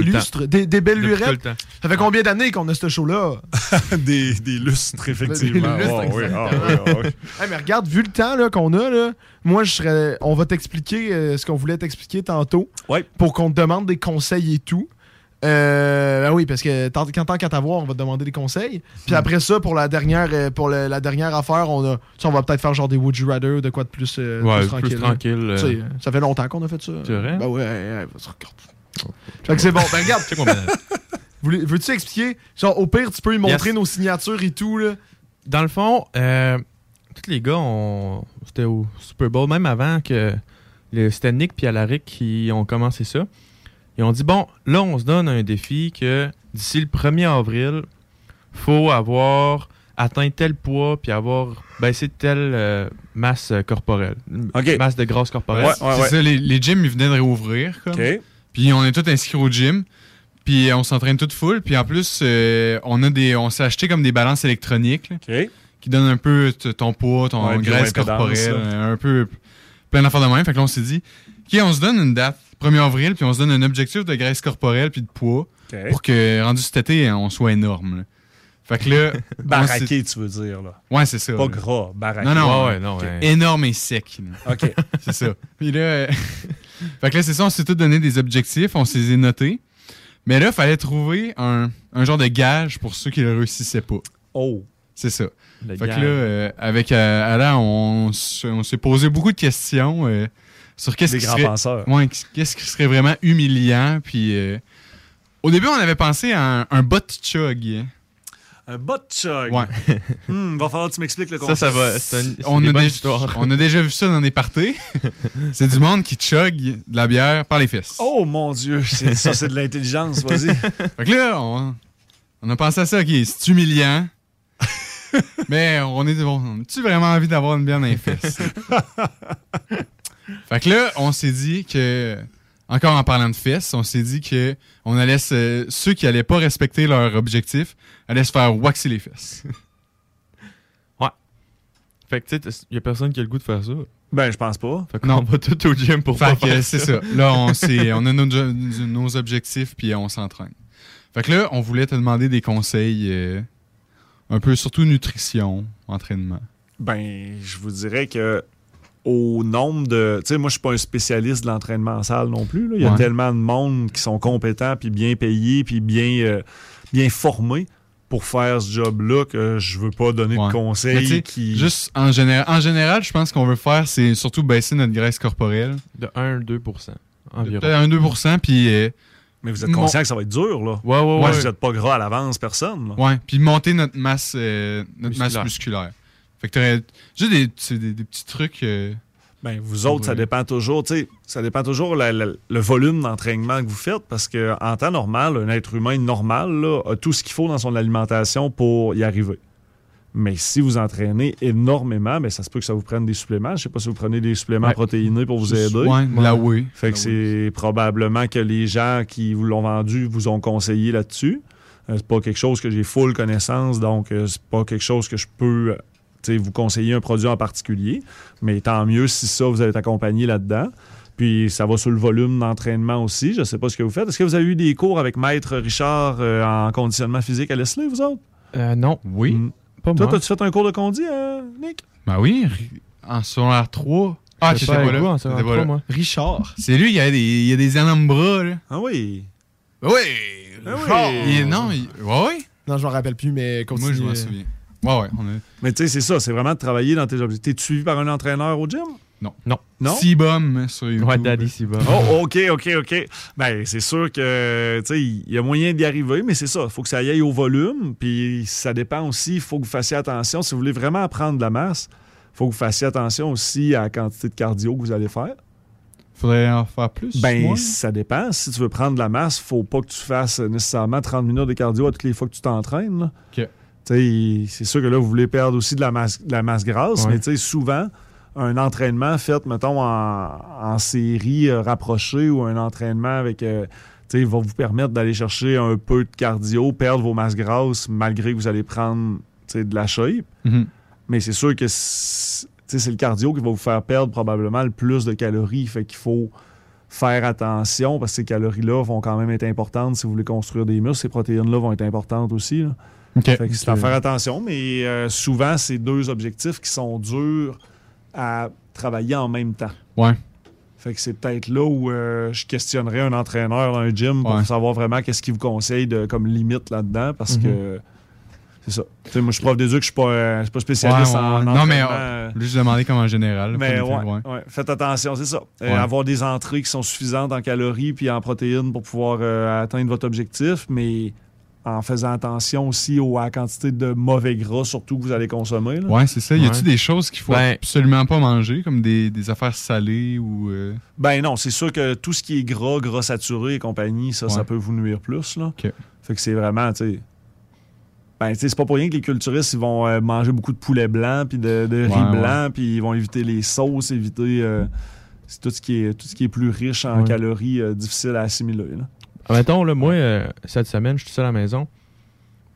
temps. lustres, des, des belles Depuis tout lurettes. le temps. Ça fait combien d'années qu'on a ce show-là? des, des lustres, effectivement. Des lustres, Oh, oui, ah, oui, ah, oui. Hey, mais regarde, vu le temps là, qu'on a, là, moi, je serais, on va t'expliquer euh, ce qu'on voulait t'expliquer tantôt pour qu'on te demande des conseils et tout. Euh, ben oui, parce que tant, quand tant qu'à t'avoir, on va te demander des conseils. Puis après ça, pour la dernière, euh, pour le- la dernière affaire, on a, tu sais, on va peut-être faire genre des Would You Rather ou de quoi de plus, euh, Ouais, plus plus tranquille. là. tranquille, euh. Tu sais, ça fait longtemps qu'on a fait ça. C'est vrai? Ben ouais, ouais, ouais. Fait que c'est bon. Ben regarde. Veux-tu expliquer? Genre, au pire, tu peux lui montrer Yes. nos signatures et tout, là. Dans le fond, euh, tous les gars, on... c'était au Super Bowl, même avant que le- c'était Nick et Alaric qui ont commencé ça. Ils ont dit bon, là, on se donne un défi que d'ici le 1er avril, faut avoir atteint tel poids puis avoir baissé telle euh, masse corporelle. Masse de graisse corporelle. c'est ça, les, les gyms, ils venaient de réouvrir. Comme. OK. Puis on est tous inscrits au gym. Puis on s'entraîne tout full. Puis en plus, euh, on a des, on s'est acheté comme des balances électroniques là, qui donnent un peu ton poids, ton Ouais, graisse corporelle, un peu plein d'affaires de même. Fait que là, on s'est dit, OK, on se donne une date, 1er avril, puis on se donne un objectif de graisse corporelle puis de poids OK. pour que, rendu cet été, on soit énorme. là. Fait que là... Baraqué, tu veux dire, là. Ouais, c'est ça. Pas là. gras, baraqué. Non, non, Ouais, non. Énorme et sec. là. OK. c'est ça. Puis là, euh, fait que là, c'est ça, on s'est tous donné des objectifs, on s'est notés. Mais là, il fallait trouver un, un genre de gage pour ceux qui ne le réussissaient pas. Oh. C'est ça. Le fait gage. que là, euh, avec euh, Alain, on, on s'est posé beaucoup de questions euh, sur qu'est-ce qui serait, penseurs. ouais, qu'est-ce qui serait vraiment humiliant. Puis euh, au début, on avait pensé à un, un butt chug. Un butt chug. Ouais. Hmm, va falloir que tu m'expliques le Ça, concept. ça va. c'est un- c'est on, a déjà, histoires. on a déjà vu ça dans des parties. c'est du monde qui chug de la bière par les fesses. Oh mon Dieu, c'est- ça c'est de l'intelligence, vas-y. Fait que là, on, on a pensé à ça, ok, c'est humiliant. mais on est bon, on a-tu vraiment envie d'avoir une bière dans les fesses? fait que là, on s'est dit que, encore en parlant de fesses, on s'est dit que on allait se- ceux qui allaient pas respecter leur objectif allaient se faire waxer les fesses. Ouais. Fait que tu sais, il y a personne qui a le goût de faire ça. Ben, je pense pas. Fait qu'on Non. va tout au gym pour Fait pas que faire c'est ça. Là, on, s'est- on a nos, nos objectifs puis on s'entraîne. Fait que là, on voulait te demander des conseils euh, un peu, surtout nutrition, entraînement. Ben, je vous dirais que au nombre de. Tu sais, moi, je suis pas un spécialiste de l'entraînement en salle non plus. là. Il y a Ouais. tellement de monde qui sont compétents, puis bien payés, puis bien, euh, bien formés pour faire ce job-là que je veux pas donner Ouais. de conseils sais, qui. Juste en général, en général, je pense qu'on veut faire, c'est surtout baisser notre graisse corporelle. De 1-2 environ. Peut-être 1-2 puis. euh, Mais vous êtes mon- conscient que ça va être dur, là. Ouais, ouais, ouais. Vous êtes pas gras à l'avance, personne. là. Ouais, puis monter notre masse, euh, notre masse Musculaire. Fait que t'aurais juste des, des, des petits trucs. euh, Ben, vous autres, ça dépend toujours, tu sais, ça dépend toujours la- la- le volume d'entraînement que vous faites parce que en temps normal, un être humain normal là, a tout ce qu'il faut dans son alimentation pour y arriver. Mais si vous entraînez énormément, ben, ça se peut que ça vous prenne des suppléments. Je sais pas si vous prenez des suppléments Ouais. protéinés pour vous aider. ouais, la whey. Fait que c'est probablement que les gens qui vous l'ont vendu vous ont conseillé là-dessus. Euh, c'est pas quelque chose que j'ai full connaissance, donc euh, c'est pas quelque chose que je peux vous conseiller un produit en particulier. Mais tant mieux si ça, vous allez être accompagné là-dedans. Puis ça va sur le volume d'entraînement aussi. Je sais pas ce que vous faites. Est-ce que vous avez eu des cours avec Maître Richard euh, en conditionnement physique à Leslie, vous autres? Euh, non. Oui. Pas Toi, moi. as-tu fait un cours de condi, euh, Nick? Ben oui, en secondaire 3. Ah, J'étais tu pas là. secondaire T'étais pas 3, là. moi. Richard. C'est lui, il y a des, il y a des énormes bras, là. Ah oui. Ben oui! Ah Richard. oui. Il est- non, il- ouais, ouais. Non, je m'en rappelle plus, mais continue. Moi, je m'en souviens. Ouais, ouais. On a... Mais tu sais, c'est ça, c'est vraiment de travailler dans tes objectifs. T'es suivi par un entraîneur au gym? Non. Non. Non? C-Bum sur YouTube. Ouais, Daddy. Oh, OK, OK, OK. Ben, c'est sûr que, tu sais, il y a moyen d'y arriver, mais c'est ça. Il faut que ça y aille au volume. Puis ça dépend aussi, il faut que vous fassiez attention. Si vous voulez vraiment prendre de la masse, il faut que vous fassiez attention aussi à la quantité de cardio que vous allez faire. Faudrait en faire plus. Ben, ça dépend. Si tu veux prendre de la masse, faut pas que tu fasses nécessairement 30 minutes de cardio à toutes les fois que tu t'entraînes. OK. C'est sûr que là, vous voulez perdre aussi de la masse, de la masse grasse, Ouais. mais souvent, un entraînement fait, mettons, en, en série euh, rapprochée ou un entraînement avec euh, va vous permettre d'aller chercher un peu de cardio, perdre vos masses grasses, malgré que vous allez prendre de la shape. Mhm. Mais c'est sûr que c'est le cardio qui va vous faire perdre probablement le plus de calories. Fait qu'il faut faire attention parce que ces calories-là vont quand même être importantes si vous voulez construire des muscles. Ces protéines-là vont être importantes aussi. là. OK. Fait que c'est à faire attention, mais euh, souvent, c'est deux objectifs qui sont durs à travailler en même temps. Ouais. Fait que c'est peut-être là où euh, je questionnerais un entraîneur dans un gym pour Ouais. savoir vraiment qu'est-ce qu'il vous conseille de, comme limite là-dedans parce Mhm. que c'est ça. Tu sais, moi, je suis prof d'éduc, je suis pas, euh, je suis pas spécialiste Ouais, ouais, en. Non, mais euh, juste demander comme en général. mais pas ouais, des- ouais. ouais. faites attention, c'est ça. Euh, avoir des entrées qui sont suffisantes en calories puis en protéines pour pouvoir euh, atteindre votre objectif, mais en faisant attention aussi aux, à la quantité de mauvais gras, surtout que vous allez consommer. Ouais, c'est ça. Y Ouais. des choses qu'il faut Ben- absolument pas manger, comme des, des affaires salées ou. euh, Ben non, c'est sûr que tout ce qui est gras, gras saturé et compagnie, ça, ça peut vous nuire plus. Là. Fait que c'est vraiment, tu sais. Ben, tu sais, c'est pas pour rien que les culturistes, ils vont euh, manger beaucoup de poulet blanc, puis de, de riz Ouais, blanc, puis ils vont éviter les sauces, éviter euh, c'est tout, ce qui est, tout ce qui est plus riche en Ouais. calories, euh, difficile à assimiler. Là. Ah, Mettons, là, moi, euh, cette semaine, je suis seul à la maison.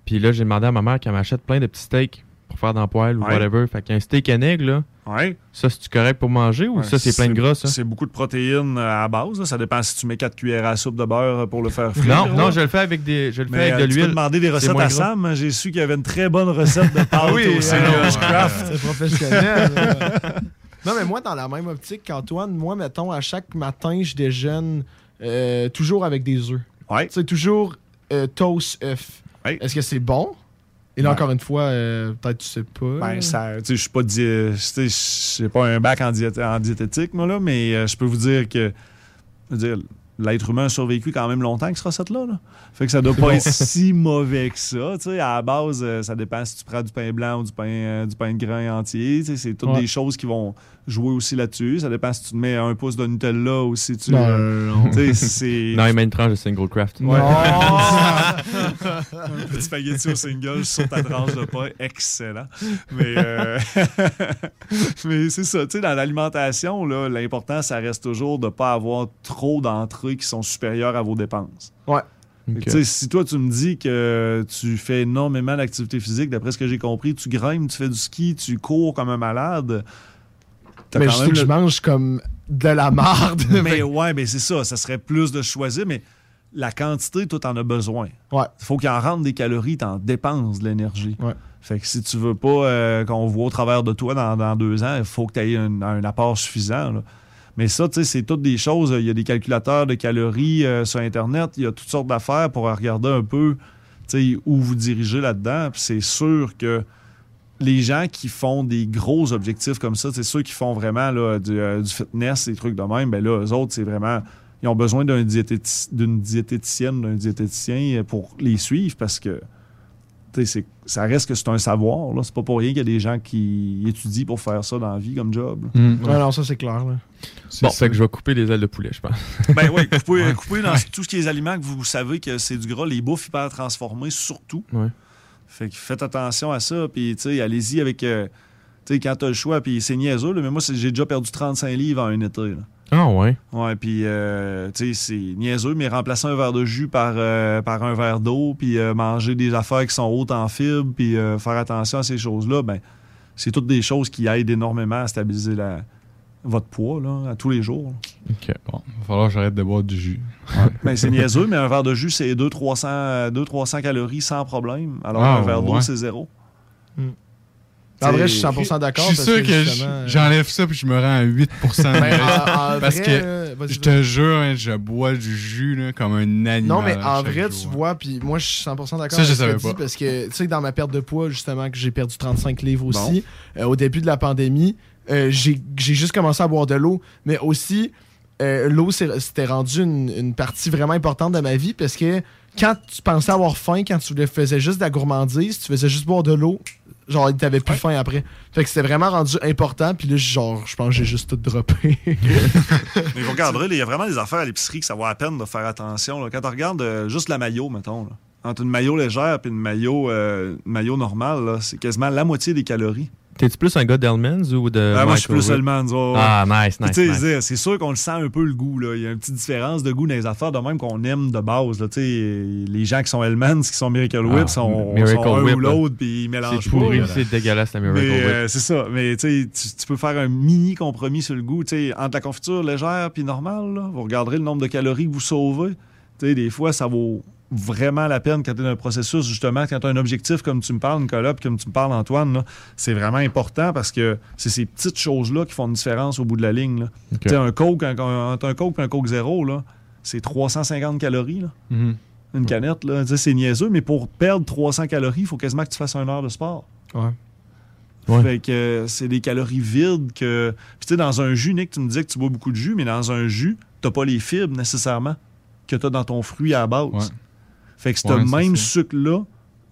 Puis là, j'ai demandé à ma mère qu'elle m'achète plein de petits steaks pour faire dans le poêle ou Ouais. whatever. Fait qu'un steak à nègre, là. Ouais. Ça, c'est-tu correct pour manger ou Ouais, ça, c'est plein de gras, ça? C'est beaucoup de protéines euh, à base. là. Ça dépend si tu mets 4 cuillères à soupe de beurre euh, pour le faire frire. Non, non, je le fais avec des, je le fais Mais, avec de tu peux l'huile. demander des C'est recettes à. Sam. J'ai su qu'il y avait une très bonne recette de pâte oui, au Sandwich Craft. C'est professionnel. non, mais moi, dans la même optique qu'Antoine, moi, mettons, à chaque matin, je déjeune euh, toujours avec des œufs. Ouais. C'est toujours euh, toast œuf. Est-ce que c'est bon? Et là, Ouais. encore une fois, euh, peut-être tu sais pas. Ben, ça, tu sais, je suis pas di- un bac en, diét- en diététique, moi, là, mais euh, je peux vous dire que, je veux dire, l'être humain a survécu quand même longtemps avec cette recette-là, là. Fait que ça doit pas bon. être si mauvais que ça. À la base, euh, ça dépend si tu prends du pain blanc ou du pain, euh, du pain de grain entier. C'est toutes Ouais. des choses qui vont jouer aussi là-dessus. Ça dépend si tu te mets un pouce de Nutella ou si tu... Non, euh, non, c'est... Il met une tranche de single craft. Ouais. Un petit spaghetti au single sur ta tranche de pain, excellent. Mais, euh, mais c'est ça, dans l'alimentation, là, l'important, ça reste toujours de ne pas avoir trop qui sont supérieures à vos dépenses. Ouais. Si toi, tu me dis que tu fais énormément d'activité physique, d'après ce que j'ai compris, tu grimpes, tu fais du ski, tu cours comme un malade. Mais quand je sais même que le- je mange comme de la marde. mais ouais, mais c'est ça. Ça serait plus de choisir, mais la quantité, toi, t'en as besoin. Ouais. Il faut qu'il en rentre des calories, t'en dépenses de l'énergie. Ouais. Fait que si tu veux pas euh, qu'on voit au travers de toi dans, dans deux ans, il faut que tu aies un, un apport suffisant. là. Mais ça, c'est toutes des choses. Il y a des calculateurs de calories euh, sur Internet. Il y a toutes sortes d'affaires pour regarder un peu où vous dirigez là-dedans. C'est sûr que les gens qui font des gros objectifs comme ça, c'est ceux qui font vraiment euh, du fitness, des trucs de même, ben là, eux autres, c'est vraiment. Ils ont besoin d'une diététicienne, d'un diététicien pour les suivre parce que ça reste que c'est un savoir. Là. C'est pas pour rien qu'il y a des gens qui étudient pour faire ça dans la vie comme job. Ouais, non, ça, c'est clair. Là. Bon, fait que je vais couper les ailes de poulet, je pense. Ben oui, coupez, coupez dans tout ce qui est les aliments que vous savez que c'est du gras, les bouffes hyper transformées surtout. Ouais. Fait que faites attention à ça, puis tu sais, allez-y avec. euh, tu sais, quand t'as le choix, puis c'est niaiseux, là, mais moi, c'est- j'ai déjà perdu 35 livres en un été. là. Ah ouais. Ouais, puis euh, tu sais, c'est niaiseux, mais remplacer un verre de jus par, euh, par un verre d'eau, puis euh, manger des affaires qui sont hautes en fibres, puis euh, faire attention à ces choses-là, ben, c'est toutes des choses qui aident énormément à stabiliser la, votre poids, là, à tous les jours. Ok, bon, il va falloir que j'arrête de boire du jus. Ben, c'est niaiseux, mais un verre de jus, c'est 200-300 200-300 calories sans problème, alors Ah, qu'un verre d'eau, ouais. c'est zéro. En vrai, je suis 100% d'accord. Je suis sûr que, j- j'enlève ça puis je me rends à 8 de Ben, graisse. en- en Parce que euh, je te jure, hein, je bois du jus là, comme un animal. Non, mais en vrai, tu vois, puis moi, je suis 100% d'accord Ça, je savais pas. parce que, tu sais, dans ma perte de poids, justement, que j'ai perdu 35 livres aussi, euh, au début de la pandémie, euh, j'ai juste commencé à boire de l'eau, mais aussi, euh, l'eau, c'était rendu une, partie vraiment importante de ma vie, parce que quand tu pensais avoir faim, quand tu le faisais juste de la gourmandise, tu faisais juste boire de l'eau, genre, t'avais plus faim après. Fait que c'était vraiment rendu important, puis là, genre, je pense que j'ai juste tout droppé. Mais vous regarderez, là, il y a vraiment des affaires à l'épicerie que ça vaut la peine de faire attention. là. Quand on regarde euh, juste la maillot, mettons, là, entre une maillot légère et une maillot, euh, maillot normale, c'est quasiment la moitié des calories. T'es-tu plus un gars d'Hellmans ou de. Ah, moi, je suis plus ouais. Ah, nice, nice. c'est- sûr qu'on le sent un peu le goût. Là. Il y a une petite différence de goût dans les affaires, de même qu'on aime de base. Là. Les gens qui sont Hellmans, qui sont Miracle Whip, Ah, sont, Miracle sont un Whip, ou là. l'autre, puis ils mélangent C'est pourri, c'est dégueulasse, la Miracle Mais, Whip. euh, c'est ça. Mais tu, peux faire un mini compromis sur le goût. Tu sais, entre la confiture légère puis normale, là, vous regarderez le nombre de calories que vous sauvez. Tu sais, des fois, ça vaut vraiment la peine quand tu es dans un processus, justement, quand tu as un objectif comme tu me parles, Nicolas, puis comme tu me parles, Antoine, c'est vraiment important parce que c'est ces petites choses-là qui font une différence au bout de la ligne. là. Ok. Tu un Coke, un, entre un Coke et un Coke zéro, c'est 350 calories. là. Mhm. Une canette, là. C'est niaiseux, mais pour perdre 300 calories, il faut quasiment que tu fasses une heure de sport. Ouais. Fait que c'est des calories vides que. Puis tu sais, dans un jus, Nick, tu me disais que tu bois beaucoup de jus, mais dans un jus, t'as pas les fibres nécessairement que tu as dans ton fruit à la base. Fait que ce Ouais, même sucre-là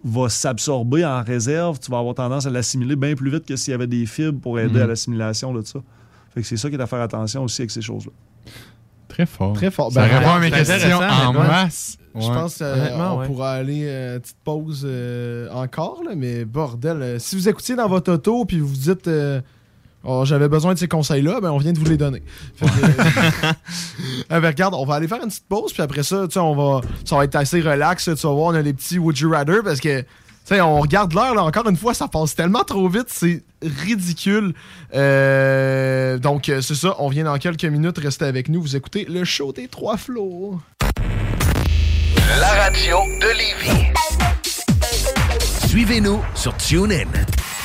va s'absorber en réserve, tu vas avoir tendance à l'assimiler bien plus vite que s'il y avait des fibres pour aider Mhm. à l'assimilation de ça. Fait que c'est ça qui est à faire attention aussi avec ces choses-là. Très fort. Très fort. Ça Ben, répond à mes questions en ouais. masse. Je pense qu'on Honnêtement, ouais. pourra aller euh, petite pause euh, encore, là, mais bordel. euh, si vous écoutiez dans votre auto puis vous vous dites euh, Oh, j'avais besoin de ces conseils-là, ben on vient de vous les donner. Fait que, euh, ah, ben, regarde, on va aller faire une petite pause, puis après ça, tu sais, on va, ça va être assez relax. Tu vas voir, on a les petits Would You Rather parce que. tu sais, on regarde l'heure, là, encore une fois, ça passe tellement trop vite, c'est ridicule. Euh, donc, euh, c'est ça, on vient dans quelques minutes, restez avec nous, vous écoutez le show des trois flots. La radio de Lévis. Suivez-nous sur TuneIn.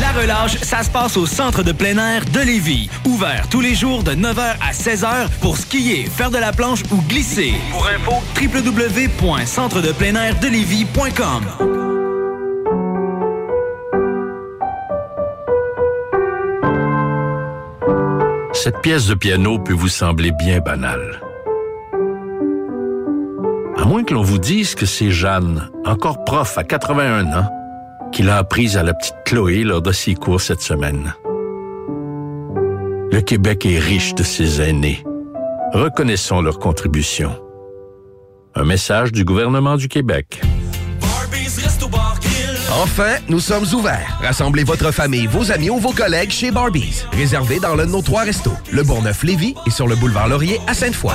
La relâche, ça se passe au centre de plein air de Lévis. Ouvert tous les jours de 9h à 16h pour skier, faire de la planche ou glisser. Pour info, www.centredepleinairdelévis.com. Cette pièce de piano peut vous sembler bien banale. À moins que l'on vous dise que c'est Jeanne, encore prof à 81 ans, qui l'a apprise à la petite Chloé lors de ses cours cette semaine. Le Québec est riche de ses aînés. Reconnaissons leur contribution. Un message du gouvernement du Québec. Enfin, nous sommes ouverts. Rassemblez votre famille, vos amis ou vos collègues chez Barbies. Réservé dans l'un de nos trois restos, le Bourgneuf-Lévis et sur le boulevard Laurier à Sainte-Foy.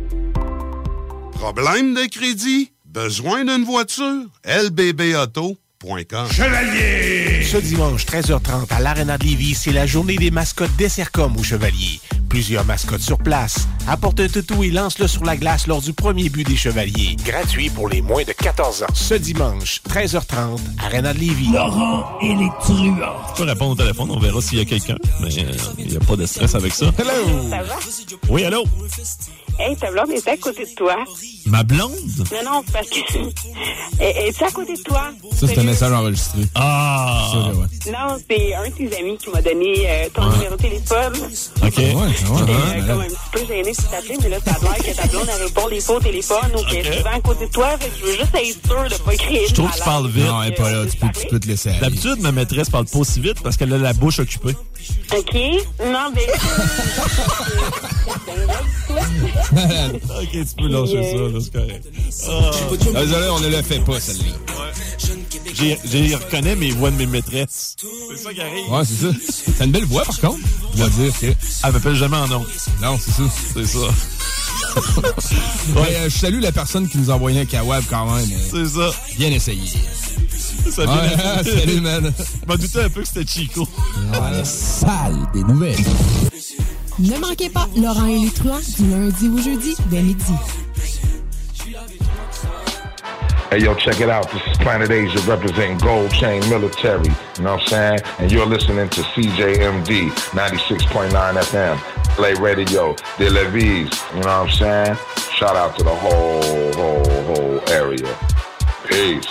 Problème de crédit? Besoin d'une voiture? lbbauto.com Chevalier! Ce dimanche, 13h30, à l'Arena de Lévis, c'est la journée des mascottes des Sercom au Chevalier. Plusieurs mascottes sur place. Apporte un toutou et lance-le sur la glace lors du premier but des Chevaliers. Gratuit pour les moins de 14 ans. Ce dimanche, 13h30, Arena de Lévis. Laurent et les truands. Tu peux répondre au téléphone, on verra s'il y a quelqu'un. Mais euh, il n'y a pas de stress avec ça. Hello! Oui, allô? Hey, ta blonde est à côté de toi. Ma blonde? Non, non, parce que. Elle est à côté de toi. Ça, c'est un message enregistré. Ah! Non, c'est un de tes amis qui m'a donné euh, ton numéro de téléphone. OK. Ouais, ouais, J'étais euh, comme un petit peu gênée de t'appeler, mais là, ça a l'air que ta blonde elle répond des fois au téléphone ou qu'elle est souvent à côté de toi. Fait que je veux juste être sûre de pas créer Je trouve que tu parles vite. Non, elle est pas là. Tu peux, tu peux te laisser. D'habitude, ma maîtresse parle pas aussi vite parce qu'elle a la bouche occupée. OK? Non, mais. ok, tu peux lâcher ça, là, c'est correct. Ah. Désolé, on ne le fait pas, celle-là. J'ai- J'ai reconnais mes voix de mes maîtresses. C'est ça qui arrive. Ouais, c'est ça. T'as une belle voix, par contre. Je dois dire que. Elle m'appelle jamais en nom. Non, c'est ça. C'est ça. Ouais, euh, je salue la personne qui nous a envoyé un kawab quand même. C'est ça. Bien essayé. Ça Ouais, salut, man. Je m'en doutais un peu que c'était Chico. la salle des nouvelles. Ne manquez pas Laurent et les truands du lundi au jeudi dès midi. Hey, yo, check it out. This is Planet Asia representing Gold Chain Military. You know what I'm saying? And you're listening to CJMD 96.9 FM. Play Radio, De La Vise. You know what I'm saying? Shout out to the whole, whole, whole area. Peace.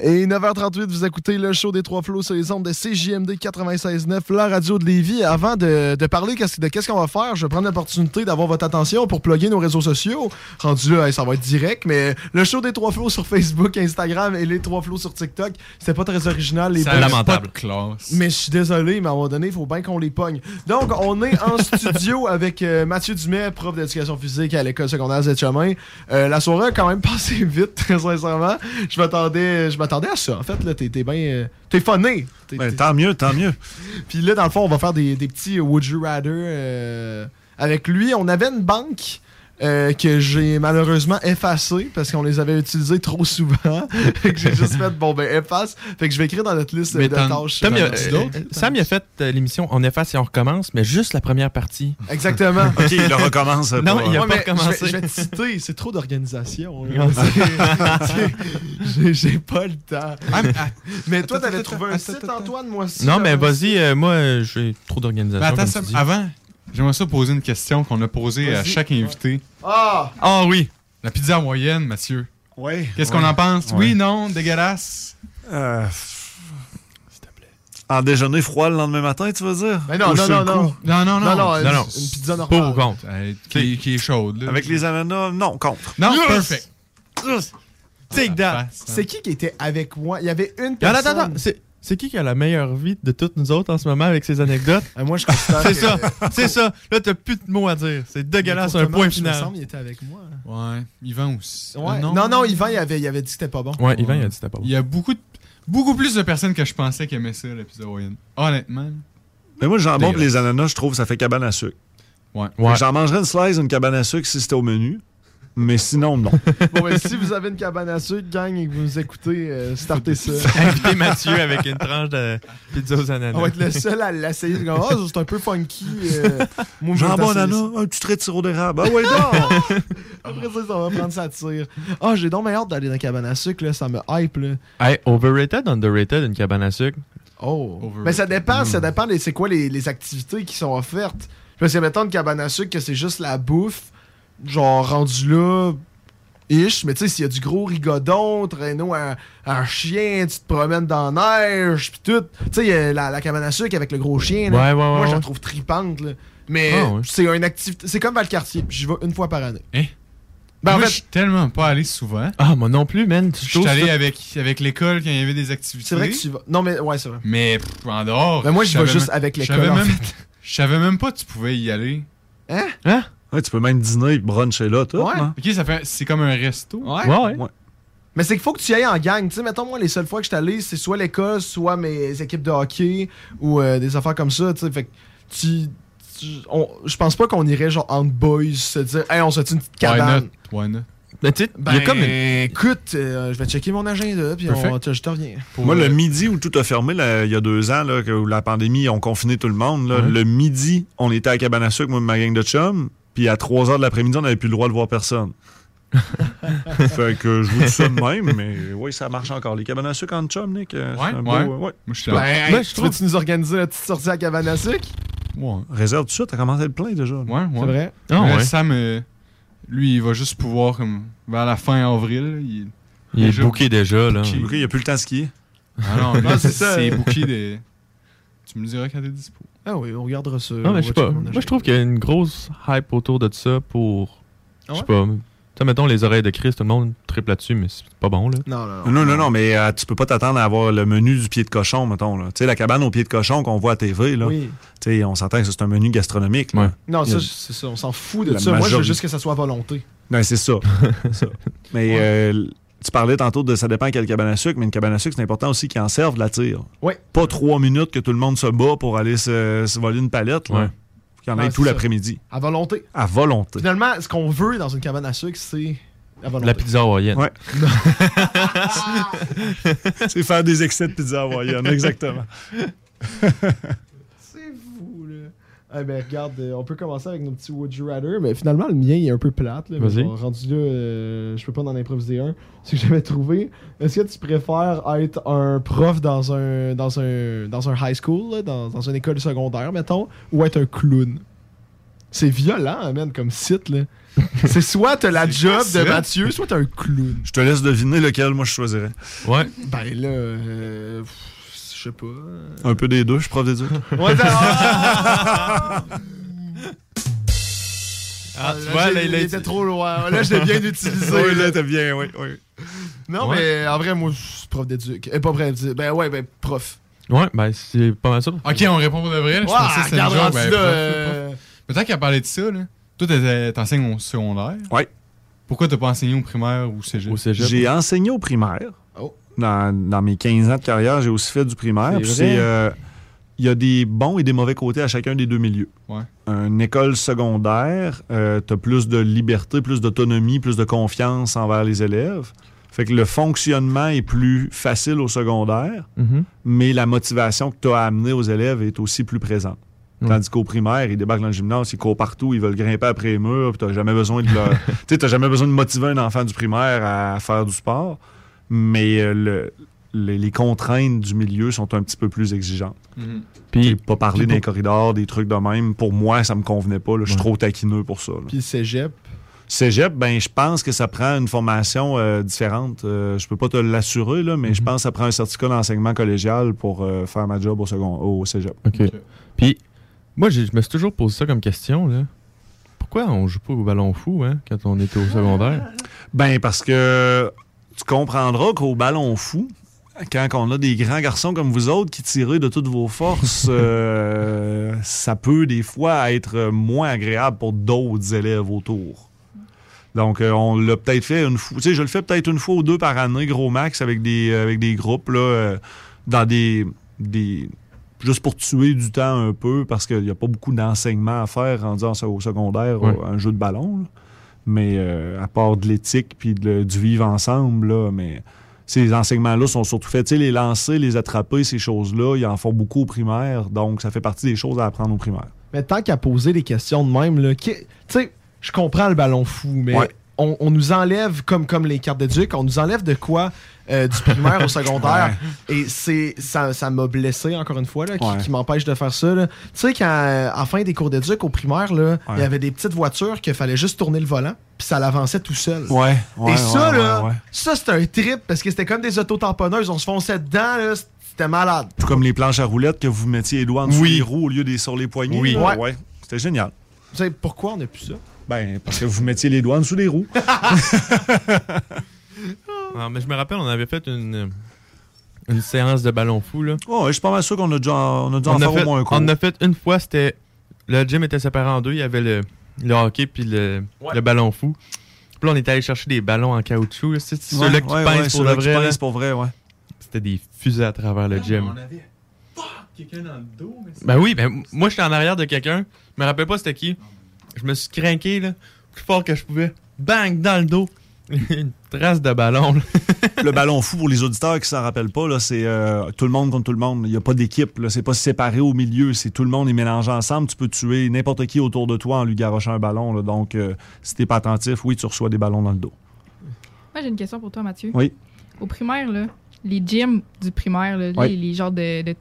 Et 9h38, vous écoutez le show des Trois Flots sur les ondes de CJMD 96.9, la radio de Lévis. Avant de, de parler de qu'est-ce qu'on va faire, je vais prendre l'opportunité d'avoir votre attention pour plugger nos réseaux sociaux. Rendu là, ça va être direct, mais le show des Trois Flots sur Facebook, Instagram et les Trois Flots sur TikTok, c'était pas très original. Les pas de classe. Mais je suis désolé, mais à un moment donné, il faut bien qu'on les pogne. Donc, on est en studio avec euh, Mathieu Dumais, prof d'éducation physique à l'école secondaire Z-Chemin. Euh, la soirée a quand même passé vite, très sincèrement. Je m'attendais, je m'attendais à ça. En fait, là, t'es bien. euh, t'es funné. T'es- Ben, tant mieux, tant mieux. Puis là, dans le fond, on va faire des, des petits Would You Rather euh, avec lui. On avait une banque. Euh, que j'ai malheureusement effacée parce qu'on les avait utilisés trop souvent. Fait que j'ai juste fait bon ben efface. Fait que je vais écrire dans notre liste Mais de tâches. Tom, il a- euh, d'autres? Sam, il a fait euh, l'émission On efface et on recommence, mais juste la première partie. Exactement. Ok, il le recommence. Non, pas- il a Ouais, pas mais recommencé. Je vais, je vais te citer, c'est trop d'organisation. J'ai pas le temps. Ah, mais- mais toi, t'avais attends, trouvé un attends, site, attends. Antoine, moi aussi. Non, mais vas-y, euh, moi, euh, j'ai trop d'organisation. Mais attends, comme Sam, tu dis. avant, j'aimerais ça poser une question qu'on a posée à chaque invité. Ah! Ah oui! La pizza moyenne, Mathieu. Ouais. Qu'est-ce qu'on en pense? Ouais. Oui, non, dégueulasse? Euh, En déjeuner froid le lendemain matin, tu veux dire? Mais non, Ou non, non, non. Non, non, non. Non, non, non, une- pizza normale. Pour ou contre? Euh, qui, qui est chaude, là. Avec les ananas, non, contre. Non, Yes! perfect. Take that! Face, hein. C'est qui qui était avec moi? Il y avait une Attends, personne. attends, attends. C'est- C'est qui qui a la meilleure vie de toutes nous autres en ce moment avec ses anecdotes? Euh, moi, je considère C'est que- ça, c'est ça. Là, t'as plus de mots à dire. C'est dégueulasse, un point Thomas, il me final. semble, il était avec moi. Ouais, Yvan aussi. Ouais. Euh, non. non, Yvan, il avait, il avait dit que c'était pas bon. Ouais, Yvan, il a dit que c'était pas bon. Il y a beaucoup, de- beaucoup plus de personnes que je pensais qui aimaient ça, pizza moyenne. Honnêtement. Mais moi, le jambon et les ananas, je trouve que ça fait cabane à sucre. Ouais. Que J'en mangerais une slice, une cabane à sucre si c'était au menu. Mais sinon, non. Bon, ben, si vous avez une cabane à sucre, gang, et que vous nous écoutez, euh, startez ça. Invitez Mathieu avec une tranche de pizza aux ananas. On va être le seul à l'essayer. Ah, c'est un peu funky. euh, moi, Jambon, ananas, un petit trait de sirop d'érable. Ah ouais, non! Après ça, ça va prendre sa tire. Ah, j'ai donc hâte d'aller dans la cabane à sucre, là. Ça me hype, là. Hey, overrated, underrated, une cabane à sucre? Oh. Overrated. Mais ça dépend, Hmm. ça dépend des c'est quoi les, les activités qui sont offertes. Parce que mettons une cabane à sucre que c'est juste la bouffe, genre rendu là, ish, mais tu sais, s'il y a du gros rigodon, traîneau un, un chien, tu te promènes dans la neige, pis tout. Tu sais, il y a la, la cabane à sucre avec le gros chien, là. Ouais, ouais, ouais, Moi, je la ouais. trouve tripante, là. Mais Ah, ouais. c'est une activité. C'est comme Valcartier, j'y vais une fois par année. Eh? Ben, en Moi, fait- je suis tellement pas allé souvent. Ah, moi non plus, man. Je suis allé avec, avec l'école quand il y avait des activités. C'est vrai que tu vas. Non, mais ouais, c'est vrai. Mais pff, en dehors. Ben, moi, je vais juste même- avec je l'école, savais en même- fait. Je savais même pas que tu pouvais y aller. Hein? Hein? Ouais, tu peux même dîner et bruncher là, tout. Ouais. hein? Ok, ça fait. C'est comme un resto. Ouais. Ouais, ouais. Mais c'est qu'il faut que tu y ailles en gang. Tu sais, mettons, moi, les seules fois que je suis allé, c'est soit l'école, soit mes équipes de hockey ou euh, des affaires comme ça. Tu sais, fait que tu. tu- on- Je pense pas qu'on irait genre en boys se dire, hey, on se fait une petite Why cabane. not? Why not? Mais tu sais, il Ben, y a comme une... écoute, euh, je vais checker mon agenda, puis on, je te reviens. Moi, le midi où tout a fermé, là, il y a deux ans, là, où la pandémie, ont confiné tout le monde, là, le midi, on était à la cabane à sucre, moi et ma gang de chums, puis à 3 heures de l'après-midi, on n'avait plus le droit de voir personne. fait que je vous dis ça de même, mais oui, ça marche encore. Les cabanes à sucre en chum, Nick. euh, Ouais, beau- ouais. ouais. Moi, je suis Ben, hey, Ben, je tu trouve- nous organiser la petite sortie à la cabane à sucre? Ouais. Réserve tout ça, t'as commencé le plein déjà. là. Ouais, ouais. C'est vrai? Ah, Mais ouais. Sam, euh, lui, il va juste pouvoir, comme, vers la fin avril, il, Il est booké déjà, là. booké. Ok, il n'y a plus le temps de skier. Ah non, Ah, c'est ça. c'est booké des... Tu me diras quand t'es dispo. Ah oui, on regardera ça. Non, mais je sais pas. Moi, je trouve qu'il y a une grosse hype autour de ça pour. Ah Je sais ouais? pas. Tu sais, mettons les oreilles de Christ, tout le monde triple là-dessus, mais c'est pas bon, là. Non, non, non. Non, non, non, mais euh, tu peux pas t'attendre à avoir le menu du pied de cochon, mettons. là. Tu sais, la cabane au pied de cochon qu'on voit à TV, là. Oui. Tu sais, on s'entend que c'est un menu gastronomique. là. Ouais. Non, ça, c'est ça. On s'en fout de La ça. Moi, je veux juste que ça soit à volonté. Ben, c'est ça. C'est ça. Mais euh, tu parlais tantôt de ça dépend quelle cabane à sucre, mais une cabane à sucre, c'est important aussi qu'ils en servent de la tire. Ouais. Pas trois minutes que tout le monde se bat pour aller se, se voler une palette. Là. Ouais. Faut qu'il y en Ah, ait c'est tout l'après-midi. À volonté. À volonté. Finalement, ce qu'on veut dans une cabane à sucre, c'est à volonté. La pizza hawaïenne. Ouais. c'est faire des excès de pizza hawaïenne, exactement. Eh ben, regarde, euh, on peut commencer avec nos petits Would You Rather, mais finalement, le mien, il est un peu plate. Là, mais Vas-y. bon, rendu là, euh, je peux pas en improviser un. Ce que j'avais trouvé, est-ce que tu préfères être un prof dans un, dans un, dans un high school, là, dans, dans une école secondaire, mettons, ou être un clown? C'est violent, hein, man, comme site, là. C'est soit t'as la job de Mathieu, soit t'es un clown. Je te laisse deviner lequel moi je choisirais. Ouais. Ben là, euh, pff, je sais pas. Un peu des deux, je suis prof d'éduc. Ouais, t'as- Ah, là, tu vois, là, il a il été- était trop loin. Là, je l'ai bien utilisé. oui, là. t'as bien, oui, oui. Non, Ouais. mais en vrai, moi, je suis prof d'éduc. Eh, pas prof d'éduc. Ben ouais, ben prof. Ouais, ben c'est pas mal ça. Ok, on répond pour de vrai. là. Je Ouais, pensais que c'était une regarde, joke, ben, euh, prof. Peut-être qu'à parler de ça, là. Toi, t'étais- t'enseignes au secondaire. Ouais. Pourquoi t'as pas enseigné au primaire ou cégep? Au cégep. J'ai enseigné au primaire. Dans, dans mes 15 ans de carrière, j'ai aussi fait du primaire. C'est euh, Il y a des bons et des mauvais côtés à chacun des deux milieux. Ouais. Une école secondaire, euh, tu as plus de liberté, plus d'autonomie, plus de confiance envers les élèves. Fait que le fonctionnement est plus facile au secondaire, Mhm. mais la motivation que tu as à amener aux élèves est aussi plus présente. Tandis qu'au primaire, ils débarquent dans le gymnase, ils courent partout, ils veulent grimper après les murs, puis t'as jamais besoin de leur... tu sais, t'as jamais besoin de motiver un enfant du primaire à faire du sport, mais euh, le- les, les contraintes du milieu sont un petit peu plus exigeantes. Mhm. Puis pas parler pour- corridors, des trucs de même, pour moi, ça me convenait pas. là. Je suis trop taquineux pour ça. Puis le cégep? Cégep, ben, je pense que ça prend une formation euh, différente. Euh, je peux pas te l'assurer, là, Mhm. mais je pense que ça prend un certificat d'enseignement collégial pour euh, faire ma job au, second, au cégep. OK. Puis, moi, je me suis toujours posé ça comme question, là. Pourquoi on joue pas au ballon fou, hein, quand on était au secondaire? Ben, parce que tu comprendras qu'au ballon fou, quand on a des grands garçons comme vous autres qui tirent de toutes vos forces, euh, ça peut des fois être moins agréable pour d'autres élèves autour. Donc, euh, on l'a peut-être fait une fois. Tu sais, je le fais peut-être une fois ou deux par année, gros max, avec des, avec des groupes, là, euh, dans des, des. Juste pour tuer du temps un peu, parce qu'il n'y a pas beaucoup d'enseignement à faire rendu en- au secondaire, un jeu de ballon. là. Mais euh, à part de l'éthique puis de- du vivre ensemble, là, mais ces enseignements-là sont surtout faits. Tu sais, les lancer, les attraper, ces choses-là, ils en font beaucoup au primaire. Donc, ça fait partie des choses à apprendre au primaire. Mais tant qu'à poser des questions de même, là, qui- tu sais, je comprends le ballon fou, mais Ouais. On, on nous enlève, comme, comme les cartes d'éduc, on nous enlève de quoi euh, du primaire au secondaire. Et c'est ça ça m'a blessé, encore une fois, là, qui, Ouais. qui m'empêche de faire ça. Tu sais, quand, euh, à la fin des cours d'éduc au primaire, là, il y avait des petites voitures qu'il fallait juste tourner le volant, puis ça l'avançait tout seul. Ouais, Et ça, là, ça, c'était un trip, parce que c'était comme des autotamponneuses, on se fonçait dedans, là, c'était malade. Tout comme les planches à roulettes que vous mettiez les doigts en dessous Oui. des roues au lieu des sur les poignets. Oui. Ouais. C'était génial. Tu sais, pourquoi on n'a plus ça? Ben, parce que vous mettiez les doigts en dessous des roues. Ah, mais je me rappelle, on avait fait une, une séance de ballon fou, là. Oh, je suis pas mal sûr qu'on a déjà, on a dû on, en a faire fait, au moins un on cours. en a fait une fois, c'était. Le gym était séparé en deux. Il y avait le, le hockey puis le, le ballon fou. Puis là, on était allé chercher des ballons en caoutchouc. là. C'est Ouais, ceux-là qui ouais, pincent ouais, pour qui vrai. pour vrai, ouais. C'était des fusées à travers le gym. avait. Quelqu'un dans le dos, mais Ben oui, ben moi j'étais en arrière de quelqu'un. Je me rappelle pas c'était qui. Je me suis craqué là, plus fort que je pouvais. Bang dans le dos. Une trace de ballon. là. le ballon fou, pour les auditeurs qui s'en rappellent pas, là, c'est euh, tout le monde contre tout le monde. Il n'y a pas d'équipe. là. C'est pas séparé au milieu. C'est tout le monde est mélangé ensemble. Tu peux tuer n'importe qui autour de toi en lui garochant un ballon. là. Donc, euh, si t'es pas attentif, oui, tu reçois des ballons dans le dos. Moi, j'ai une question pour toi, Mathieu. Oui. Au primaire, là, les gyms du primaire, là, Oui. les, les genres de, de-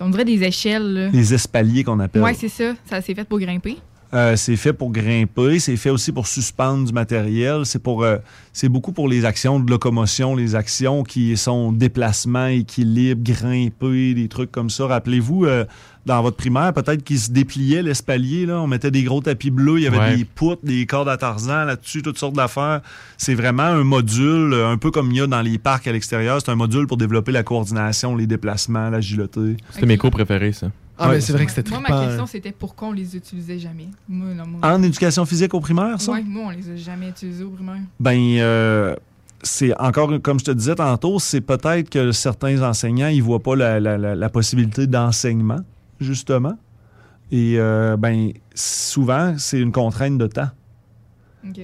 on dirait des échelles. là. Les espaliers qu'on appelle. Ouais, c'est ça. Ça s'est fait pour grimper. Euh, c'est fait pour grimper, c'est fait aussi pour suspendre du matériel, c'est pour euh, c'est beaucoup pour les actions de locomotion, les actions qui sont déplacement, équilibre, grimper, des trucs comme ça. Rappelez-vous euh, dans votre primaire, peut-être qu'ils se dépliaient l'espalier là, on mettait des gros tapis bleus, il y avait Ouais. des poutres, des cordes à Tarzan là-dessus, toutes sortes d'affaires. C'est vraiment un module, euh, un peu comme il y a dans les parcs à l'extérieur, c'est un module pour développer la coordination, les déplacements, l'agilité. C'était mes cours préférés, ça. Ah, mais c'est vrai que c'était Moi, trippant. ma question, c'était pourquoi on les utilisait jamais? Moi, non, moi. En éducation physique au primaire, ça? Ouais, moi, on les a jamais utilisés au primaire. Ben, euh, c'est encore, comme je te disais tantôt, c'est peut-être que certains enseignants, ils voient pas la, la- la- la possibilité d'enseignement, justement. Et, euh, ben, souvent, c'est une contrainte de temps.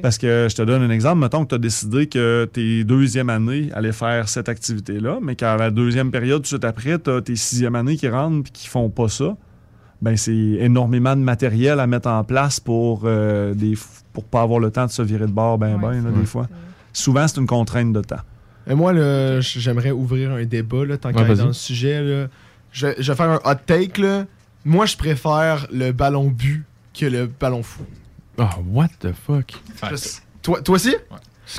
Parce que je te donne un exemple. Mettons que tu as décidé que tes deuxième année allaient faire cette activité-là, mais qu'à la deuxième période, tout de suite après, tu as tes sixième années qui rentrent et qui font pas ça. Ben, c'est énormément de matériel à mettre en place pour euh, des pour pas avoir le temps de se virer de bord ben ben là, des fois. Souvent c'est une contrainte de temps. Et moi, j'aimerais ouvrir un débat, là, tant Ouais, qu'on est dans le sujet. Là. Je, je vais faire un hot take. Là. Moi, je préfère le ballon but que le ballon fou. Oh, what the fuck? Toi, toi aussi?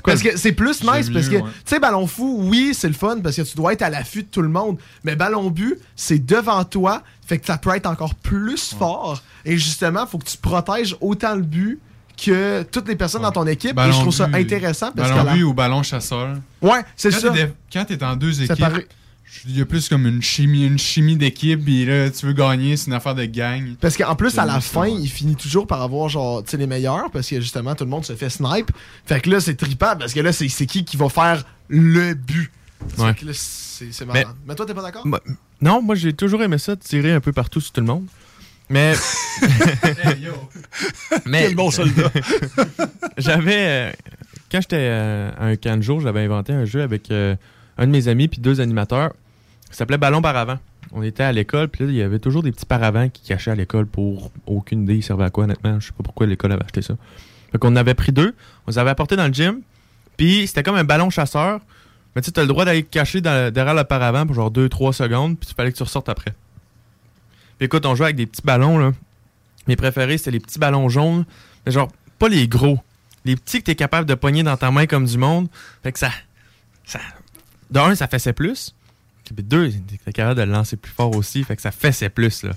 quoi Parce que c'est plus nice parce que, mieux, tu sais, ballon fou, oui, c'est le fun parce que tu dois être à l'affût de tout le monde. Mais ballon but, c'est devant toi, fait que ça peut être encore plus fort. Et justement, faut que tu protèges autant le but que toutes les personnes dans ton équipe. et je trouve ça but- intéressant parce ballon que. la- but ou ballon chasseur. Ouais, c'est Quand ça. t'es de- Quand t'es en deux équipes, il y a plus comme une chimie, une chimie d'équipe, puis là, tu veux gagner, c'est une affaire de gang. Parce qu'en plus, à la fin, il finit toujours par avoir genre, tu sais, les meilleurs parce que justement, tout le monde se fait snipe. Fait que là, c'est trippant parce que là, c'est c'est qui qui va faire le but? Ouais. Fait que là, c'est marrant. Mais- Mais, toi, t'es pas d'accord? Bah, non, moi j'ai toujours aimé ça, de tirer un peu partout sur tout le monde. Mais. Mais. Quel bon soldat. j'avais. euh, quand j'étais euh, à un camp de jour, j'avais inventé un jeu avec euh, un de mes amis puis deux animateurs. Ça s'appelait Ballon paravent. On était à l'école, puis là, il y avait toujours des petits paravents qui cachaient à l'école pour aucune idée, ils servaient à quoi, honnêtement. Je sais pas pourquoi l'école avait acheté ça. Fait qu'on avait pris deux, on les avait apportés dans le gym, puis c'était comme un ballon chasseur. Mais tu t'as le droit d'aller cacher derrière le paravent pour genre 2-3 secondes, puis il fallait que tu ressortes après. Puis écoute, on jouait avec des petits ballons, là. Mes préférés, c'était les petits ballons jaunes, mais genre, pas les gros. Les petits que t'es capable de pogner dans ta main comme du monde. Fait que ça. ça de un, ça fessait plus. Puis deux, t'es capable de le lancer plus fort aussi. Fait que ça fessait plus, là.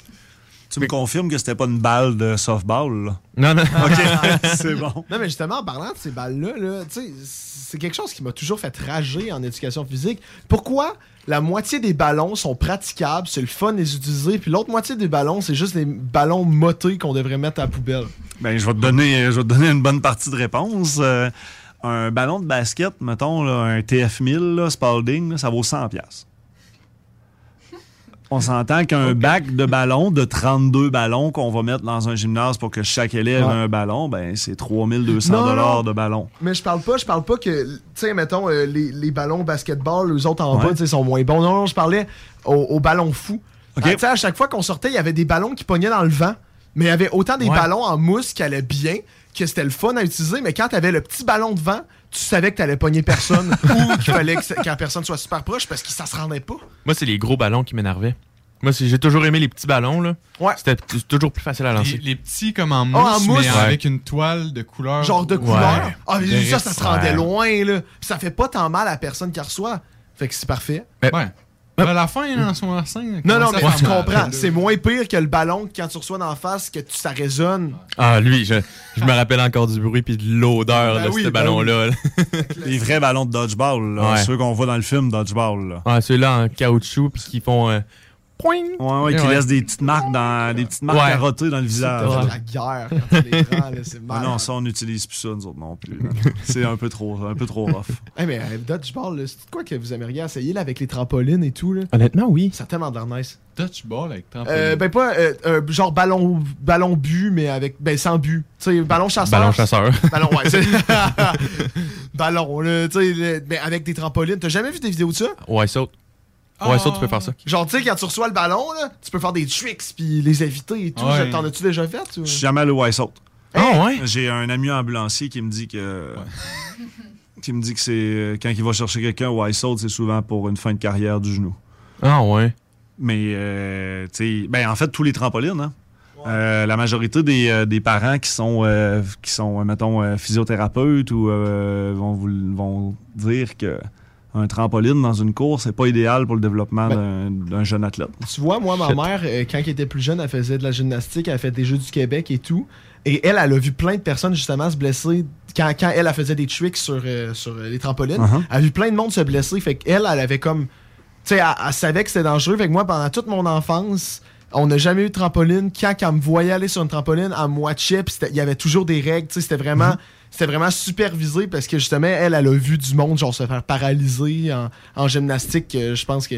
Tu me confirmes que c'était pas une balle de softball là? Non, non. OK, c'est bon. Non, mais justement, en parlant de ces balles-là, là, tu sais, c'est quelque chose qui m'a toujours fait rager en éducation physique. Pourquoi la moitié des ballons sont praticables, c'est le fun de les utiliser, puis l'autre moitié des ballons, c'est juste des ballons motés qu'on devrait mettre à la poubelle? Ben, je vais te donner, je vais te donner une bonne partie de réponse. Euh, un ballon de basket, mettons, là, un TF1000, là, Spalding, là, ça vaut 100$. On s'entend qu'un bac de ballons, de 32 ballons qu'on va mettre dans un gymnase pour que chaque élève Ouais. ait un ballon, ben, c'est 3200$ Non, non, dollars de ballon. Mais je parle pas, je parle pas que, tu sais, mettons, euh, les, les ballons basketball, les autres en Ouais. bas, sont moins bons. Non, non, je parlais au, au ballon fou. Ok. Ah, tu sais, à chaque fois qu'on sortait, il y avait des ballons qui pognaient dans le vent, mais il y avait autant des Ouais. ballons en mousse qui allaient bien, que c'était le fun à utiliser, mais quand t'avais le petit ballon de vent, tu savais que t'allais pogner personne ou qu'il fallait que, la personne soit super proche parce que ça se rendait pas? Moi, c'est les gros ballons qui m'énervaient. Moi, j'ai toujours aimé les petits ballons, là. C'était t- toujours plus facile à lancer. Les, les petits comme en mousse, Ah, en mousse. mais Ouais. avec une toile de couleur. Genre de couleur? Ah, mais ça, ça se rendait loin, là. Puis ça fait pas tant mal à la personne qui reçoit. Fait que c'est parfait. Ouais. À la fin, là, en son 5. Non, non, mais tu comprends. C'est moins pire que le ballon que quand tu reçois d'en face, que tu, ça résonne. Ah, lui, je, je me rappelle encore du bruit puis de l'odeur Ben de oui, ce ben ballon-là. là. Les vrais ballons de dodgeball, là, Ouais. ceux qu'on voit dans le film Dodgeball. Là. Ah, ceux-là en caoutchouc puis qui font. euh, poing. Ouais, ouais, qui Ouais. laissent des petites marques dans des petites marques Ouais. carottées dans le visage. C'est de la guerre quand tu les prends, c'est non, ça, on n'utilise plus ça, nous autres non plus. c'est un peu trop, un peu trop rough. Hey, mais euh, dodgeball, là, c'est quoi que vous aimeriez essayer là, avec les trampolines et tout? Là? Honnêtement, oui. Ça a tellement nice. Dodgeball avec trampoline. Euh, ben pas euh, euh, genre ballon ballon but mais avec ben sans but tu sais ballon chasseur Ballon chasseur. ballon ouais c'est- ballon là tu sais le- mais avec des trampolines t'as jamais vu des vidéos de ça? Ouais, saute. Ouais, saute, tu peux faire ça. genre tu sais quand tu reçois le ballon là tu peux faire des tricks puis les éviter et tout Ouais. t'en as-tu déjà fait ou? Je suis jamais allé au White. Ah ouais? J'ai un ami ambulancier qui me dit que. qui me dit que c'est. Quand il va chercher quelqu'un au White c'est souvent pour une fin de carrière du genou. Ah ouais. Mais, euh, tu sais, ben, en fait, tous les trampolines, hein. Euh, la majorité des, euh, des parents qui sont, euh, qui sont euh, mettons, euh, physiothérapeutes ou euh, vont, vous- vont dire que un trampoline dans une course, c'est pas idéal pour le développement d'un- d'un jeune athlète. Tu vois, moi, ma Shit. mère, euh, quand elle était plus jeune, elle faisait de la gymnastique, elle fait des Jeux du Québec et tout. Et elle, elle a vu plein de personnes justement se blesser quand, quand elle, elle faisait des tricks sur, euh, sur euh, les trampolines. Uh-huh. Elle a vu plein de monde se blesser. Fait qu'elle, elle avait comme. Tu sais, elle, elle savait que c'était dangereux. Fait que moi, pendant toute mon enfance, on n'a jamais eu de trampoline. Quand elle me voyait aller sur une trampoline, elle me watchait. Il y avait toujours des règles. Tu sais, c'était vraiment. Mm-hmm. C'était vraiment supervisé parce que justement, elle, elle a vu du monde genre se faire paralyser en, en gymnastique. Euh, Je pense que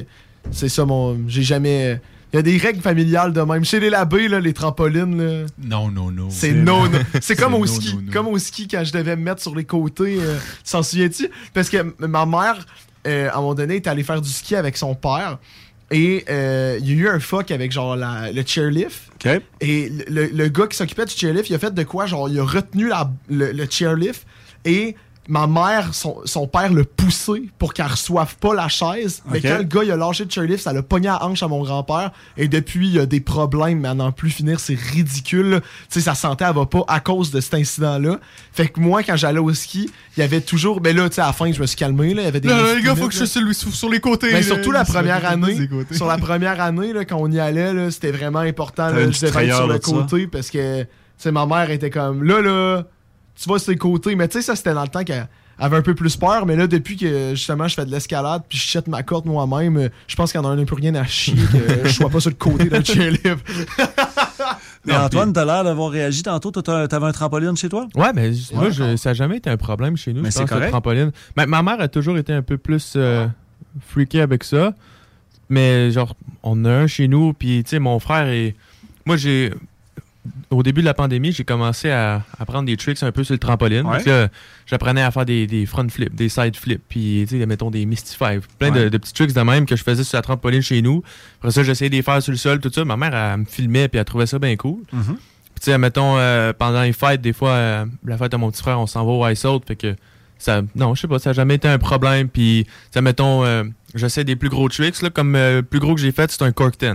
c'est ça mon. J'ai jamais. Il y a des règles familiales de même. Chez les labés, là, les trampolines, là, Non, non, non. c'est non, non. C'est comme au ski. Comme au ski quand je devais me mettre sur les côtés. euh, t'en souviens-tu? Parce que ma mère, euh, à un moment donné, est allée faire du ski avec son père. Et euh, il y a eu un fuck avec genre la- le chairlift. Et le, le- le gars qui s'occupait du chairlift, il a fait de quoi? Genre, il a retenu la- le, le chairlift et ma mère, son, son père l'a poussé pour qu'elle reçoive pas la chaise. Mais quand le gars il a lâché le chairlift, ça l'a pogné à la hanche à mon grand-père. Et depuis, il y a des problèmes, mais à n'en plus finir, c'est ridicule. Tu sais, sa santé, elle va pas à cause de cet incident-là. Fait que moi, quand j'allais au ski, il y avait toujours. Ben là, tu sais, à la fin, je me suis calmé. Là, il y avait des risques les gars, faut que je là. sur, sur, sur les côtés. Mais là. surtout la première année, sur la première année, là, quand on y allait, c'était vraiment important. Là, je devais être sur le ça. côté parce que tu sais, ma mère était comme là, là, tu vas sur les côtés. Mais tu sais, ça, c'était dans le temps qu'elle avait un peu plus peur. Mais là, depuis que justement je fais de l'escalade puis je jette ma corde moi-même, je pense qu'il en a un peu rien à chier que je sois pas sur le côté d'un chairlift. Mais Antoine, t'as l'air d'avoir réagi tantôt. T'avais un trampoline chez toi? Ouais, mais moi, je- ça n'a jamais été un problème chez nous. Mais c'est correct. trampoline. Ma, ma mère a toujours été un peu plus euh, freakée avec ça. Mais genre, on a un chez nous, puis tu sais, mon frère et. Moi, j'ai. Au début de la pandémie, j'ai commencé à, à prendre des tricks un peu sur le trampoline. Ouais. J'apprenais à faire des, des front flips, des side flips, puis mettons des Misty Five. Plein de, Ouais. de petits tricks de même que je faisais sur la trampoline chez nous. Après ça, j'essayais de les faire sur le sol, tout ça. Ma mère, elle me filmait, puis elle trouvait ça bien cool. Mhm. Puis, tu sais, mettons, euh, pendant les fêtes, des fois, euh, la fête de mon petit frère, on s'en va au ice out. Fait que ça, non, je sais pas, ça n'a jamais été un problème. Puis, tu sais, mettons, euh, j'essaie des plus gros tricks, là, comme le plus gros que j'ai fait, c'est un cork 10.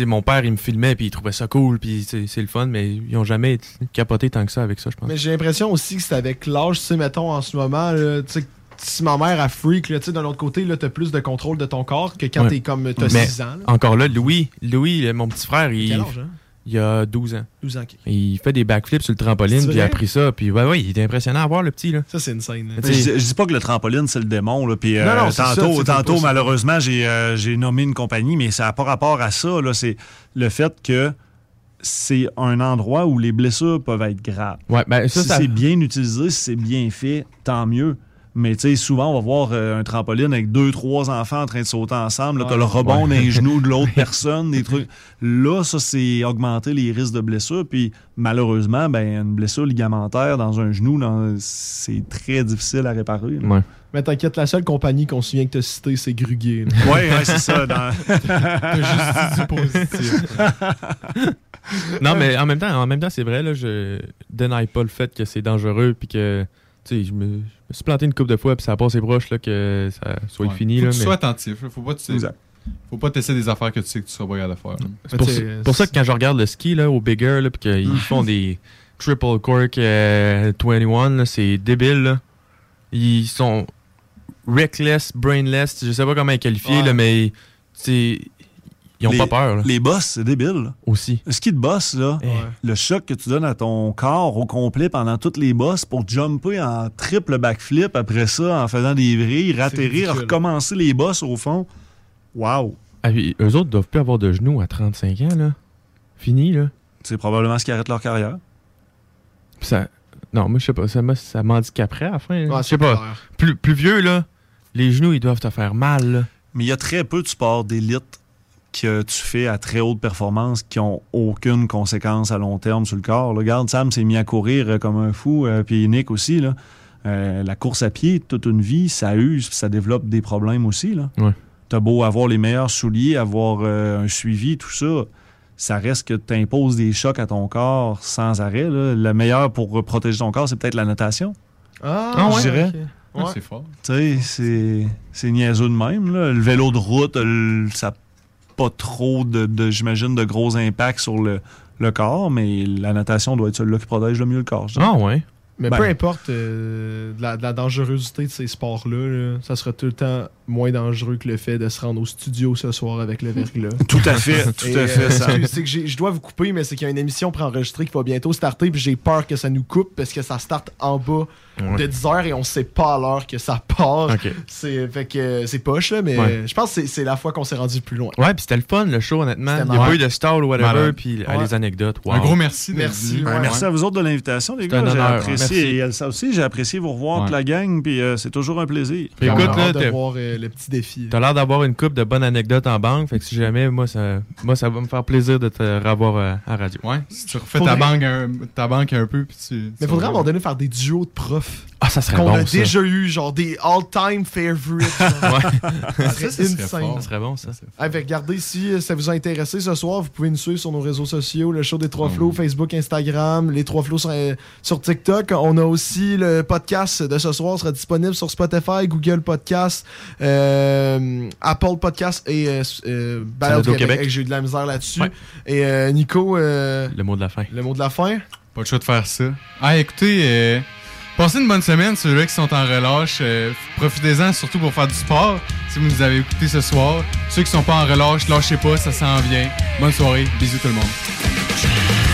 Mon père, il me filmait, puis il trouvait ça cool, puis c'est le fun, mais ils ont jamais été capoté tant que ça avec ça, je pense. Mais j'ai l'impression aussi que c'est avec l'âge, tu sais, mettons en ce moment, là, tu sais, si ma mère a freak, là, tu sais, d'un autre côté, là, t'as plus de contrôle de ton corps que quand Ouais. t'es comme, t'as Mais 6 ans. là. Encore là, Louis, Louis, mon petit frère, il, Quel âge, hein? Il a 12 ans. 12 ans. Il fait des backflips sur le trampoline, puis il a appris ça, puis ouais, ouais, il est impressionnant à voir, le petit, là. Ça, c'est une scène. Je, je dis pas que le trampoline, c'est le démon. Là, puis, euh, Non, non, ça, tantôt, tantôt malheureusement, j'ai euh, j'ai nommé une compagnie, mais ça n'a pas rapport à ça. là. C'est le fait que c'est un endroit où les blessures peuvent être graves. Ouais, ben, ça, si ça- c'est bien utilisé, si c'est bien fait, tant mieux. Mais tu sais, souvent, on va voir euh, un trampoline avec deux, trois enfants en train de sauter ensemble. Là, t'as Ouais. le rebond Ouais. d'un genou de l'autre personne, des trucs. Là, ça, c'est augmenter les risques de blessures. Puis, malheureusement, ben, une blessure ligamentaire dans un genou, dans- c'est très difficile à réparer. Ouais. Mais t'inquiète, la seule compagnie qu'on se souvient que t'as citée, c'est Gruguet. là. Ouais, c'est ça. Dans... T'as juste dit du positif. non, mais en même temps, en même temps, c'est vrai, là, je dénie pas le fait que c'est dangereux, puis que, je me, je me suis planté une couple de fois, puis ça a passé proche, là, que ça soit Ouais. fini, Faut là. que tu mais- sois attentif. là. Faut pas, tu sais, Exact. faut pas tester des affaires que tu sais que tu seras pas capable de faire. C'est pour, ça- t'sais, pour ça que quand je regarde le ski, là, au Bigger, là, puis qu'ils font des triple cork euh, 21, là, c'est débile, là. Ils sont reckless, brainless, je sais pas comment les qualifier, Ouais. là, mais c'est... Ils ont les, pas peur, là. Les boss, c'est débile. là. Aussi. Le ski de boss, là, Eh. le choc que tu donnes à ton corps au complet pendant toutes les bosses pour jumper en triple backflip après ça, en faisant des vrilles, ratterrir, recommencer les bosses au fond. Wow! Ah, puis eux autres doivent plus avoir de genoux à 35 ans, là. Fini, là. C'est probablement ce qui arrête leur carrière. Puis ça... Non, moi, je sais pas, ça ça m'handicaperait à la fin. Ouais, je sais pas. clair. Plus, plus vieux, là, les genoux, ils doivent te faire mal, là. Mais il y a très peu de sports d'élite que tu fais à très haute performance qui ont aucune conséquence à long terme sur le corps. là. Regarde, Sam s'est mis à courir euh, comme un fou, euh, puis Nick aussi. Là. Euh, la course à pied, toute une vie, ça use, ça développe des problèmes aussi. Là. Ouais. T'as beau avoir les meilleurs souliers, avoir euh, un suivi, tout ça, ça reste que tu imposes des chocs à ton corps sans arrêt. Là. Le meilleur pour protéger ton corps, c'est peut-être la natation. Ah, Ah ouais? je dirais. Ouais, c'est fort. Tu sais, c'est, c'est niaiseux de même. là. Le vélo de route, le- ça pas trop de, de j'imagine, de gros impacts sur le, le corps, mais la natation doit être celle-là qui protège le mieux le corps. Ah ouais. Mais Ben, peu importe euh, de, la, de la dangerosité de ces sports-là, là, ça sera tout le temps moins dangereux que le fait de se rendre au studio ce soir avec le verglas. Tout à fait, tout Et, à fait, euh, ça. c'est- C'est que j'ai- je dois vous couper, mais c'est qu'il y a une émission préenregistrée qui va bientôt starter, puis j'ai peur que ça nous coupe parce que ça starte en bas Ouais. de 10 heures et on sait pas à l'heure que ça part. Ok. C'est fait que euh, c'est poche là, mais Ouais. je pense que c'est- c'est la fois qu'on s'est rendu plus loin. Ouais, puis c'était le fun, le show, honnêtement. Il n'y a pas eu de stall ou whatever, puis euh, Ouais. les anecdotes. wow. Un gros merci. Merci, venu. Ouais, ouais, merci à vous autres de l'invitation, les gars. J'ai apprécié. Et ça aussi, j'ai apprécié vous revoir, Ouais. toute la gang, puis euh, c'est toujours un plaisir. Puis écoute, là, de voir euh, le petit défi. T'as l'air d'avoir une coupe de bonnes anecdotes en banque, fait que si jamais, moi, ça, moi, ça va me faire plaisir de te revoir euh, à radio. Ouais, si tu refais Faudrait- ta banque, un, ta banque un peu, puis tu. Mais tu faudrait à un vas- moment donné faire des duos de profs. Ah, ça serait qu'on bon, a ça. déjà eu, genre des all-time favorites. Ouais. Ça serait ça serait insane. fort. Ça serait bon, ça. Ah, fait, regardez si euh, ça vous a intéressé ce soir, vous pouvez nous suivre sur nos réseaux sociaux, le show des trois Mm. flots, Facebook, Instagram, les trois flots sur, euh, sur TikTok. On a aussi le podcast de ce soir sera disponible sur Spotify, Google Podcast, euh, Apple Podcast et euh, Québec. Québec. J'ai eu de la misère là-dessus. Ouais. Et euh, Nico, euh, Le mot de la fin. le mot de la fin? Pas le choix de faire ça. Ah, écoutez, euh, passez une bonne semaine, ceux-là qui sont en relâche. euh, Profitez-en surtout pour faire du sport. Si vous nous avez écouté ce soir, ceux qui sont pas en relâche, lâchez pas, ça s'en vient. Bonne soirée, bisous tout le monde.